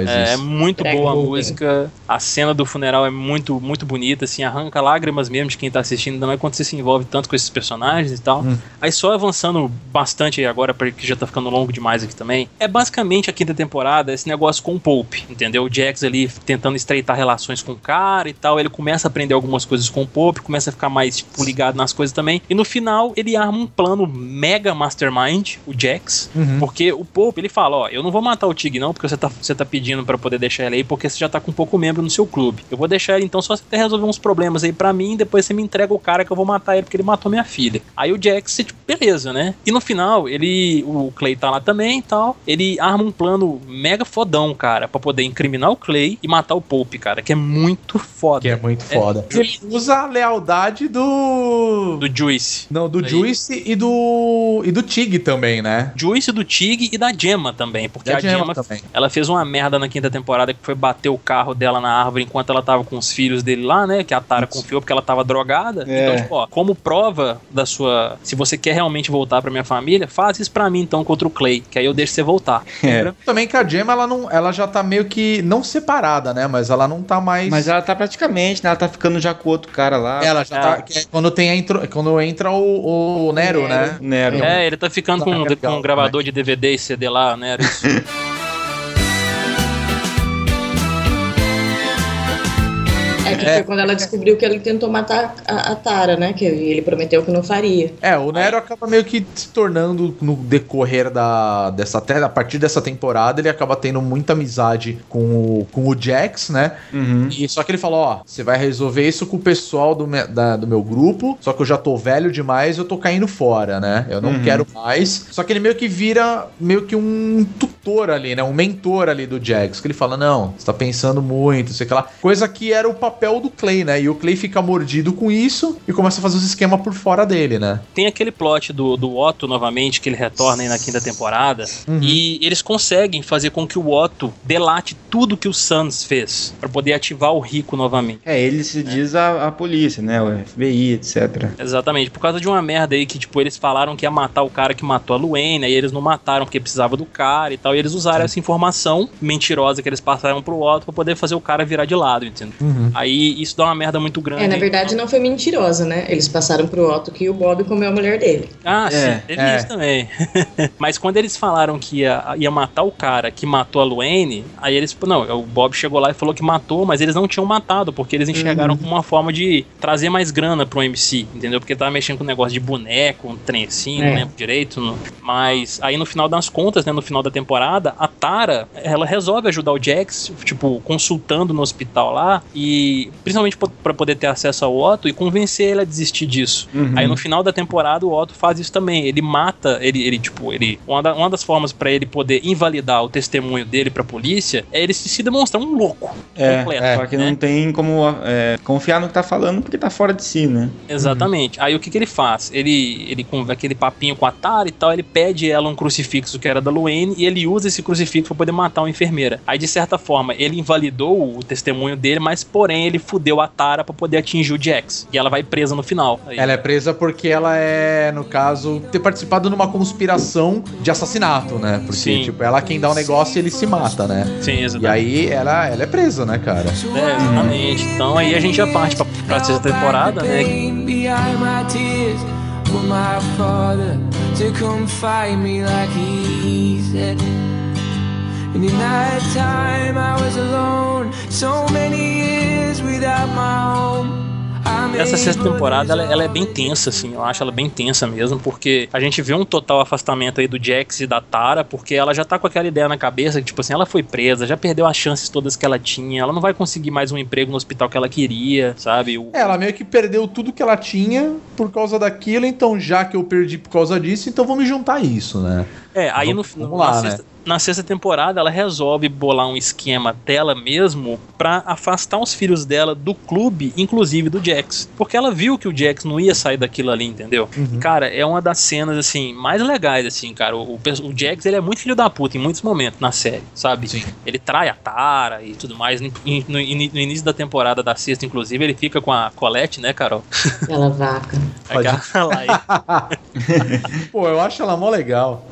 É, é muito Greg boa a música. A cena do funeral é muito, muito bonita, assim, arranca lágrimas mesmo de quem tá assistindo, ainda mais quando você se envolve tanto com esses personagens e tal. Hum. Aí só avançando bastante aí agora, porque já tá ficando longo demais aqui também. É basicamente a quinta temporada, esse negócio com o Pope, entendeu? O Jax ali tentando estreitar relações com o cara e tal. Ele começa a aprender algumas coisas com o Pope, começa a ficar mais, tipo, ligado nas coisas também. E no final, ele arma um plano mega mastermind, o Jax, Uhum. porque o Pope, ele fala, ó, eu não vou matar o Tig não, porque você tá, você tá pedindo pra poder deixar ele aí, porque você já tá com pouco membro no seu clube. Eu vou deixar ele então só você resolver uns problemas aí pra mim, depois você me entrega o cara que eu vou matar ele, porque ele matou minha filha. Aí o Jax, tipo, beleza, né? E no final, ele, o Clay tá lá também e tal, ele arma um plano mega fodão, cara, pra poder incriminar o Clay e matar o Pope, cara, que é muito foda. Que é muito foda. Ele usa a lealdade do. Do Juice. Não, do Aí. Juice e do. e do Tig também, né? Juice do Tig e da Gemma também, porque Da a Gemma Gemma, também. ela fez uma merda na quinta temporada que foi bater o carro dela na árvore enquanto ela tava com os filhos dele lá, né? Que a Tara confiou porque ela tava drogada. É. Então, tipo, ó, como prova da sua. Se você quer realmente voltar pra minha família, faz isso pra mim então contra o Clay, que aí eu deixo você voltar. É. Também que a Gemma, ela, não, ela já tá meio que. não separada, né? Mas ela não tá mais. Mas ela tá praticamente, né? Ela tá ficando já com o outro cara lá. Ela já É. tá. que é quando, tem a intro, quando entra o, o Nero, né? Nero. É, ele tá ficando com, Ah, legal, com um gravador de DVD e CD lá, né? Era isso. É que É. foi quando ela descobriu que ele tentou matar a, a Tara, né? Que ele prometeu que não faria. É, o Nero acaba meio que se tornando no decorrer da, dessa até a partir dessa temporada, ele acaba tendo muita amizade com o, com o Jax, né? Uhum. E só que ele falou, ó, você vai resolver isso com o pessoal do, me- da- do meu grupo, só que eu já tô velho demais, eu tô caindo fora, né? Eu não Uhum. quero mais. Só que ele meio que vira meio que um tutor ali, né? Um mentor ali do Jax, que ele fala, não, você tá pensando muito, sei lá. Coisa que era o papel do Clay, né? E o Clay fica mordido com isso e começa a fazer os esquemas por fora dele, né? Tem aquele plot do, do Otto novamente, que ele retorna aí na quinta temporada. Uhum. E eles conseguem fazer com que o Otto delate tudo que o Sans fez. Pra poder ativar o Rico novamente. É, ele se diz a, a polícia, né? O FBI, etc. Exatamente, por causa de uma merda aí que, tipo, eles falaram que ia matar o cara que matou a Luene, aí eles não mataram porque precisava do cara e tal, e eles usaram essa informação mentirosa que eles passaram pro Otto pra poder fazer o cara virar de lado, entendeu? Uhum. Aí isso dá uma merda muito grande. É, na verdade não foi mentirosa, né? Eles passaram pro Otto que o Bob comeu a mulher dele. Ah, É, sim, teve é. isso também. Mas quando eles falaram que ia, ia matar o cara que matou a Luane, aí eles. Não, o Bob chegou lá e falou que matou, mas eles não tinham matado, porque eles enxergaram como uma forma de trazer mais grana pro MC, entendeu? Porque tava mexendo com um negócio de boneco, um trem assim, É. não lembro direito. não- Mas aí no final das contas, né, no final da temporada, a Tara, ela resolve ajudar o Jax, tipo, consultando no hospital lá, e principalmente pra poder ter acesso ao Otto e convencer ele a desistir disso. Uhum. Aí no final da temporada o Otto faz isso também. Ele mata, ele, ele tipo, ele. Uma, da- uma das formas pra ele poder invalidar o testemunho dele pra polícia é ele se, demonstrar um louco É, completo. só que né? não tem como é, confiar no que tá falando porque tá fora de si, né? Exatamente. Aí o que, que ele faz? Ele, ele com aquele papinho com a Tara e tal, ele pede ela um crucifixo que era da Luane e ele usa esse crucifixo pra poder matar uma enfermeira. Aí de certa forma ele invalidou o testemunho dele, mas porém ele fudeu a Tara pra poder atingir o Jax. E ela vai presa no final. Aí- Ela é presa porque ela é, no caso, ter participado numa conspiração de assassinato, né? Porque, Sim. tipo, ela quem dá o negócio e ele se mata, né? Sim, E exatamente. aí ela, ela é presa, né, cara? É, exatamente. Então aí a gente já parte pra, pra sexta temporada, né? For my father to come me like he said. And in that time I was alone, so many years without my home. Essa sexta temporada ela, than ela é bem tensa, assim. Eu acho ela bem tensa mesmo, porque a gente vê um total afastamento aí do Jax e da Tara, porque ela já tá com aquela ideia na cabeça que, tipo assim, ela foi presa, já perdeu as chances todas que ela tinha, ela não vai conseguir mais um emprego no hospital que ela queria, sabe? O- É, Ela meio que perdeu tudo que ela tinha por causa daquilo, então já que eu perdi por causa disso, então vou me juntar a isso, né? É, aí no, Vamos- no, vamos lá, na, né? Na sexta temporada, ela resolve bolar um esquema dela mesmo pra afastar os filhos dela do clube, inclusive do Jax. Porque ela viu que o Jax não ia sair daquilo ali, entendeu? E, cara, é uma das cenas, assim, mais legais, assim, cara. O, o, o Jax, ele é muito filho da puta em muitos momentos na série, sabe? Sim. Ele trai a Tara e tudo mais. No, no- no início da temporada da sexta, inclusive, ele fica com a Colette, né, Carol? Aquela vaca. Pode. Aquela lá e- Pô, eu acho ela mó legal.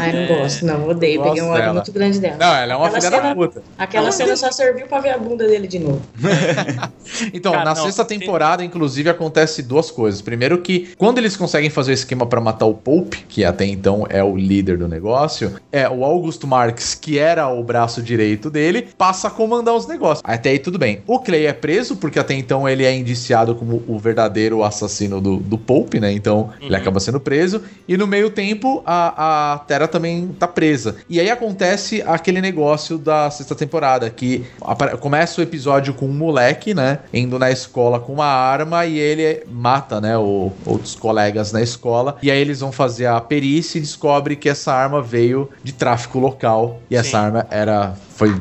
Ai, não gosto, não, odeio. Peguei um ódio dela. muito grande dela. Não, ela é uma Aquela filha da cena- puta. Aquela cena só serviu pra ver a bunda dele de novo. Então, Cara, na não, sexta tem- temporada, inclusive, acontece duas coisas. Primeiro que, quando eles conseguem fazer o esquema pra matar o Pope, que até então é o líder do negócio, é o Augusto Marx, que era o braço direito dele, passa a comandar os negócios. Até aí tudo bem. O Clay é preso, porque até então ele é indiciado como o verdadeiro assassino do, do Pope, né? Então, ele Uhum. acaba sendo preso. E no meio tempo, a, a Terra também tá presa. E aí acontece aquele negócio da sexta temporada, que começa o episódio com um moleque, né? Indo na escola com uma arma e ele mata, né? O, outros colegas na escola. E aí eles vão fazer a perícia e descobre que essa arma veio de tráfico local. E essa Sim. arma era. Foi,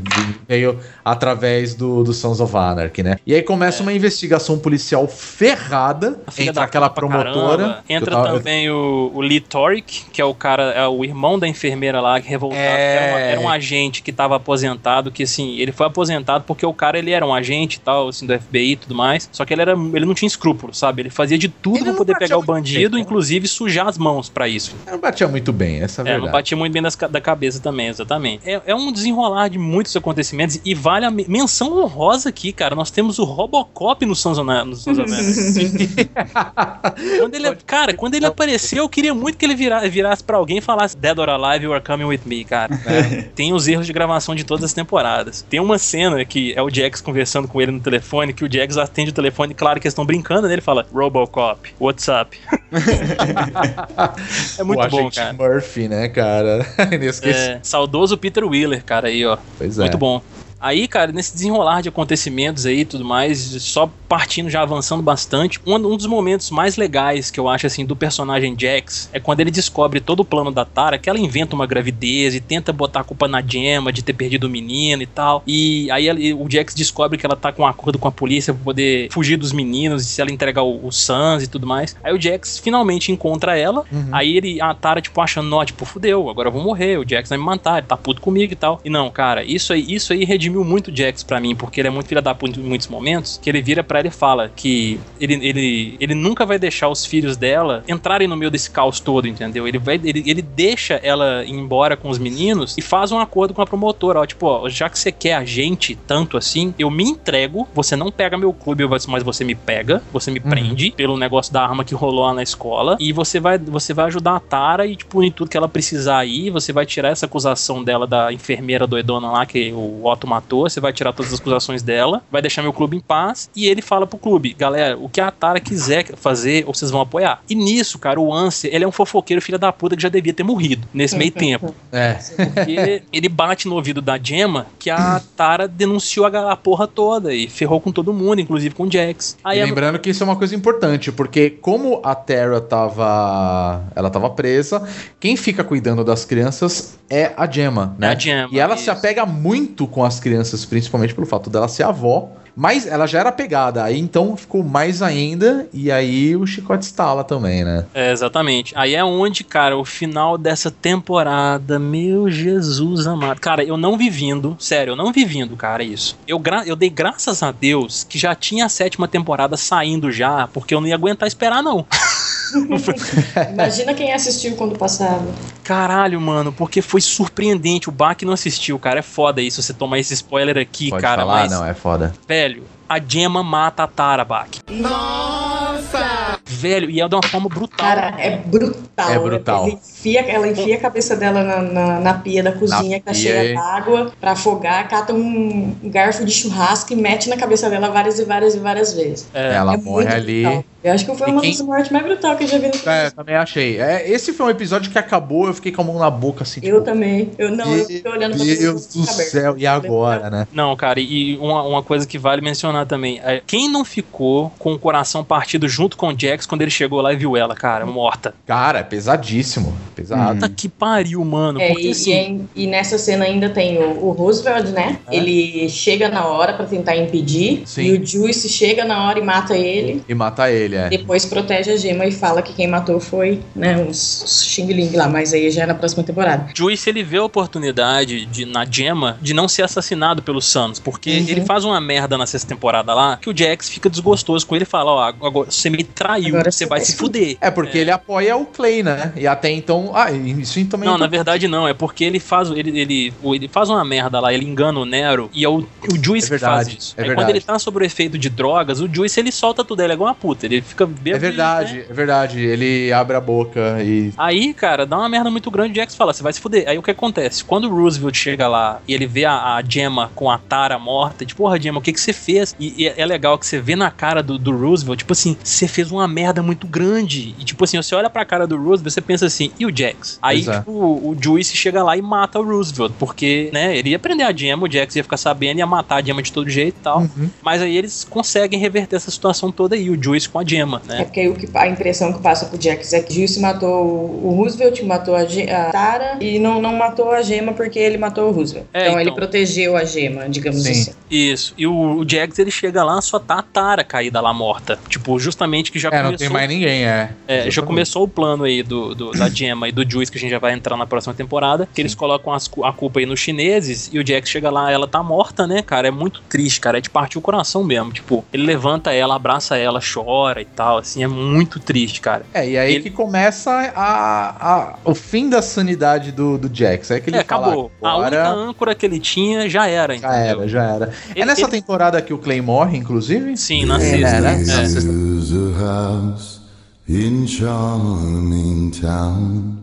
veio através do, do Sons of Anarchy, né? E aí começa uma investigação policial ferrada A filha entre da aquela promotora. caramba. Entra tava- também o, o Lee Toric, que é o cara, é o irmão da enfermeira lá, que revoltado. É. Era, uma- era um agente que tava aposentado, que assim, ele foi aposentado porque o cara ele era um agente e tal, assim, do FBI e tudo mais. Só que ele era ele não tinha escrúpulos, sabe? Ele fazia de tudo Ele pra poder pegar o muito bem, bandido, né? inclusive sujar as mãos pra isso. Não batia muito bem, essa é a É, não verdade. batia muito bem das da cabeça também, exatamente. É, é um desenrolar de muitos acontecimentos e vale a me- menção honrosa aqui, cara. Nós temos o Robocop no Sons of Ana- no Sons of Anarchy. quando ele, cara, quando ele apareceu, eu queria muito que ele vira- virasse pra alguém e falasse Dead or Alive, you are coming with me, cara. Tem os erros de gravação de todas as temporadas. Tem uma cena que é o Jax conversando com ele no telefone, que o Jax atende o telefone, claro que eles estão brincando, né? Ele fala, Robocop, what's up? é muito o bom, agente cara. Murphy, né, cara? Inesquecível. É, saudoso Peter Wheeler, cara, aí, ó. Pois é. Muito bom. Aí, cara, nesse desenrolar de acontecimentos aí e tudo mais, só partindo, já avançando bastante, um, um dos momentos mais legais que eu acho, assim, do personagem Jax é quando ele descobre todo o plano da Tara, que ela inventa uma gravidez e tenta botar a culpa na Gemma de ter perdido o menino e tal. E aí ele- o Jax descobre que ela tá com um acordo com a polícia pra poder fugir dos meninos e se ela entregar o, o Sans e tudo mais. Aí o Jax finalmente encontra ela, Uhum. Aí ele, a Tara, tipo, achando, ó, tipo, fudeu, agora eu vou morrer, o Jax vai me matar, ele tá puto comigo e tal. E não, cara, isso aí, isso aí redimiu muito o Jax pra mim, porque ele é muito filha da puta em muitos momentos, que ele vira pra ela e fala que ele, ele, ele nunca vai deixar os filhos dela entrarem no meio desse caos todo, entendeu? Ele, vai, ele, ele deixa ela ir embora com os meninos e faz um acordo com a promotora, ó, tipo, ó, já que você quer a gente tanto assim, eu me entrego, você não pega meu clube, mas você me pega, você me Uhum. prende pelo negócio da arma que rolou lá na escola, e você vai, você vai ajudar a Tara e, tipo, em tudo que ela precisar aí, você vai tirar essa acusação dela da enfermeira doidona lá que o Otto matou, você vai tirar todas as acusações dela, vai deixar meu clube em paz, e ele fala pro clube, galera, o que a Tara quiser fazer, vocês vão apoiar. E nisso, cara, o Ansel, ele é um fofoqueiro filho da puta que já devia ter morrido nesse meio tempo. É. Porque ele bate no ouvido da Gemma que a Tara denunciou a, porra toda e ferrou com todo mundo, inclusive com o Jax. Aí E a- lembrando que isso é uma coisa importante, porque como a Terra tava. Ela tava presa, quem fica cuidando das crianças é a Gemma, né? É a Gemma, e ela se isso. apega muito com as crianças, principalmente pelo fato dela ser avó. Mas ela já era apegada, aí então ficou mais ainda, e aí o chicote estala também, né? É, exatamente. Aí é onde, cara, o final dessa temporada, meu Jesus amado. Cara, eu não vi vindo, sério, eu não vi vindo, cara, isso. Eu, eu dei graças a Deus que já tinha a sétima temporada saindo já, porque eu não ia aguentar esperar, não. Imagina quem assistiu quando passava. Caralho, mano, porque foi surpreendente. O Bach não assistiu, cara. É foda isso, você tomar esse spoiler aqui, Pode cara. falar? mas, Não, é foda. velho, a Gemma mata a Tara, Bach. Nossa! Velho, e é de uma forma brutal. Cara, é brutal. É brutal. Ela enfia, ela enfia a cabeça dela na, na, na pia da cozinha, que tá cheia d'água, pra afogar, cata um garfo de churrasco e mete na cabeça dela várias e várias e várias vezes. É, ela é morre ali. brutal. Eu acho que foi uma quem- das mortes mais brutais que eu já vi no É, também achei. É, esse foi um episódio que acabou, eu fiquei com a mão na boca assim. Eu também. Eu não, eu fiquei olhando pra Deus do céu, e agora, né? Não, cara, e uma, uma coisa que vale mencionar também. é, quem não ficou com o coração partido junto com o Quando ele chegou lá e viu ela, cara, morta? Cara, é pesadíssimo. Pesado. Puta que pariu, mano. É, porque e, assim. e, e nessa cena ainda tem o, o Roosevelt, né? Ele chega na hora pra tentar impedir. Sim. E o Juice chega na hora e mata ele. E mata ele, é. Depois protege a gema e fala que quem matou foi, né, os, os Xing Ling lá, mas aí já é na próxima temporada. Juice ele vê a oportunidade de, na Gemma de não ser assassinado pelos Suns, porque Uhum. ele faz uma merda na sexta temporada lá que o Jax fica desgostoso com ele e fala: Ó, agora você me traiu, Agora você vai se fuder. É porque ele apoia o Clay, né? E até então. Ah, isso também. Não, é na verdade não, é porque ele faz, ele, ele, ele faz uma merda lá, ele engana o Nero e é o, o Juice É verdade, que faz isso. é Aí verdade. quando ele tá sob o efeito de drogas, o Juice ele solta tudo, ele é igual uma puta, ele fica É bêbado. verdade, né? é verdade. Ele abre a boca e. Aí, cara, dá uma merda muito grande, o Jax fala, você vai se fuder. Aí o que acontece? Quando o Roosevelt chega lá e ele vê a, a Gemma com a Tara morta, tipo, porra, Gemma, o que que você fez? E, e é legal que você vê na cara do, do Roosevelt, tipo assim, você fez uma merda muito grande. E tipo assim, você olha pra cara do Roosevelt, você pensa assim, e o Jax? Aí, Pois é. tipo, o Juice chega lá e mata o Roosevelt, porque, né, ele ia prender a Gemma, o Jax ia ficar sabendo, ia matar a Gemma de todo jeito e tal. Uhum. Mas aí eles conseguem reverter essa situação toda aí, o Juice com a Gemma, É né? porque aí o que, a impressão que passa pro Jax é que Juice matou o Roosevelt, matou a, a Tara e não, não matou a gema porque ele matou o Roosevelt. É, então, ele então. protegeu a gema, digamos Sim. assim. Isso. E o, o Jax ele chega lá, só tá a Tara caída lá morta. Tipo, justamente que já É, não tem mais ninguém, é. É, já começou o plano aí do, do- da Gemma e do Juice, que a gente já vai entrar na próxima temporada, que eles colocam as a culpa aí nos chineses, e o Jax chega lá, ela tá morta, né, cara? É muito triste, cara. É de partir o coração mesmo. Tipo, ele levanta ela, abraça ela, chora e tal, assim, é muito triste, cara. É, e aí Ele- que começa a, a- o fim da sanidade do, do Jax. É que ele é, fala, acabou. A única agora âncora que ele tinha já era, já entendeu? era, já era. Ele- é nessa ele- temporada que o Clay morre, inclusive? Sim, na É, sexta. né? É. There's a house in charming town.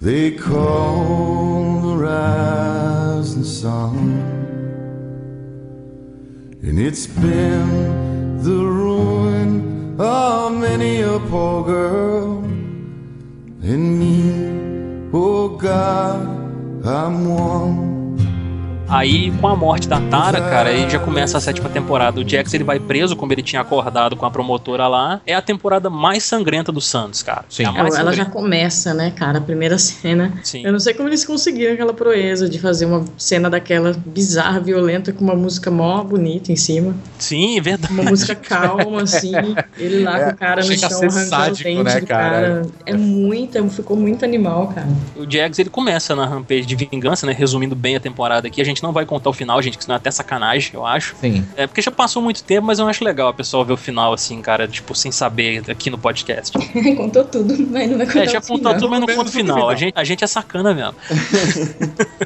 They call the rising sun, and it's been the ruin of many a poor girl, and me, oh God, I'm one. Aí, com a morte da Tara, cara, aí já começa a sétima temporada. O Jax ele vai preso, como ele tinha acordado com a promotora lá. É a temporada mais sangrenta do Santos, cara. Sim. É Ela, já começa, né, cara? A primeira cena. Sim. Eu não sei como eles conseguiram aquela proeza de fazer uma cena daquela bizarra, violenta, com uma música mó bonita em cima. Sim, é verdade. Uma música calma, assim. Ele lá É, com o cara no chão arrancando o sádico, dente né, do cara? cara. É muito, ficou muito animal, cara. O Jax ele começa na rampage de vingança, né? Resumindo bem a temporada aqui. A gente não vai contar o final, gente, que senão é até sacanagem, eu acho. Sim. É porque já passou muito tempo, mas eu acho legal a pessoa ver o final, assim, cara, tipo, sem saber aqui no podcast. Contou tudo, mas não vai contar É, já contou tudo, mas não conta o no final. final. A gente, a gente é sacana mesmo.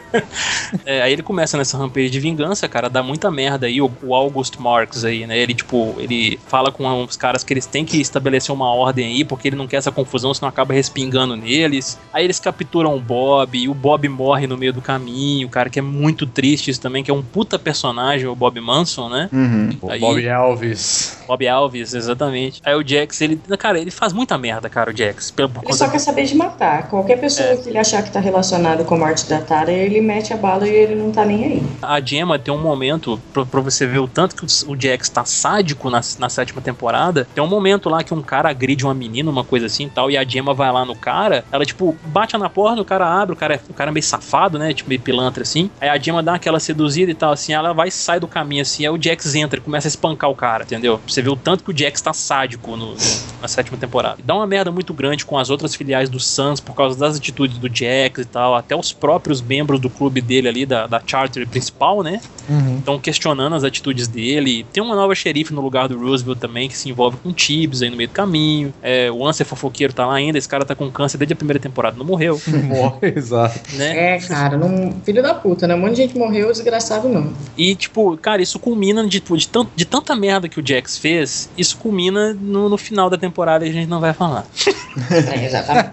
É, aí ele começa nessa rampage de vingança, cara, dá muita merda aí, o, o August Marks aí, né? Ele, tipo, ele fala com os caras que eles têm que estabelecer uma ordem aí, porque ele não quer essa confusão, senão acaba respingando neles. Aí eles capturam o Bob, e o Bob morre no meio do caminho, cara, que é muito triste isso também, que é um puta personagem, o Bob Manson, né? Uhum. O Bob Elvis. Bob Alves, exatamente. Aí o Jax, ele, cara, ele faz muita merda, cara, o Jax. Ele conta só quer saber de matar. Qualquer pessoa É. que ele achar que tá relacionado com a morte da Tara, ele mete a bala e ele não tá nem aí. A Gemma tem um momento, pra, pra você ver o tanto que o, o Jax tá sádico na, na sétima temporada, tem um momento lá que um cara agride uma menina, uma coisa assim e tal, e a Gemma vai lá no cara, ela, tipo, bate na porta, o cara abre, o cara, é, o cara é meio safado, né, tipo, meio pilantra, assim, aí a Gemma dá aquela seduzida e tal, assim, ela vai e sai do caminho, assim, aí o Jax entra e começa a espancar o cara, entendeu? Você ver o tanto que o Jax tá sádico no- no- na sétima temporada. E dá uma merda muito grande com as outras filiais do Suns por causa das atitudes do Jax e tal, até os próprios membros do clube dele ali, da, da charter principal, né? Uhum. Estão questionando as atitudes dele. Tem uma nova xerife no lugar do Roosevelt também, que se envolve com Tibbs aí no meio do caminho. É, o Ansel fofoqueiro tá lá ainda, esse cara tá com câncer desde a primeira temporada, não morreu, Morre, exato. né? É, cara, não... filho da puta, né? Um monte de gente morreu, desgraçado não. E, tipo, cara, isso culmina de, de, tant- de tanta merda que o Jax fez, isso culmina no, no final da temporada e a gente não vai falar. É, exatamente.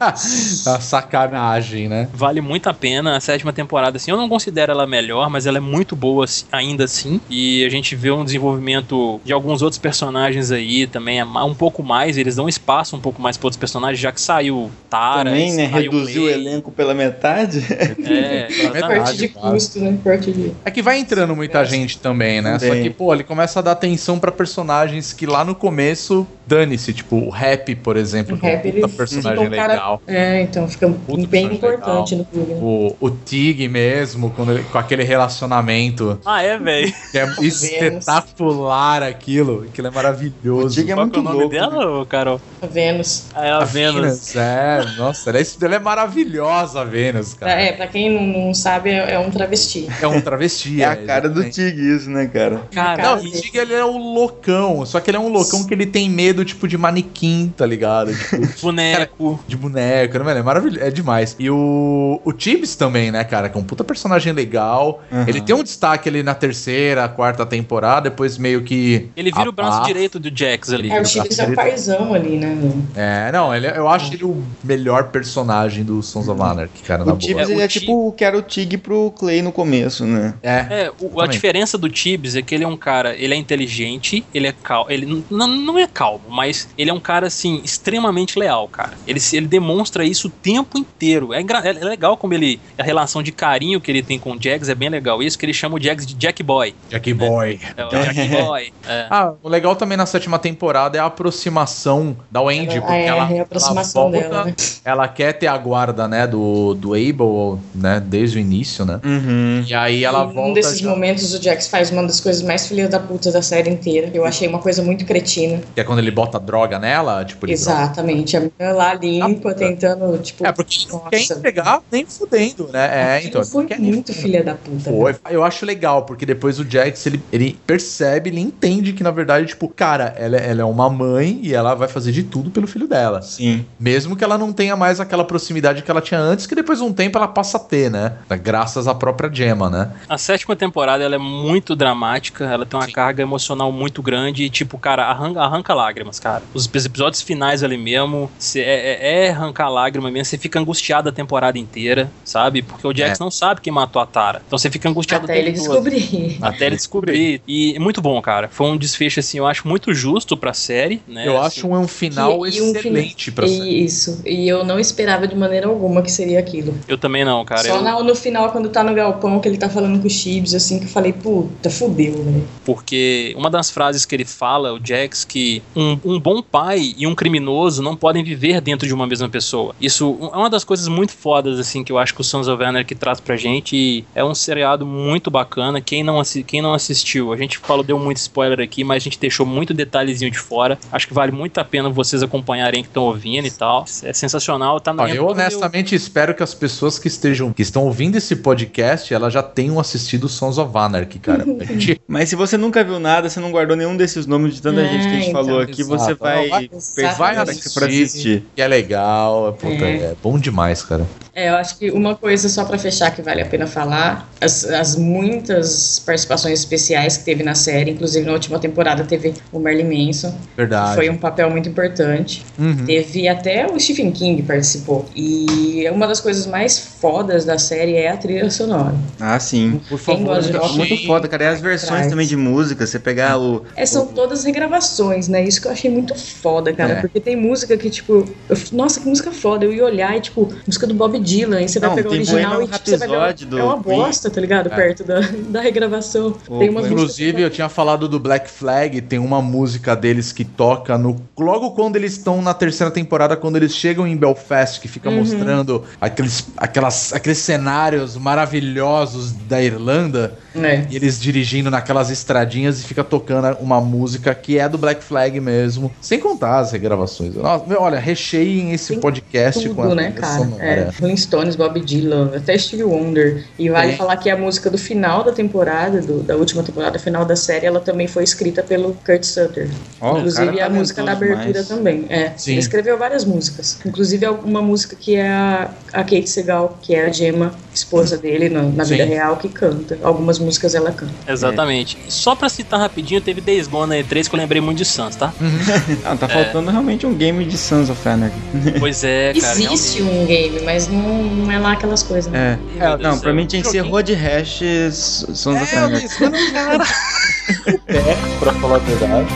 A sacanagem, né? Vale muito a pena a sétima temporada, assim. Eu não considero ela a melhor, mas ela é muito boa, assim. ainda assim. E a gente vê um desenvolvimento de alguns outros personagens aí também, é um pouco mais, eles dão espaço um pouco mais para outros personagens, já que saiu Tara, Também, né? Reduziu o elenco pela metade. É, exatamente. Corte de custo, né? Corte de. É que vai entrando muita gente também, né? Só que, pô, ele começa a dar atenção pra personagens que lá no começo, dane-se. Tipo, o Rap, por exemplo, O que é um Rap, ele personagem um cara- legal. É, então fica Puta bem importante no clube. né? O, o Tig mesmo, quando ele- com aquele relacionamento. Ah, é, velho. Que é espetacular aquilo. Aquilo é maravilhoso. O Tig é Qual é muito o nome louco. dela, ô, Carol? A Vênus. Ah, é a, A Vênus. Venus, é, nossa, ela é, ela é maravilhosa, a Venus, Pra, cara. é, pra quem não, não sabe, é, é um travesti. É um travesti. É a cara do. Tig isso, né, cara? Cara, Não, Cara, o Tig ele é um loucão, só que ele é um loucão que ele tem medo, tipo, de manequim, tá ligado? Tipo, boneco. de boneco, né, mano? É maravilhoso, é demais. E o, o Tibbs também, né, cara? Que é um puta personagem legal. Uhum. Ele tem um destaque ali na terceira, quarta temporada, depois meio que. Ele vira o braço direito do Jax ali. É, o Chips é um paizão ali, né? É, não, ele, eu acho ele o melhor personagem do Sons of Anarchy, cara, na O boa. Tibbs É, o é Tig- tipo o que era o Tig pro Clay no começo, né? É, É, o- a diferença do Tibbs é que ele é um cara, ele é inteligente, ele é calmo, ele não, não é calmo, mas ele é um cara, assim, extremamente leal, cara. Ele, ele demonstra isso o tempo inteiro. É, engra- é legal como ele, a relação de carinho que ele tem com o Jax é bem legal. Isso que ele chama o Jax de Jack Boy. Jack Boy. É o Jack Boy. É. Ah, o legal também na sétima temporada é a aproximação da Wendy, porque é, ela, ela volta, dela, né? ela quer ter a guarda, né, do, do Abel, né, desde o início, né? Uhum. E aí ela Em volta um desses já- momentos, o Jax faz uma das coisas mais filhas da puta da série inteira. Eu achei uma coisa muito cretina. que é quando ele bota droga nela, tipo, ele droga. Exatamente. A menina lá limpa, tentando, tipo. É, porque nossa. quer entregar nem fudendo, né? É, Aquilo então. Foi muito filha da puta. Foi. né? Eu acho legal, porque depois o Jax, ele, ele percebe, ele entende que, na verdade, tipo, cara, ela, ela é uma mãe e ela vai fazer de tudo pelo filho dela. Sim. Mesmo que ela não tenha mais aquela proximidade que ela tinha antes, que depois de um tempo ela passa a ter, né? Graças à própria Gemma, né? A sétima temporada ela é muito dramática, ela tem uma Sim. carga emocional muito grande e, tipo, cara, arranca, arranca lágrimas, cara. Os episódios finais ali mesmo, cê- é, é, é arrancar lágrima mesmo, você fica angustiado a temporada inteira, sabe? Porque o Jax É. não sabe quem matou a Tara. Então você fica angustiado Até ele todo. descobrir. Até ele descobrir. E é muito bom, cara. Foi um desfecho, assim, eu acho muito justo pra série, né? Eu Assim, acho um final E- e um excelente pra E série. Isso. E eu não esperava de maneira alguma que seria aquilo. Eu também não, cara. Só Eu- na- no final, quando tá no galpão, que ele tá falando com o Chips, assim, que eu falei, puta, fudeu, velho. Porque uma das frases que ele fala, o Jax, que um, um bom pai e um criminoso não podem viver dentro de uma mesma pessoa. Isso é uma das coisas muito fodas, assim, que eu acho que o Sons of Anarchy traz pra gente. E é um seriado muito bacana. Quem não, quem não assistiu, a gente falou, deu muito spoiler aqui, mas a gente deixou muito detalhezinho de fora. Acho que vale muito a pena vocês acompanharem que estão ouvindo e tal. É sensacional. Tá Ó, entrou eu honestamente espero que as pessoas que estejam, que estão ouvindo esse podcast, elas já tenham assistido Sons of Anarchy, cara. Gente Mas se você nunca viu nada, você não guardou nenhum desses nomes de tanta É, gente que a gente então. falou aqui, você Exato. vai Não, vai- perder vai pra assistir. que é legal, puta, É. é bom demais, cara. É, eu acho que uma coisa só pra fechar que vale a pena falar, as, as muitas participações especiais que teve na série, inclusive na última temporada teve o Merlin Manson, que Verdade. foi um papel muito importante. Uhum. Teve até o Stephen King participou. E uma das coisas mais fodas da série é a trilha sonora. Ah, sim. Por favor, gosta de Muito, foda, cara. E as versões Traz. também de música, você pegar o. É, são todas regravações, né? Isso que eu achei muito foda, cara. É. Porque tem música que, tipo, eu- nossa, que música foda. Eu ia olhar e, tipo, música do Bob Dylan, aí você vai Não, pegar o original e, tipo, você vai ver. Do É uma bosta, tá ligado? É. Perto da, da regravação. Pô, tem umas músicas. Inclusive, eu tinha falado do Black Flag, tem uma música deles que toca no logo quando eles estão na terceira temporada, quando eles chegam em Belfast, que fica mostrando aqueles, aquelas, aqueles cenários maravilhosos da Irlanda, É. e eles dirigindo naquelas estradinhas e fica tocando uma música que é do Black Flag mesmo, sem contar as regravações. Nossa, meu, olha, recheiem esse Tem podcast com Tudo, a né, cara? sonora. É, Rolling Stones, Bob Dylan, até Stevie Wonder. E vale Tem. falar que a música do final da temporada, do- da última temporada, final da série, ela também foi escrita pelo Kurt Sutter. Ó, o Inclusive cara a música da abertura demais. também. É, Sim. ele escreveu várias músicas. Inclusive uma música que é a, a Kate Segal, que é a Gemma, esposa dele na, na vida. Real, que canta algumas as músicas ela canta. Exatamente. Só pra citar rapidinho, teve Days Gone na E3 que eu lembrei muito de Sans, tá? Ah, tá faltando realmente um game de Sons of Anarchy. pois é, cara. Existe um game, mas não, não é lá aquelas coisas. né? É. É, não, pra mim tinha que ser. Road Rash Sons of Anarchy. pra falar a verdade.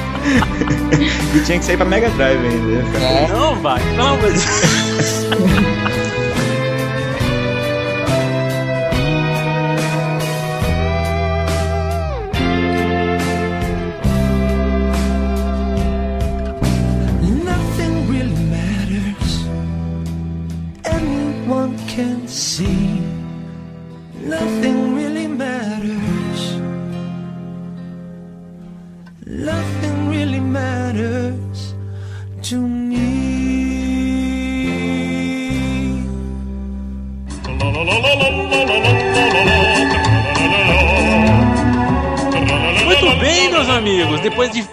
E tinha que sair pra Mega Drive ainda. Não, vai. Amor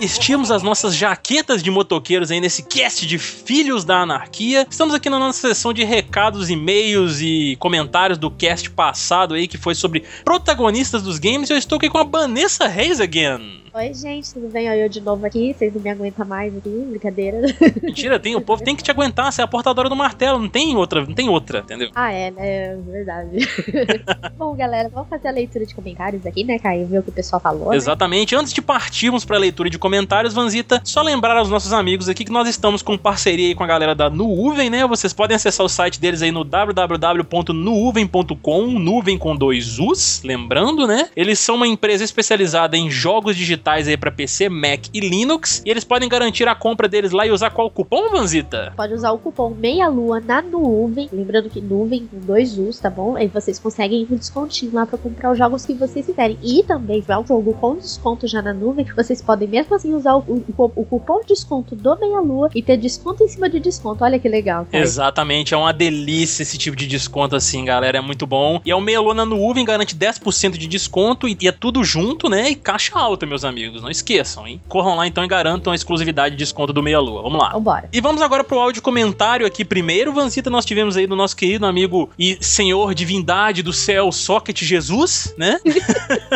Vestirmos as nossas jaquetas de motoqueiros aí nesse cast de Filhos da Anarquia, estamos aqui na nossa sessão de recados, e-mails e comentários do cast passado aí, que foi sobre protagonistas dos games. Eu estou aqui com a Vanessa Reis again. Oi, gente, tudo bem? Olha eu de novo aqui. Vocês não me aguentam mais aqui, brincadeira. Mentira, tem, o povo tem que te aguentar, você é a portadora do martelo, não tem outra, não tem outra, entendeu? ah, é, né? É verdade. Bom, galera, vamos fazer a leitura de comentários aqui, né, Caio? Ver o que o pessoal falou. né? Exatamente. Antes de partirmos para a leitura de comentários, Vanzita, só lembrar aos nossos amigos aqui que nós estamos com parceria aí com a galera da Nuuven, né? Vocês podem acessar o site deles aí no www.nuuven.com, nuvem com dois U's, lembrando, né? Eles são uma empresa especializada em jogos digitais aí para PC, Mac e Linux, e eles podem garantir a compra deles lá e usar qual cupom, Vanzita? Pode usar o cupom Meia Lua na nuvem. Lembrando que nuvem com dois U's, tá bom? Aí vocês conseguem um descontinho lá pra comprar os jogos que vocês quiserem. E também, tiver um jogo com desconto já na nuvem, vocês podem mesmo assim usar o, o- o cupom de desconto do Meia Lua e ter desconto em cima de desconto. Olha que legal, cara. Exatamente, é uma delícia esse tipo de desconto assim, galera, é muito bom. E é o Meia Lua na nuvem, garante 10% de desconto e, e é tudo junto, né? E caixa alta, meus amigos, não esqueçam, hein? Corram lá então e garantam a exclusividade de desconto do Meia Lua. Vamos lá. Vambora. E vamos agora pro áudio comentário aqui primeiro. Vanzita, nós tivemos aí do nosso querido amigo e senhor divindade do céu, Socket Jesus, né?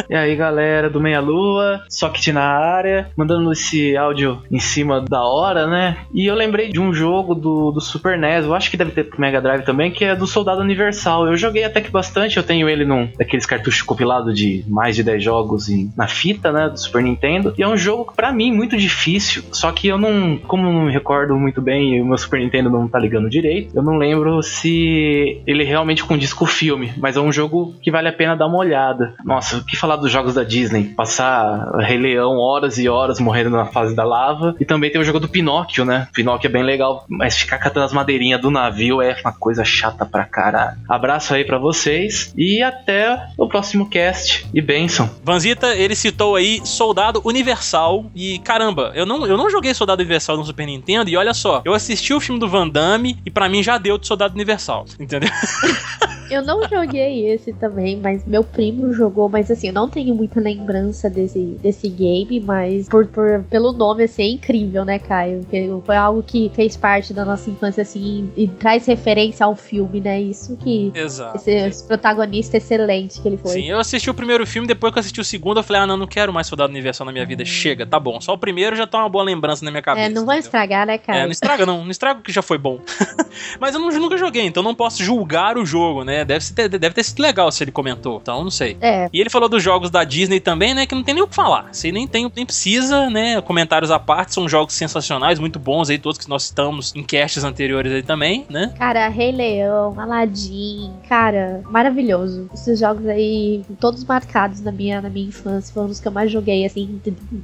E aí, galera do Meia Lua, Socket na área, mandando esse áudio em cima da hora, né? E eu lembrei de um jogo do, do Super NES, eu acho que deve ter pro Mega Drive também, que é do Soldado Universal. Eu joguei até que bastante, eu tenho ele num daqueles cartuchos compilados de mais de 10 jogos em- na fita, né, do Super Nintendo. E é um jogo pra mim muito difícil, só que eu não, como não me recordo muito bem e o meu Super Nintendo não tá ligando direito, eu não lembro se ele realmente condiz com o filme, mas é um jogo que vale a pena dar uma olhada. Nossa, o que falar dos jogos da Disney? Passar Rei Leão horas e horas morrendo na fase da lava. E também tem o jogo do Pinóquio, né? Pinóquio é bem legal, mas ficar catando as madeirinhas do navio é uma coisa chata pra caralho. Abraço aí pra vocês e até o próximo cast. E benção. Vanzita, ele citou aí Soldado Universal e caramba, eu não, eu não joguei Soldado Universal no Super Nintendo e olha só, eu assisti o filme do Van Damme e pra mim já deu de Soldado Universal, entendeu? Eu não joguei esse também, mas meu primo jogou, mas assim, eu não tenho muita lembrança desse, desse game, mas por, por- pelo nome, assim, é incrível, né, Caio? Porque foi algo que fez parte da nossa infância, assim, e, e traz referência ao filme, né? Isso que. Exato. Esse, esse protagonista excelente que ele foi. Sim, eu assisti o primeiro filme, depois que eu assisti o segundo, eu falei, ah, não, não quero mais Soldado Universal na minha vida. Chega, tá bom. Só o primeiro já tá uma boa lembrança na minha cabeça. é, não vou entendeu? estragar, né, É, Caio? não estraga não, não estraga o que já foi bom. Mas eu não- nunca joguei, então não posso julgar o jogo, né? Deve, ser- deve ter sido legal se ele comentou, então não sei. É. E ele falou dos jogos da Disney também, né? Que não tem nem o que falar. Você nem tem, nem precisa, né? Comentários à parte, são jogos sensacionais, muito bons aí, todos que nós citamos em casts anteriores aí também, né? Cara, Rei Leão, Aladdin, cara, maravilhoso. Esses jogos aí, todos marcados na minha, na minha infância, foram os que eu mais joguei, assim,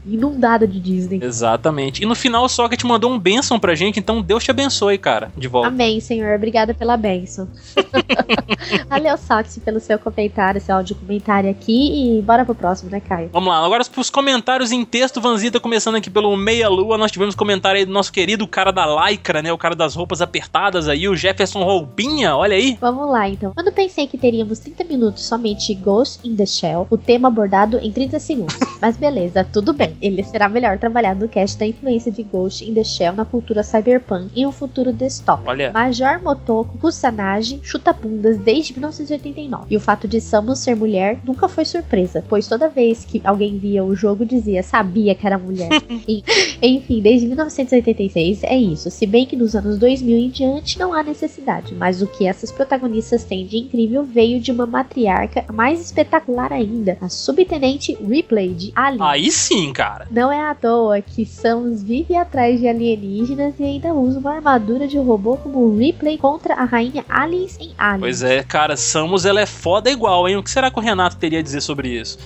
inundada de Disney. Exatamente. E no final o Socket mandou um benção pra gente, então Deus te abençoe, cara, de volta. Amém, Senhor. Obrigada pela bênção. Valeu, Sox, pelo seu comentário, seu áudio comentário aqui. E bora pro próximo, né, Caio? Vamos lá, agora pros comentários em texto, Vanzita, começando aqui pelo Meia Lua, nós tivemos comentário aí do nosso querido cara da Lycra, né? O cara das roupas apertadas aí, o Jefferson Roupinha, olha aí. Vamos lá, então. Quando pensei que teríamos 30 minutos somente Ghost in the Shell, o tema abordado em 30 segundos. Mas beleza, tudo bem. Ele será melhor trabalhado no cast da influência de Ghost in the Shell na cultura cyberpunk em um futuro desktop. Olha. Major Motoko, Kusanagi, Chuta-Bundas, desde 1989. E o fato de Samus ser mulher nunca foi surpresa, pois toda vez que alguém via o jogo dizia sabia que era mulher. E- Enfim, desde 1986 é isso. Se bem que nos anos 2000 em diante não há necessidade, mas o que essas protagonistas têm de incrível veio de uma matriarca mais espetacular ainda, a subtenente Ripley de Alien. Aí sim, cara. Não é à toa que Samus vive atrás de alienígenas e ainda usa uma armadura de robô como Ripley contra a rainha Aliens em Alien. Pois é, cara, Samus ela é foda igual, hein? O que será que o Renato teria a dizer sobre isso?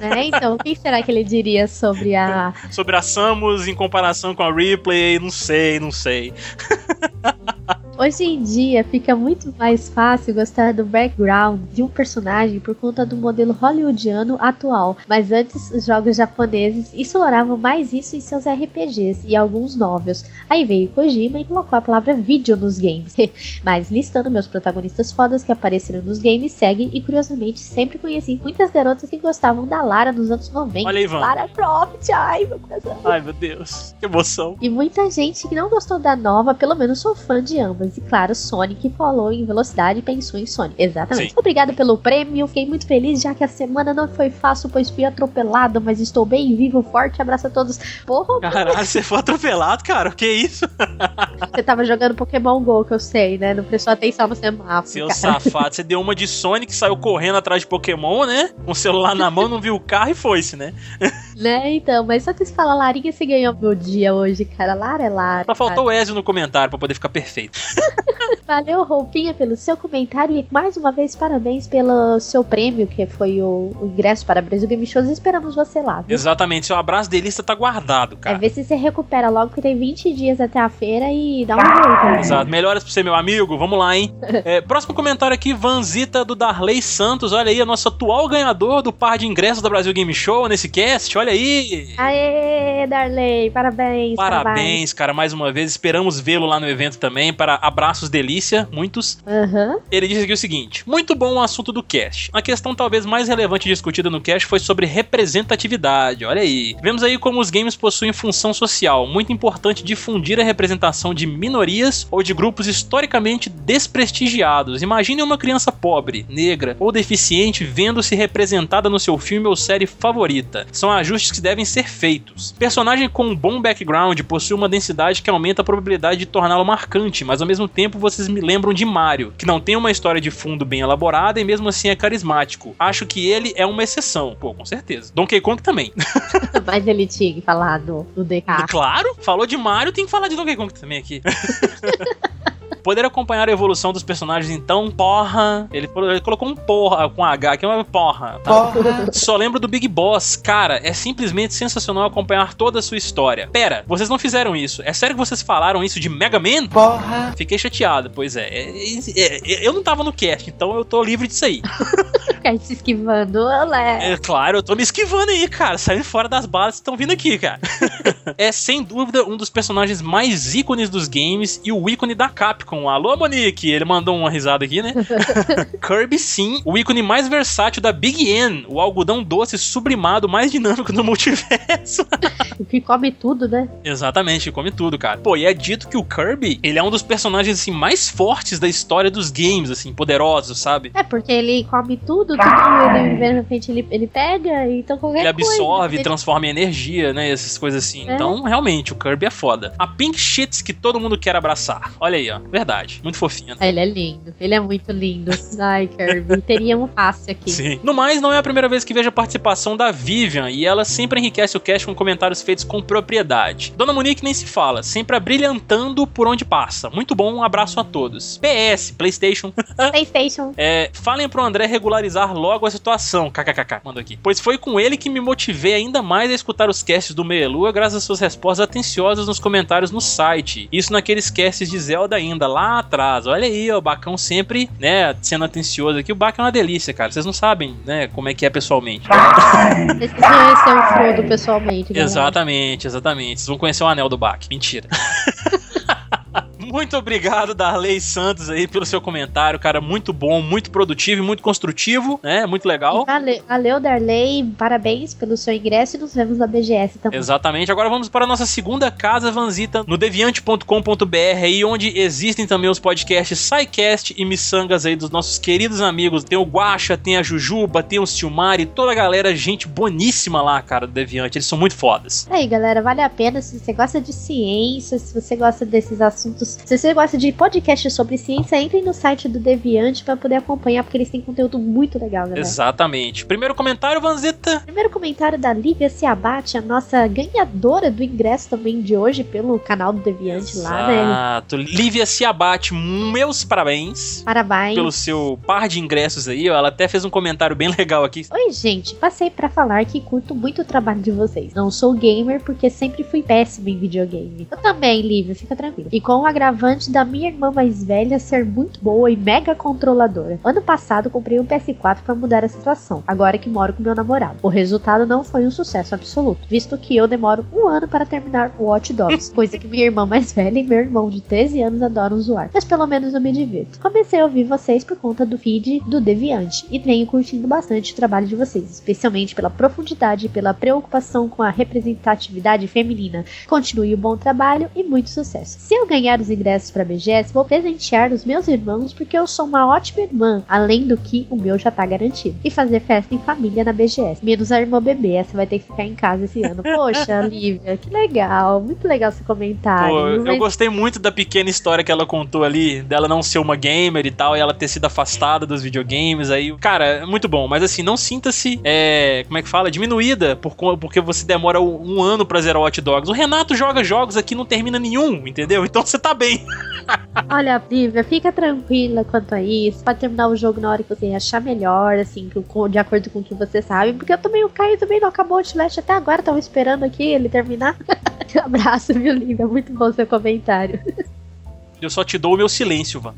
Né? Então, o que será que ele diria sobre a. Sobre a Samus em comparação com a Ripley? Não sei, não sei. Hoje em dia fica muito mais fácil gostar do background de um personagem por conta do modelo hollywoodiano atual, mas antes os jogos japoneses exploravam mais isso em seus RPGs e alguns novels. Aí veio Kojima e colocou a palavra vídeo nos games. mas listando meus protagonistas fodas que apareceram nos games, segue e curiosamente sempre conheci muitas garotas que gostavam da Lara nos anos 90. Olha aí, Ivan. Lara Croft, ai meu coração. Ai, meu Deus, que emoção. E muita gente que não gostou da nova, pelo menos sou fã de ambas. E claro, Sonic falou em velocidade e pensou em Sonic. Exatamente. Sim. Obrigado pelo prêmio, fiquei muito feliz, já que a semana não foi fácil, pois fui atropelado, mas estou bem vivo. Forte abraço a todos. Porra, Caralho, você foi atropelado, cara? O que é isso? você tava jogando Pokémon GO, que eu sei, né? Não prestou atenção no semáforo. Seu cara. safado, você deu uma de Sonic, saiu correndo atrás de Pokémon, né? Com o celular na mão, não viu o carro e foi-se, né? Né, então, mas só que você fala Larinha, você ganhou meu dia hoje, cara. Lara é Lara. Só faltou o Ezio no comentário pra poder ficar perfeito. Valeu, Roupinha, pelo seu comentário e mais uma vez parabéns pelo seu prêmio, que foi o, o ingresso para Brasil Game Shows. Esperamos você lá. viu? Exatamente, seu abraço delícia tá guardado, É cara. ver se você recupera logo, porque tem 20 dias até a feira e dá um jeito. né? Exato, melhoras pra você, meu amigo. Vamos lá, hein? É, próximo comentário aqui, Vanzita do Darley Santos. Olha aí, o nosso atual ganhador do par de ingressos da Brasil Game Show nesse cast. Olha aí. Aê, Darley, parabéns. Parabéns, cara, mais uma vez. Esperamos vê-lo lá no evento também para abraços delícia, muitos. Aham. Ele diz aqui o seguinte: muito bom o assunto do cast. A questão talvez mais relevante discutida no cast foi sobre representatividade. Olha aí. Vemos aí como os games possuem função social, muito importante difundir a representação de minorias ou de grupos historicamente desprestigiados. Imagine uma criança pobre, negra ou deficiente vendo-se representada no seu filme ou série favorita. São ajustes que devem ser feitos. Personagem com um bom background possui uma densidade que aumenta a probabilidade de torná-lo marcante, mas ao mesmo tempo vocês me lembram de Mario, que não tem uma história de fundo bem elaborada e mesmo assim é carismático. Acho que ele é uma exceção. Pô, com certeza. Donkey Kong também. Mas ele tinha que falar do, do DK. Claro, falou de Mario, tem que falar de Donkey Kong também aqui. Poder acompanhar a evolução dos personagens, então, porra. Ele, ele colocou um porra com H, que é uma porra. tá? Só lembro do Big Boss. Cara, é simplesmente sensacional acompanhar toda a sua história. Pera, vocês não fizeram isso. É sério que vocês falaram isso de Mega Man? Porra. Fiquei chateado, pois é. É, é, é, Eu não tava no cast, então eu tô livre disso aí. Ficar se esquivando, olé. É claro, eu tô me esquivando aí, cara. Saindo fora das balas que estão vindo aqui, cara. é sem dúvida um dos personagens mais ícones dos games e o ícone da Capcom. Alô, Monique! Ele mandou uma risada aqui, né? Kirby, sim, o ícone mais versátil da Big N, o algodão doce sublimado mais dinâmico do multiverso. O que come tudo, né? Exatamente, come tudo, cara. Pô, e é dito que o Kirby, ele é um dos personagens assim mais fortes da história dos games, assim, poderosos, sabe? É, porque ele come tudo, tudo ele, de repente ele, ele pega, então qualquer Ele absorve, coisa. transforma em energia, né? Essas coisas assim. É. Então, realmente, o Kirby é foda. A Pink Shits que todo mundo quer abraçar. Olha aí, ó. Verdade. Muito fofinha. Ele é lindo, ele é muito lindo. Ai, Kirby, teria um fácil aqui. Sim. No mais, não é a primeira vez que vejo a participação da Vivian e ela sempre enriquece o cast com comentários feitos com propriedade. Dona Monique nem se fala, sempre abrilhantando por onde passa. Muito bom, um abraço a todos. PS, PlayStation. PlayStation. É, falem pro André regularizar logo a situação. KKKK, mandou aqui. Pois foi com ele que me motivei ainda mais a escutar os casts do Meia Lua, graças às suas respostas atenciosas nos comentários no site. Isso naqueles casts de Zelda ainda, lá atrás. Olha aí, ó, o Bacão sempre, né, sendo atencioso aqui. O Bacão é uma delícia, cara. Vocês não sabem, né, como é que é pessoalmente. Vocês conhecer o Frodo pessoalmente. galera. Exatamente, exatamente. Vocês vão conhecer o anel do Bach. Mentira. Muito obrigado, Darley Santos, aí, pelo seu comentário, cara. Muito bom, muito produtivo e muito construtivo, né? Muito legal. Valeu, valeu, Darley. Parabéns pelo seu ingresso e nos vemos na BGS também. Exatamente. Agora vamos para a nossa segunda casa, Vanzita, no deviante.com.br, aí onde existem também os podcasts SciCast e Missangas aí dos nossos queridos amigos. Tem o Guacha, tem a Jujuba, tem o Silmari, toda a galera, gente boníssima lá, cara, do Deviante. Eles são muito fodas. Aí, galera, vale a pena se você gosta de ciência, se você gosta desses assuntos, se você gosta de podcast sobre ciência, entre no site do Deviante para poder acompanhar, porque eles têm conteúdo muito legal, galera. Exatamente. Primeiro comentário, Vanzita. Primeiro comentário da Lívia Ciabate, a nossa ganhadora do ingresso também de hoje pelo canal do Deviante lá, né? Exato. Lívia Ciabate, meus parabéns. Parabéns. Pelo seu par de ingressos aí, ó. Ela até fez um comentário bem legal aqui. Oi, gente. Passei para falar que curto muito o trabalho de vocês. Não sou gamer porque sempre fui péssima em videogame. Eu também, Lívia, fica tranquila. E com o agravante da minha irmã mais velha ser muito boa e mega controladora. Ano passado comprei um PS4 para mudar a situação, agora que moro com meu namorado. O resultado não foi um sucesso absoluto, visto que eu demoro um ano para terminar o Watch Dogs, coisa que minha irmã mais velha e meu irmão de 13 anos adoram zoar. Mas pelo menos eu me divirto. Comecei a ouvir vocês por conta do feed do Deviante e venho curtindo bastante o trabalho de vocês, especialmente pela profundidade e pela preocupação com a representatividade feminina. Continue o bom trabalho e muito sucesso. Se eu ganhar os ingressos para a BGS, vou presentear os meus irmãos porque eu sou uma ótima irmã, além do que o meu já tá garantido. E fazer festa em família na BGS. Menos a irmã bebê, essa vai ter que ficar em casa esse ano. Poxa, Lívia, que legal. Muito legal esse comentário. Pô, eu Mas- gostei muito da pequena história que ela contou ali, dela não ser uma gamer e tal, e ela ter sido afastada dos videogames. Aí, cara, é muito bom. Mas assim, não sinta-se, é, como é que fala? Diminuída por, porque você demora um ano pra zerar o Hot Dogs. O Renato joga jogos aqui e não termina nenhum, entendeu? Então você tá bem. Olha, Lívia, fica tranquila quanto a isso. Pode terminar o jogo na hora que você achar melhor, assim, que- de acordo com o que você sabe. Porque eu também, o Caio também não acabou o Outlast até agora, tava esperando aqui ele terminar. Um abraço, viu, Lívia? Muito bom seu comentário. Eu só te dou o meu silêncio, Van.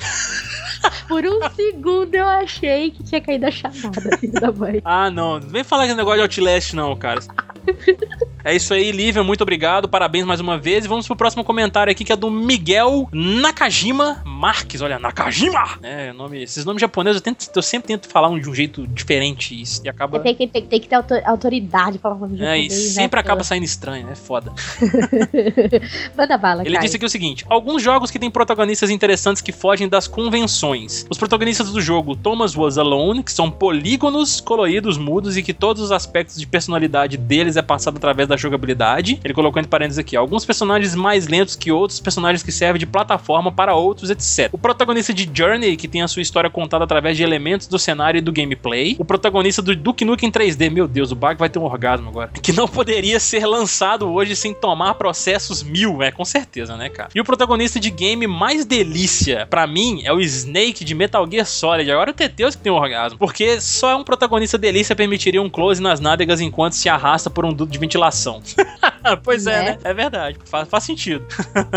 Por um segundo eu achei que tinha caído a chamada, filho da mãe. Ah, não. Não vem falar esse negócio de Outlast, não, cara. É isso aí, Lívia. Muito obrigado. Parabéns mais uma vez. E vamos pro próximo comentário aqui, que é do Miguel Nakajima Marques. Olha, Nakajima! É, nome, esses nomes japoneses eu, tento- eu sempre tento falar um- de um jeito diferente e, e acaba. Tem que, tem, tem que ter autor- autoridade pra falar com o É, e né, sempre pô? acaba saindo estranho, é foda. Manda bala, Ele Caio. disse aqui o seguinte: alguns jogos que têm protagonistas interessantes que fogem das convenções. Os protagonistas do jogo Thomas Was Alone, que são polígonos coloridos, mudos e que todos os aspectos de personalidade deles é passado através da jogabilidade. Ele colocou entre parênteses aqui: alguns personagens mais lentos que outros, personagens que servem de plataforma para outros, etc. O protagonista de Journey, que tem a sua história contada através de elementos do cenário e do gameplay. O protagonista do Duke Nukem 3D, meu Deus, o Bag vai ter um orgasmo agora. Que não poderia ser lançado hoje sem tomar processos mil, é com certeza, né, cara? E o protagonista de game mais delícia, pra mim, é o Snake de Metal Gear Solid. Agora o Teteus que tem um orgasmo. Porque só um protagonista delícia permitiria um close nas nádegas enquanto se arrasta por um duto de ventilação. pois é, Né? né? É verdade. Faz, faz sentido.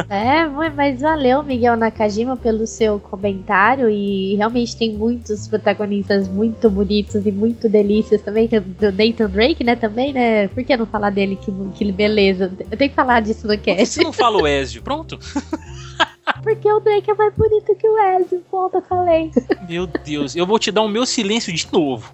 É, mas valeu, Miguel Nakajima, pelo seu comentário. E realmente tem muitos protagonistas muito bonitos e muito delícias também. Tem Do Nathan Drake, né? Também, né? Por que não falar dele? Que, que beleza. Eu tenho que falar disso no Por que cast. você não fala o Ezio? Pronto. Porque o Drake é mais bonito que o Ezio. Ponto, eu falei. Meu Deus, eu vou te dar o meu silêncio de novo.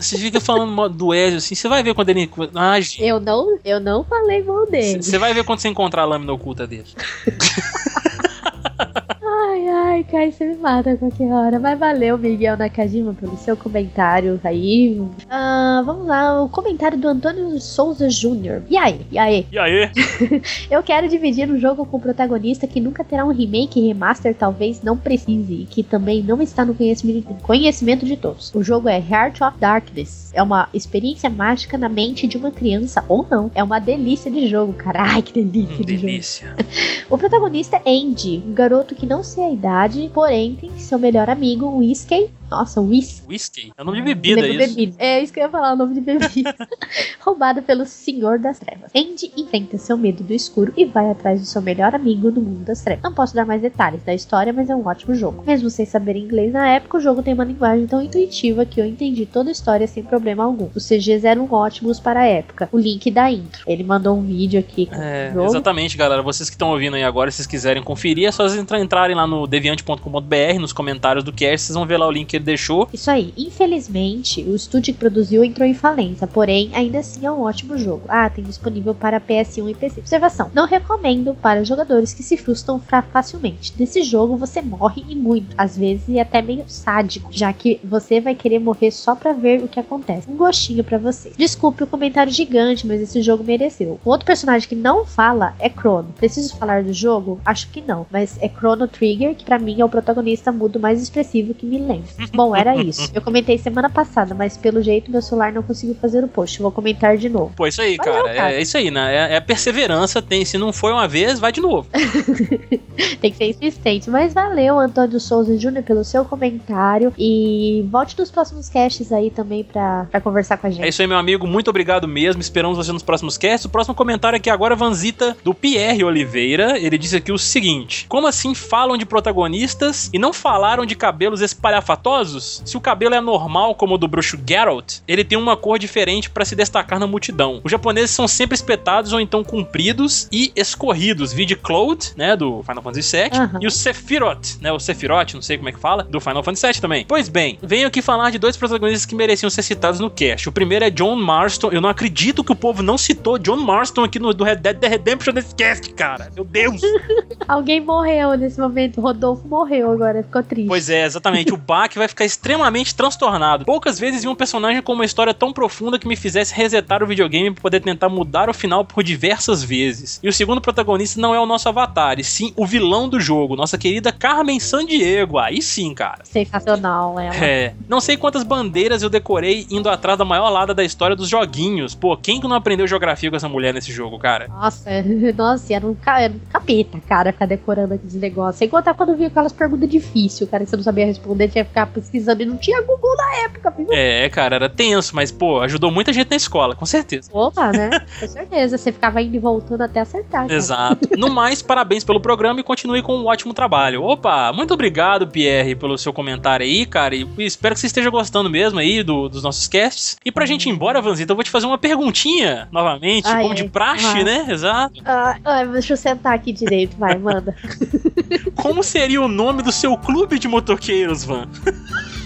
Você fica falando do Ezio assim, você vai ver quando ele. Ah, gente, Eu não, eu não falei mal dele. Você vai ver quando você encontrar a lâmina oculta dele. Ai, ai, Kai, você me mata a qualquer hora. Mas valeu, Miguel Nakajima, pelo seu comentário aí. Ah, vamos lá, o comentário do Antônio Souza Jr. E aí? E aí? E aí? Eu quero dividir um jogo com o protagonista que nunca terá um remake remaster, talvez não precise, e que também não está no conhecimento, de todos. O jogo é Heart of Darkness. É uma experiência mágica na mente de uma criança, ou não. É uma delícia de jogo, cara. Ai, que delícia Hum, de jogo. delícia. O protagonista é Andy, um garoto que não sei a idade, porém tem seu melhor amigo, Whiskey, Nossa, whisky. Whisky? É o nome de bebida, Lembra isso. bebida. É isso que eu ia falar, o nome de bebida. Roubada pelo Senhor das Trevas. Andy enfrenta seu medo do escuro e vai atrás do seu melhor amigo no mundo das trevas. Não posso dar mais detalhes da história, mas é um ótimo jogo. Mesmo sem saber inglês na época, o jogo tem uma linguagem tão intuitiva que eu entendi toda a história sem problema algum. Os CGs eram ótimos para a época. O link da intro. Ele mandou um vídeo aqui É, exatamente, galera. Vocês que estão ouvindo aí agora, se vocês quiserem conferir, é só vocês entra- entrarem lá no deviante.com.br, nos comentários do cast, vocês vão ver lá o link ele deixou. Isso aí. Infelizmente, o estúdio que produziu entrou em falência, porém, ainda assim é um ótimo jogo. Ah, tem disponível para PS1 e PC. Observação: não recomendo para jogadores que se frustram facilmente. Nesse jogo você morre e muito, às vezes e até meio sádico, já que você vai querer morrer só pra ver o que acontece. Um gostinho pra você. Desculpe o comentário gigante, mas esse jogo mereceu. O outro personagem que não fala é Chrono. Preciso falar do jogo? Acho que não, mas é Chrono Trigger, que pra mim é o protagonista mudo mais expressivo que me lembro. Bom, era isso. Eu comentei semana passada, mas pelo jeito meu celular não conseguiu fazer o post. Vou comentar de novo. Pô, isso aí, Valeu, cara. cara. É, é isso aí, né? É, é perseverança. Tem, se não foi uma vez, vai de novo. Tem que ser insistente. Mas valeu, Antônio Souza Júnior, pelo seu comentário. E volte nos próximos casts aí também pra, pra conversar com a gente. É isso aí, meu amigo. Muito obrigado mesmo. Esperamos você nos próximos casts. O próximo comentário aqui agora, Vanzita, do Pierre Oliveira. Ele disse aqui o seguinte: Como assim falam de protagonistas e não falaram de cabelos espalhafatosos? Se o cabelo é normal, como o do bruxo Geralt, ele tem uma cor diferente para se destacar na multidão. Os japoneses são sempre espetados ou então compridos e escorridos. Vide Cloud, né, do Final Fantasy VII, Aham. e o Sephiroth, né, o Sephiroth, não sei como é que fala, do Final Fantasy VII também. Pois bem, venho aqui falar de dois protagonistas que mereciam ser citados no cast. O primeiro é John Marston. Eu não acredito que o povo não citou John Marston aqui no do Red Dead Redemption nesse cast, cara. Meu Deus. Alguém morreu nesse momento. O Rodolfo morreu agora, ficou triste. Pois é, exatamente. O Bach vai ficar extremamente transtornado. Poucas vezes vi um personagem com uma história tão profunda que me fizesse resetar o videogame para poder tentar mudar o final por diversas vezes. E o segundo protagonista não é o nosso avatar, e sim o vilão do jogo, nossa querida Carmen Sandiego. Aí sim, cara. Sensacional ela. É. Não sei quantas bandeiras eu decorei indo atrás da maior lada da história dos joguinhos. Pô, quem que não aprendeu geografia com essa mulher nesse jogo, cara? Nossa, nossa, era um, ca- era um capeta, cara, ficar decorando aqueles negócios. Sem contar quando vinha aquelas perguntas difíceis, cara, que você não sabia responder, tinha que ficar pesquisando e não tinha Google na época, viu? É, cara, era tenso, mas, pô, ajudou muita gente na escola, com certeza. Opa, né? Com certeza, você ficava indo e voltando até acertar. cara. Exato. No mais, parabéns pelo programa e continue com um ótimo trabalho. Opa, muito obrigado, Pierre, pelo seu comentário aí, cara. E espero que você esteja gostando mesmo aí do- dos nossos casts. E pra gente ir embora, Vanzita, eu vou te fazer uma perguntinha novamente, Ai, como de ai, praxe, vai. né? Exato. Ah, ah, deixa eu sentar aqui direito, vai, manda. Como seria o nome do seu clube de motoqueiros, Van?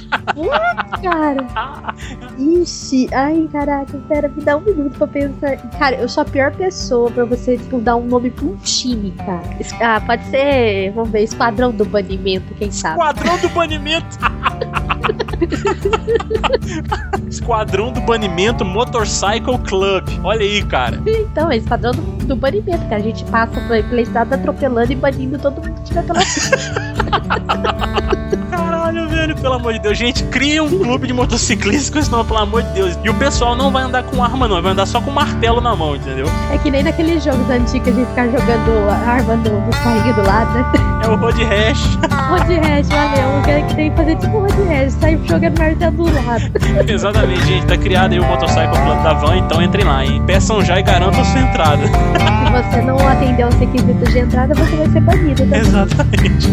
Cara. Ixi, ai, caraca, pera, me dá um minuto pra pensar. Cara, eu sou a pior pessoa pra você, tipo, dar um nome pra um time, cara. Ah, pode ser, vamos ver, Esquadrão do Banimento, quem sabe? Esquadrão do Banimento. Esquadrão do Banimento Motorcycle Club. Olha aí, cara. Então, é Esquadrão do, do Banimento, cara. A gente passa pela, pela estrada atropelando e banindo todo mundo que tiver pela Caralho, velho, pelo amor de Deus. Gente, cria um clube de motociclistas nome, pelo amor de Deus. E o pessoal não vai andar com arma, não. Vai andar só com martelo na mão, entendeu? É que nem naqueles jogos antigos gente ficar jogando a arma no, no carrinho do lado, né? É o Road Rash. Road Rash, valeu. O que que tem que fazer tipo Road Rash, sair jogando martelo do lado. Exatamente, gente. Tá criado aí o Motorcycle Club da Van, então entrem lá, hein? Peçam já e garantam sua entrada. Se você não atender aos requisitos de entrada, você vai ser banido. Tá? Exatamente.